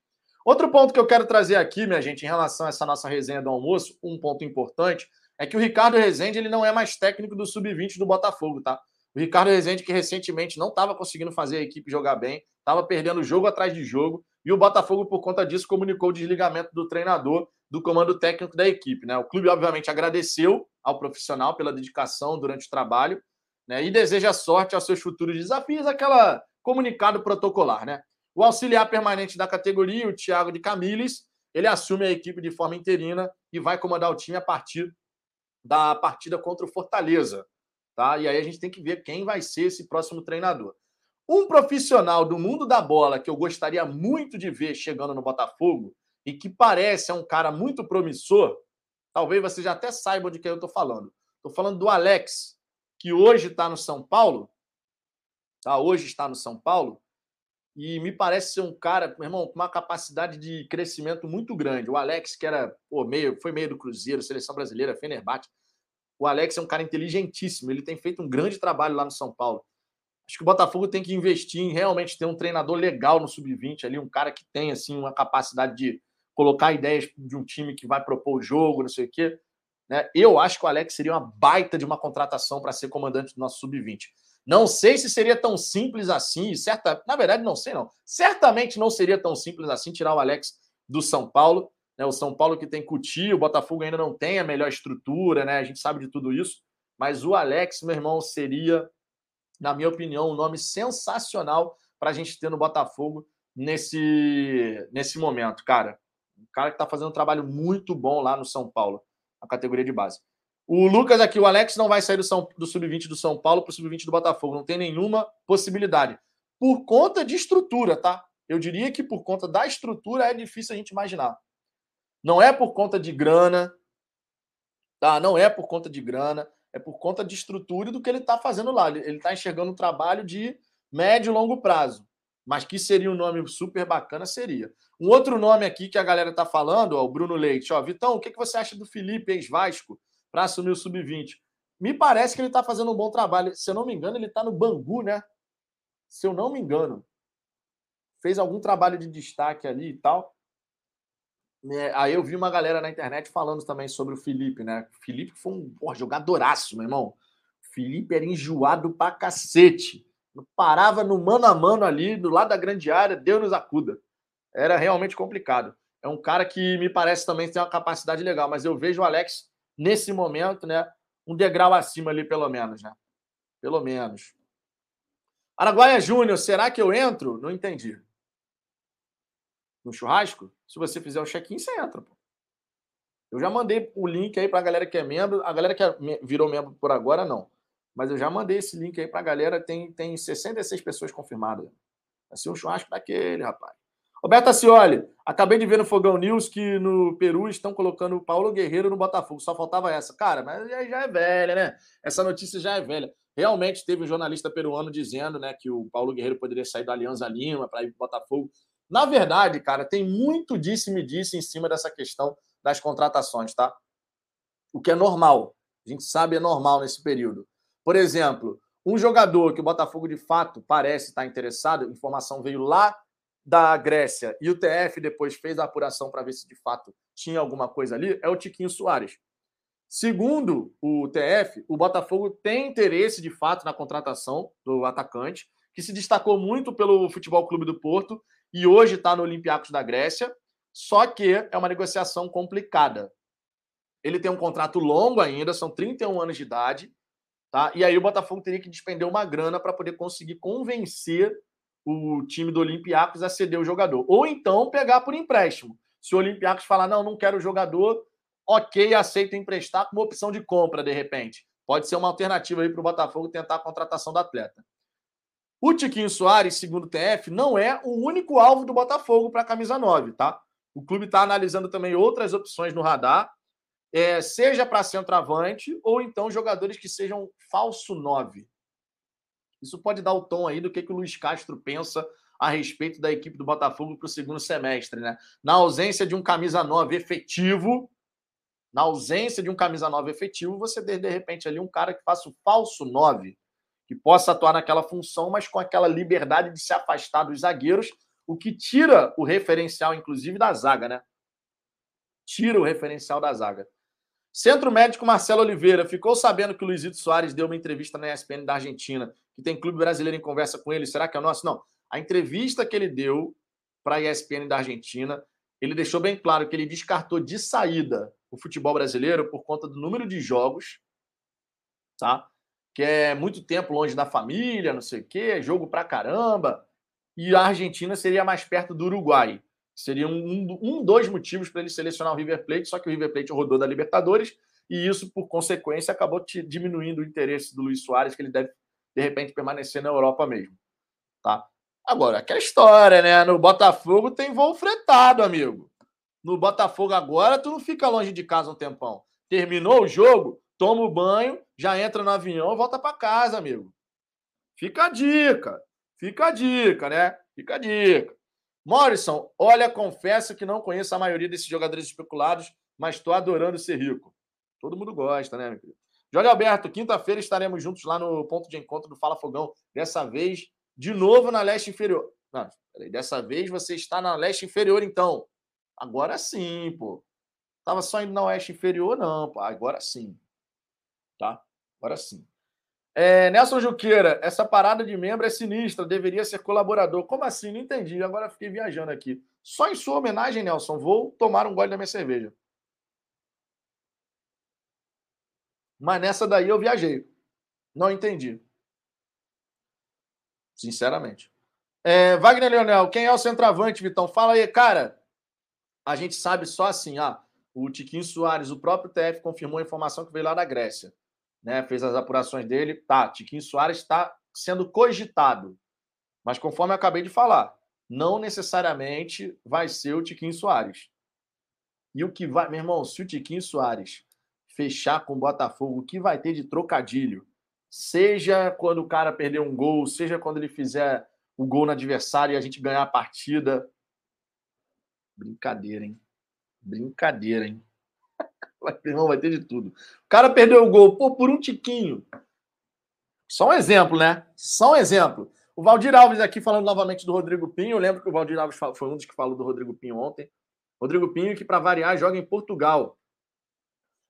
Outro ponto que eu quero trazer aqui, minha gente, em relação a essa nossa resenha do almoço, um ponto importante, é que o Ricardo Rezende ele não é mais técnico do sub-20 do Botafogo, tá? Ricardo Rezende, que recentemente não estava conseguindo fazer a equipe jogar bem, estava perdendo jogo atrás de jogo, e o Botafogo, por conta disso, comunicou o desligamento do treinador do comando técnico da equipe. Né? O clube, obviamente, agradeceu ao profissional pela dedicação durante o trabalho né? e deseja sorte aos seus futuros desafios, aquela comunicado protocolar. Né? O auxiliar permanente da categoria, o Thiago de Camilles, ele assume a equipe de forma interina e vai comandar o time a partir da partida contra o Fortaleza. Tá? E aí a gente tem que ver quem vai ser esse próximo treinador. Um profissional do mundo da bola que eu gostaria muito de ver chegando no Botafogo e que parece é um cara muito promissor, talvez você já até saiba de quem eu estou falando. Estou falando do Alex, que hoje está no São Paulo. Tá? Hoje está no São Paulo. E me parece ser um cara, meu irmão, com uma capacidade de crescimento muito grande. O Alex, que era pô, meio, foi meio do Cruzeiro, seleção brasileira, Fenerbahçe. O Alex é um cara inteligentíssimo. Ele tem feito um grande trabalho lá no São Paulo. Acho que o Botafogo tem que investir em realmente ter um treinador legal no sub-20 ali, um cara que tem assim uma capacidade de colocar ideias de um time que vai propor o jogo, não sei o quê. Né? Eu acho que o Alex seria uma baita de uma contratação para ser comandante do nosso sub-20. Não sei se seria tão simples assim, certa, na verdade não sei não. Certamente não seria tão simples assim tirar o Alex do São Paulo, né? O São Paulo que tem Cuti, o Botafogo ainda não tem a melhor estrutura, né? A gente sabe de tudo isso, mas o Alex, meu irmão, seria, na minha opinião, um nome sensacional para a gente ter no Botafogo nesse nesse momento, cara. Um cara que está fazendo um trabalho muito bom lá no São Paulo, a categoria de base. O Lucas aqui, o Alex não vai sair do, São, do sub-20 do São Paulo para o sub-20 do Botafogo. Não tem nenhuma possibilidade. Por conta de estrutura, tá? Eu diria que por conta da estrutura é difícil a gente imaginar. Não é por conta de grana, tá? Não é por conta de grana, é por conta de estrutura e do que ele está fazendo lá. Ele está enxergando um trabalho de médio e longo prazo. Mas que seria um nome super bacana, seria. Um outro nome aqui que a galera está falando, ó, o Bruno Leite. Ó, Vitão, o que, que você acha do Felipe, ex-Vasco? para assumir o sub-20. Me parece que ele está fazendo um bom trabalho. Se eu não me engano, ele está no Bangu, né? Se eu não me engano. Fez algum trabalho de destaque ali e tal. É, aí eu vi uma galera na internet falando também sobre o Felipe, né? O Felipe foi um porra, jogadoraço, meu irmão. O Felipe era enjoado pra cacete. Parava no mano a mano ali, do lado da grande área, deu nos acuda. Era realmente complicado. É um cara que me parece também ter uma capacidade legal, mas eu vejo o Alex nesse momento, né, um degrau acima ali, pelo menos, né? Pelo menos. Araguaia Júnior, será que eu entro? Não entendi. No churrasco? Se você fizer o check-in, você entra, pô. Eu já mandei o link aí para a galera que é membro. A galera que é, virou membro por agora, não. Mas eu já mandei esse link aí para a galera. Tem, tem 66 pessoas confirmadas. Vai ser um churrasco daquele, rapaz. Roberto Acioli, acabei de ver no Fogão News que no Peru estão colocando o Paulo Guerreiro no Botafogo. Só faltava essa. Cara, mas já é velha, né? Essa notícia já é velha. Realmente teve um jornalista peruano dizendo né, que o Paulo Guerreiro poderia sair do Alianza Lima para ir para o Botafogo. Na verdade, cara, tem muito disse me disse em cima dessa questão das contratações, tá? O que é normal. A gente sabe é normal nesse período. Por exemplo, um jogador que o Botafogo de fato parece estar interessado, informação veio lá da Grécia e o TF depois fez a apuração para ver se de fato tinha alguma coisa ali, é o Tiquinho Soares. Segundo o TF, o Botafogo tem interesse de fato na contratação do atacante, que se destacou muito pelo Futebol Clube do Porto e hoje está no Olympiacos da Grécia, só que é uma negociação complicada. Ele tem um contrato longo ainda, são 31 anos de idade, tá? E aí o Botafogo teria que despender uma grana para poder conseguir convencer o time do Olympiacos a ceder o jogador. Ou então pegar por empréstimo. Se o Olympiacos falar, não, não quero o jogador, ok, aceito emprestar como opção de compra, de repente. Pode ser uma alternativa aí para o Botafogo tentar a contratação do atleta. O Tiquinho Soares, segundo o TF, não é o único alvo do Botafogo para a camisa 9, tá? O clube está analisando também outras opções no radar, é, seja para centroavante ou então jogadores que sejam falso 9. Isso pode dar o tom aí do que, que o Luiz Castro pensa a respeito da equipe do Botafogo para o segundo semestre, né? Na ausência de um camisa 9 efetivo, na ausência de um camisa 9 efetivo, você ter de repente ali um cara que faça o falso 9, que possa atuar naquela função, mas com aquela liberdade de se afastar dos zagueiros, o que tira o referencial, inclusive, da zaga, né? Tira o referencial da zaga. Centro Médico Marcelo Oliveira ficou sabendo que o Luizito Soares deu uma entrevista na ESPN da Argentina, que tem clube brasileiro em conversa com ele. Será que é nosso? Não. A entrevista que ele deu para a ESPN da Argentina, ele deixou bem claro que ele descartou de saída o futebol brasileiro por conta do número de jogos, tá? Que é muito tempo longe da família, não sei o quê, jogo pra caramba. E a Argentina seria mais perto do Uruguai. Seria um, um dois motivos para ele selecionar o River Plate, só que o River Plate rodou da Libertadores e isso, por consequência, acabou diminuindo o interesse do Luiz Soares, que ele deve, de repente, permanecer na Europa mesmo. Tá? Agora, aquela história, né? No Botafogo tem voo fretado, amigo. No Botafogo agora, tu não fica longe de casa um tempão. Terminou o jogo, toma o banho, já entra no avião, volta para casa, amigo. Fica a dica. Fica a dica, né? Fica a dica. Morrison, olha, confesso que não conheço a maioria desses jogadores especulados, mas estou adorando ser rico. Todo mundo gosta, né, meu querido? Jorge Alberto, quinta-feira estaremos juntos lá no ponto de encontro do Fala Fogão. Dessa vez, de novo na leste inferior. Não, peraí, dessa vez você está na leste inferior, então. Agora sim, pô. Tava só indo na Oeste Inferior, não, pá. Agora sim. Tá? Agora sim. É, Nelson Juqueira, essa parada de membro é sinistra, deveria ser colaborador. Como assim? Não entendi. Agora fiquei viajando aqui. Só em sua homenagem, Nelson, vou tomar um gole da minha cerveja. Mas nessa daí eu viajei. Não entendi. Sinceramente. É, Wagner Leonel, quem é o centroavante, Vitão? Fala aí, cara. A gente sabe só assim, ah, o Tiquinho Soares, o próprio TF confirmou a informação que veio lá da Grécia. Né, fez as apurações dele. Tá, Tiquinho Soares está sendo cogitado. Mas conforme eu acabei de falar, não necessariamente vai ser o Tiquinho Soares. E o que vai, meu irmão, se o Tiquinho Soares fechar com o Botafogo, o que vai ter de trocadilho? Seja quando o cara perder um gol, seja quando ele fizer o gol no adversário e a gente ganhar a partida. Brincadeira, hein? Brincadeira, hein? Vai, irmão, vai ter de tudo. O cara perdeu o gol, pô, por um tiquinho. Só um exemplo, né? Só um exemplo. O Valdir Alves aqui falando novamente do Rodrigo Pinho. Eu lembro que o Valdir Alves foi um dos que falou do Rodrigo Pinho ontem. Rodrigo Pinho, que para variar, joga em Portugal.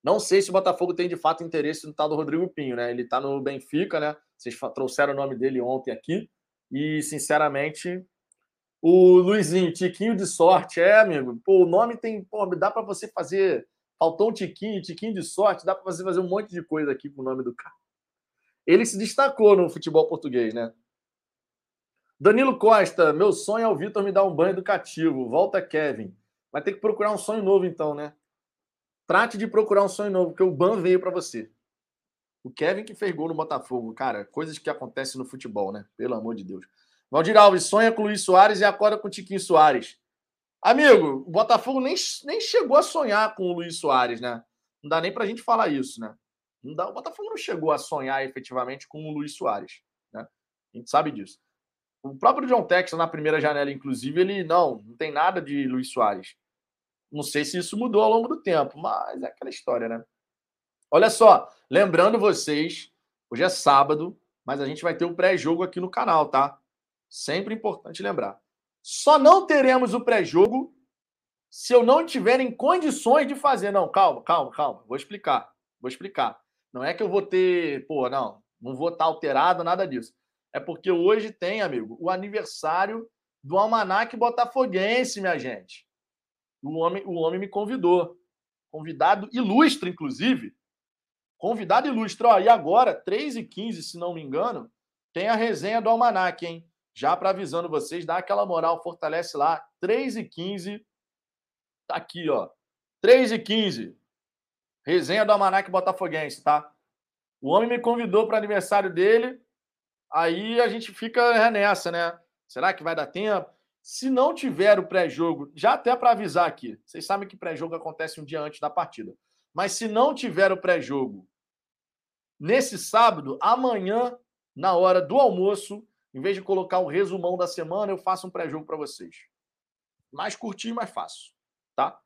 Não sei se o Botafogo tem de fato interesse no tal do Rodrigo Pinho, né? Ele está no Benfica, né? Vocês trouxeram o nome dele ontem aqui. E, sinceramente, o Luizinho, Tiquinho de sorte, é, amigo. Pô, o nome tem. Pô, dá para você fazer. Faltou um Tiquinho, Tiquinho de sorte, dá para você fazer um monte de coisa aqui com o nome do cara. Ele se destacou no futebol português, né? Danilo Costa, meu sonho é o Vitor me dar um banho educativo. Volta, Kevin. Vai ter que procurar um sonho novo, então, né? Trate de procurar um sonho novo, porque o Ban veio para você. O Kevin que fez gol no Botafogo. Cara, coisas que acontecem no futebol, né? Pelo amor de Deus. Valdir Alves sonha com o Luiz Soares e acorda com o Tiquinho Soares. Amigo, o Botafogo nem, nem chegou a sonhar com o Luiz Soares, né? Não dá nem pra gente falar isso, né? Não dá, o Botafogo não chegou a sonhar efetivamente com o Luiz Soares, né? A gente sabe disso. O próprio John Texas, na primeira janela, inclusive, ele não, não tem nada de Luiz Soares. Não sei se isso mudou ao longo do tempo, mas é aquela história, né? Olha só, lembrando vocês, hoje é sábado, mas a gente vai ter o um pré-jogo aqui no canal, tá? Sempre importante lembrar. Só não teremos o pré-jogo se eu não tiver em condições de fazer. Não, calma, calma, calma. Vou explicar. Vou explicar. Não é que eu vou ter, pô, não, não vou estar alterado, nada disso. É porque hoje tem, amigo, o aniversário do Almanac Botafoguense, minha gente o homem, o homem me convidou. Convidado ilustre, inclusive. Convidado ilustre. Ó, e agora, 3h15, se não me engano, tem a resenha do Almanac, hein? Já para avisando vocês, dá aquela moral, fortalece lá. 3h15. Tá aqui, ó. 3h15. Resenha do Almanac Botafoguense, tá? O homem me convidou para aniversário dele. Aí a gente fica nessa, né? Será que vai dar tempo? Se não tiver o pré-jogo, já até para avisar aqui, vocês sabem que pré-jogo acontece um dia antes da partida. Mas se não tiver o pré-jogo nesse sábado, amanhã, na hora do almoço, em vez de colocar um resumão da semana, eu faço um pré-jogo para vocês. Mais curtinho, mais fácil, tá?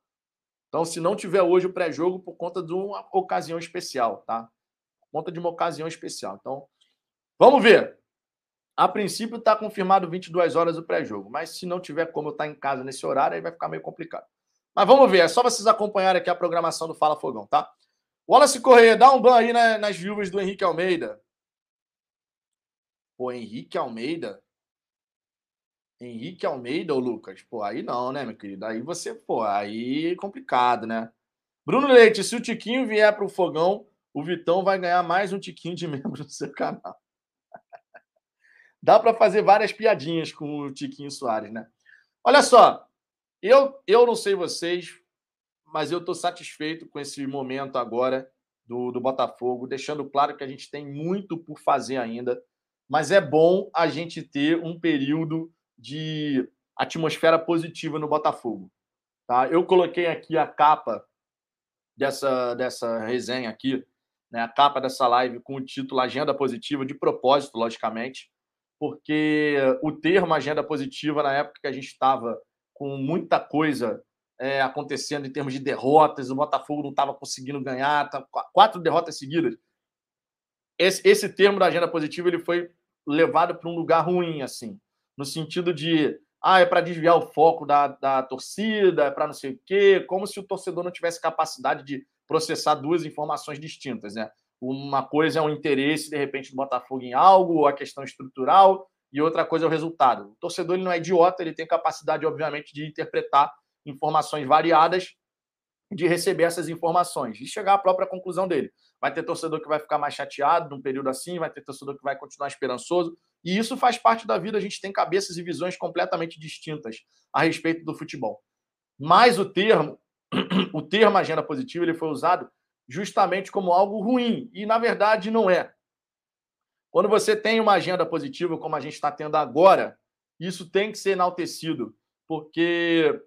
Então, se não tiver hoje o pré-jogo, por conta de uma ocasião especial, tá? Por conta de uma ocasião especial. Então, vamos ver. A princípio está confirmado 22 horas o pré-jogo, mas se não tiver como eu estar em casa nesse horário, aí vai ficar meio complicado. Mas vamos ver, é só vocês acompanharem aqui a programação do Fala Fogão, tá? Wallace Correia, dá um ban aí nas viúvas do Henrique Almeida. Pô, Henrique Almeida? Henrique Almeida, ô Lucas? Pô, aí não, né, meu querido? Aí você, pô, aí complicado, né? Bruno Leite, se o Tiquinho vier para o Fogão, o Vitão vai ganhar mais um Tiquinho de membro do seu canal. Dá para fazer várias piadinhas com o Tiquinho Soares, né? Olha só, eu, eu não sei vocês, mas eu estou satisfeito com esse momento agora do, do Botafogo, deixando claro que a gente tem muito por fazer ainda, mas é bom a gente ter um período de atmosfera positiva no Botafogo. Tá? Eu coloquei aqui a capa dessa, dessa resenha aqui, né? a capa dessa live com o título Agenda Positiva, de propósito, logicamente porque o termo agenda positiva, na época que a gente estava com muita coisa é, acontecendo em termos de derrotas, o Botafogo não estava conseguindo ganhar, tá, quatro derrotas seguidas. Esse, esse termo da agenda positiva ele foi levado para um lugar ruim, assim, no sentido de ah, é para desviar o foco da, da torcida, é para não sei o quê, como se o torcedor não tivesse capacidade de processar duas informações distintas, né? Uma coisa é o interesse, de repente, do Botafogo em algo, ou a questão estrutural, e outra coisa é o resultado. O torcedor ele não é idiota, ele tem capacidade, obviamente, de interpretar informações variadas, de receber essas informações e chegar à própria conclusão dele. Vai ter torcedor que vai ficar mais chateado num período assim, vai ter torcedor que vai continuar esperançoso, e isso faz parte da vida. A gente tem cabeças e visões completamente distintas a respeito do futebol. Mas o termo, o termo agenda positiva, ele foi usado justamente como algo ruim, e na verdade não é. Quando você tem uma agenda positiva, como a gente está tendo agora, isso tem que ser enaltecido, porque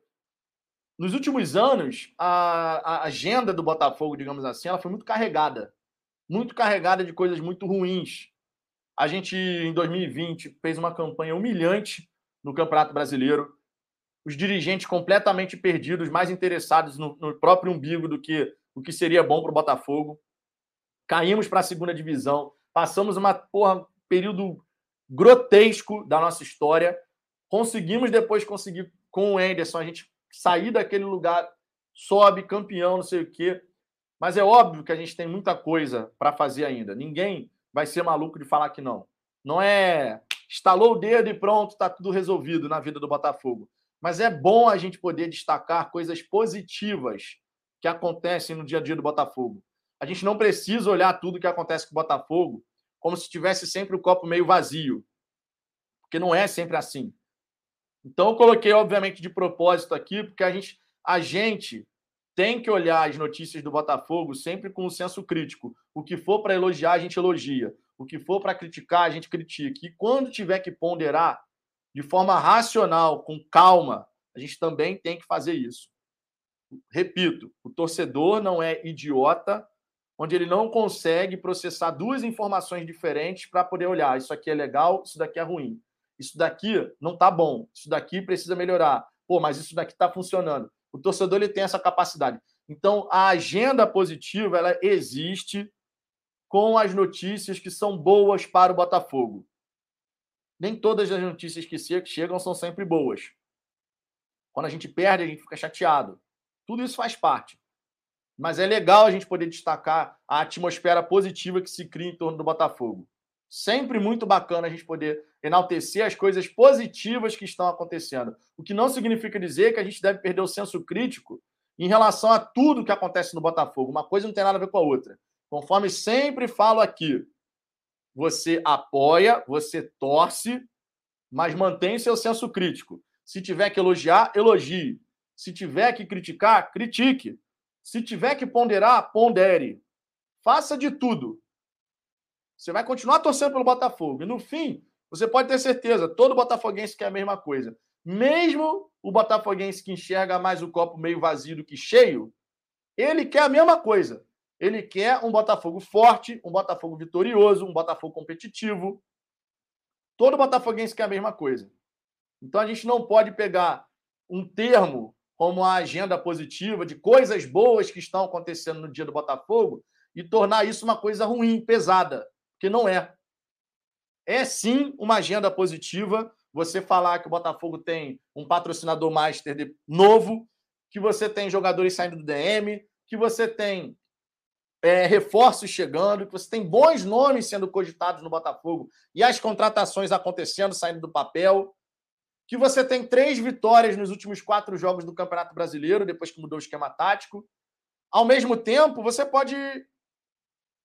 nos últimos anos, a, a, agenda do Botafogo, digamos assim, ela foi muito carregada. Muito carregada de coisas muito ruins. A gente, em 2020, fez uma campanha humilhante no Campeonato Brasileiro. Os dirigentes completamente perdidos, mais interessados no, no próprio umbigo do que o que seria bom para o Botafogo. Caímos para a segunda divisão. Passamos uma porra, período grotesco da nossa história. Conseguimos depois conseguir com o Anderson a gente sair daquele lugar, sobe campeão, não sei o quê. Mas é óbvio que a gente tem muita coisa para fazer ainda. Ninguém vai ser maluco de falar que não. Não é estalou o dedo e pronto, está tudo resolvido na vida do Botafogo. Mas é bom a gente poder destacar coisas positivas que acontecem no dia a dia do Botafogo. A gente não precisa olhar tudo que acontece com o Botafogo como se tivesse sempre o copo meio vazio. Porque não é sempre assim. Então, eu coloquei, obviamente, de propósito aqui, porque a gente, a gente tem que olhar as notícias do Botafogo sempre com um senso crítico. O que for para elogiar, a gente elogia. O que for para criticar, a gente critica. E quando tiver que ponderar de forma racional, com calma, a gente também tem que fazer isso. Repito, o torcedor não é idiota, onde ele não consegue processar duas informações diferentes para poder olhar. Isso aqui é legal, isso daqui é ruim isso daqui não está bom, isso daqui precisa melhorar. Pô, mas isso daqui está funcionando. O torcedor ele tem essa capacidade. Então, a agenda positiva ela existe com as notícias que são boas para o Botafogo. Nem todas as notícias que chegam são sempre boas. Quando a gente perde, a gente fica chateado. Tudo isso faz parte. Mas é legal a gente poder destacar a atmosfera positiva que se cria em torno do Botafogo. Sempre muito bacana a gente poder enaltecer as coisas positivas que estão acontecendo. O que não significa dizer que a gente deve perder o senso crítico em relação a tudo que acontece no Botafogo. Uma coisa não tem nada a ver com a outra. Conforme sempre falo aqui, você apoia, você torce, mas mantém seu senso crítico. Se tiver que elogiar, elogie. Se tiver que criticar, critique. Se tiver que ponderar, pondere. Faça de tudo você vai continuar torcendo pelo Botafogo. E no fim, você pode ter certeza, todo botafoguense quer a mesma coisa. Mesmo o botafoguense que enxerga mais o copo meio vazio do que cheio, ele quer a mesma coisa. Ele quer um Botafogo forte, um Botafogo vitorioso, um Botafogo competitivo. Todo botafoguense quer a mesma coisa. Então a gente não pode pegar um termo como a agenda positiva de coisas boas que estão acontecendo no dia do Botafogo e tornar isso uma coisa ruim, pesada que não é. É sim uma agenda positiva você falar que o Botafogo tem um patrocinador master novo, que você tem jogadores saindo do DM, que você tem é, reforços chegando, que você tem bons nomes sendo cogitados no Botafogo e as contratações acontecendo, saindo do papel, que você tem três vitórias nos últimos quatro jogos do Campeonato Brasileiro, depois que mudou o esquema tático. Ao mesmo tempo, você pode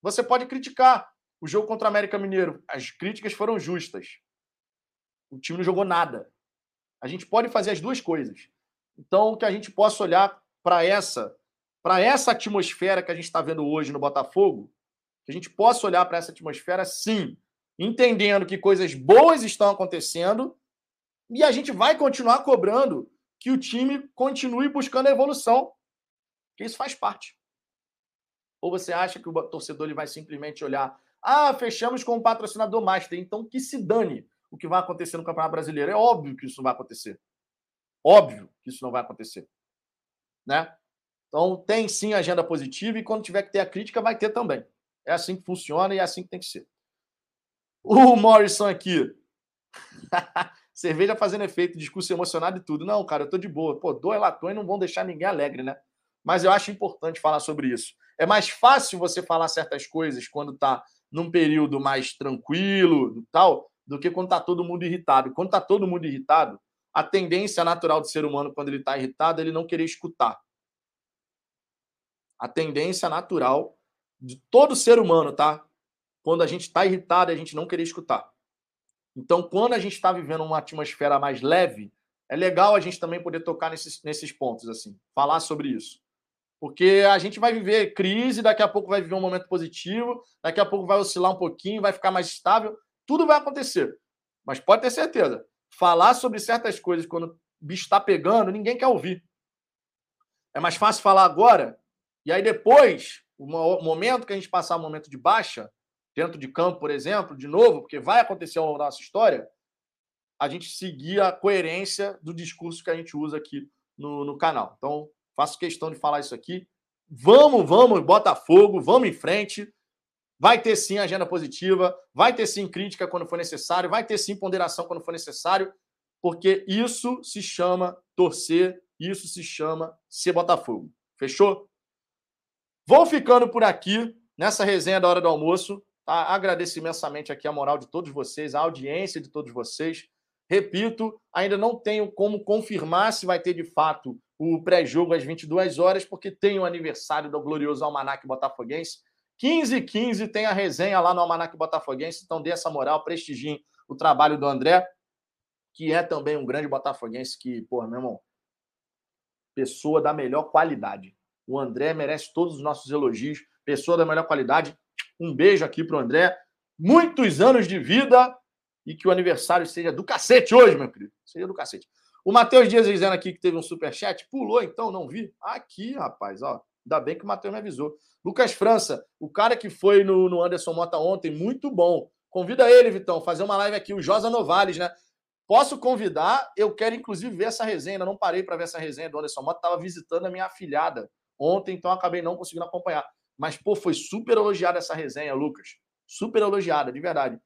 você pode criticar. O jogo contra o América Mineiro, as críticas foram justas. O time não jogou nada. A gente pode fazer as duas coisas. Então, que a gente possa olhar para essa, para essa atmosfera que a gente está vendo hoje no Botafogo, que a gente possa olhar para essa atmosfera, sim, entendendo que coisas boas estão acontecendo e a gente vai continuar cobrando que o time continue buscando a evolução, que isso faz parte. Ou você acha que o torcedor ele vai simplesmente olhar ah, fechamos com o patrocinador master. Então, que se dane o que vai acontecer no Campeonato Brasileiro. É óbvio que isso não vai acontecer. Óbvio que isso não vai acontecer. Né? Então, tem sim agenda positiva e quando tiver que ter a crítica, vai ter também. É assim que funciona e é assim que tem que ser. O Morrison aqui. cerveja fazendo efeito, discurso emocionado e tudo. Não, cara, eu tô de boa. Pô, dois latões não vão deixar ninguém alegre, né? Mas eu acho importante falar sobre isso. É mais fácil você falar certas coisas quando tá num período mais tranquilo, tal, do que quando tá todo mundo irritado. Quando tá todo mundo irritado, a tendência natural do ser humano quando ele está irritado é ele não querer escutar. A tendência natural de todo ser humano, tá? Quando a gente está irritado, é a gente não querer escutar. Então, quando a gente está vivendo uma atmosfera mais leve, é legal a gente também poder tocar nesses, nesses pontos, assim, falar sobre isso. Porque a gente vai viver crise, daqui a pouco vai viver um momento positivo, daqui a pouco vai oscilar um pouquinho, vai ficar mais estável. Tudo vai acontecer. Mas pode ter certeza, falar sobre certas coisas quando o bicho está pegando, ninguém quer ouvir. É mais fácil falar agora, e aí depois, o momento que a gente passar um momento de baixa, dentro de campo, por exemplo, de novo, porque vai acontecer ao longo da nossa história, a gente seguir a coerência do discurso que a gente usa aqui no, no canal. Então, faço questão de falar isso aqui. Vamos, vamos, Botafogo, vamos em frente. Vai ter sim agenda positiva, vai ter sim crítica quando for necessário, vai ter sim ponderação quando for necessário, porque isso se chama torcer, isso se chama ser Botafogo. Fechou? Vou ficando por aqui nessa resenha da hora do almoço. Tá? Agradeço imensamente aqui a moral de todos vocês, a audiência de todos vocês. Repito, ainda não tenho como confirmar se vai ter de fato o pré-jogo às 22 horas, porque tem o aniversário do glorioso Almanac Botafoguense. 15 e 15 tem a resenha lá no Almanac Botafoguense, então dê essa moral, prestigiem o trabalho do André, que é também um grande botafoguense que, pô, meu irmão, pessoa da melhor qualidade. O André merece todos os nossos elogios, pessoa da melhor qualidade. Um beijo aqui pro André. Muitos anos de vida e que o aniversário seja do cacete hoje, meu querido. Seja do cacete. O Matheus Dias dizendo aqui que teve um super chat, pulou então, não vi. Aqui, rapaz, ó. Ainda bem que o Matheus me avisou. Lucas França, o cara que foi no, no Anderson Mota ontem, muito bom. Convida ele, Vitão, fazer uma live aqui, o Josa Novales, né? Posso convidar? Eu quero, inclusive, ver essa resenha. Eu não parei para ver essa resenha do Anderson Mota. Estava visitando a minha afilhada ontem, então acabei não conseguindo acompanhar. Mas, pô, foi super elogiada essa resenha, Lucas. Super elogiada, de verdade.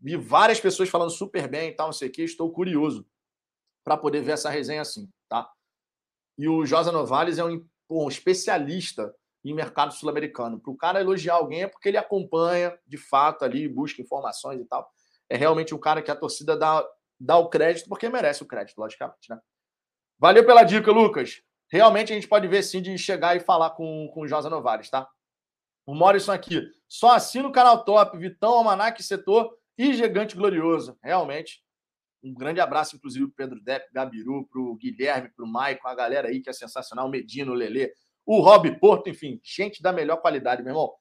Vi várias pessoas falando super bem e tal, não sei o quê. Estou curioso para poder ver essa resenha assim, tá? E o Josa Novales é um um especialista em mercado sul-americano. Para o cara elogiar alguém é porque ele acompanha, de fato, ali, busca informações e tal. É realmente um cara que a torcida dá, dá o crédito, porque merece o crédito, logicamente, né? Valeu pela dica, Lucas. Realmente a gente pode ver sim de chegar e falar com, com o Josa Novares, tá? O Morrison aqui. Só assina o canal top, Vitão, Almanac, Setor e Gigante Glorioso. Realmente. Um grande abraço, inclusive, para Pedro Depp, Gabiru, para o Guilherme, para o Maicon, a galera aí que é sensacional, o Medino, o Lelê, o Rob Porto, enfim, gente da melhor qualidade, meu irmão.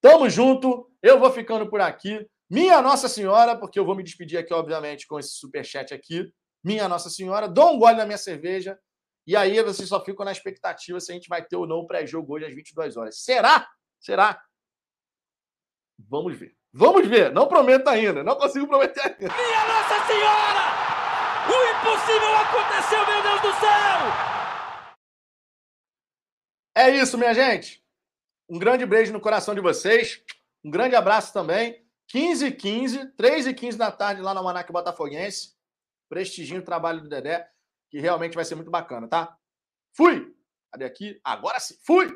Tamo junto, eu vou ficando por aqui. Minha Nossa Senhora, porque eu vou me despedir aqui, obviamente, com esse superchat aqui. Minha Nossa Senhora, dou um gole na minha cerveja. E aí vocês só ficam na expectativa se a gente vai ter ou não o pré-jogo hoje às 22 horas. Será? Será? Vamos ver. Vamos ver. Não prometo ainda. Não consigo prometer ainda. Minha Nossa Senhora! O impossível aconteceu, meu Deus do céu! É isso, minha gente. Um grande beijo no coração de vocês. Um grande abraço também. 15 h 15, 3 h 15 da tarde lá no Manac Botafoguense. Prestiginho o trabalho do Dedé, que realmente vai ser muito bacana, tá? Fui! Cadê aqui? Agora sim. Fui!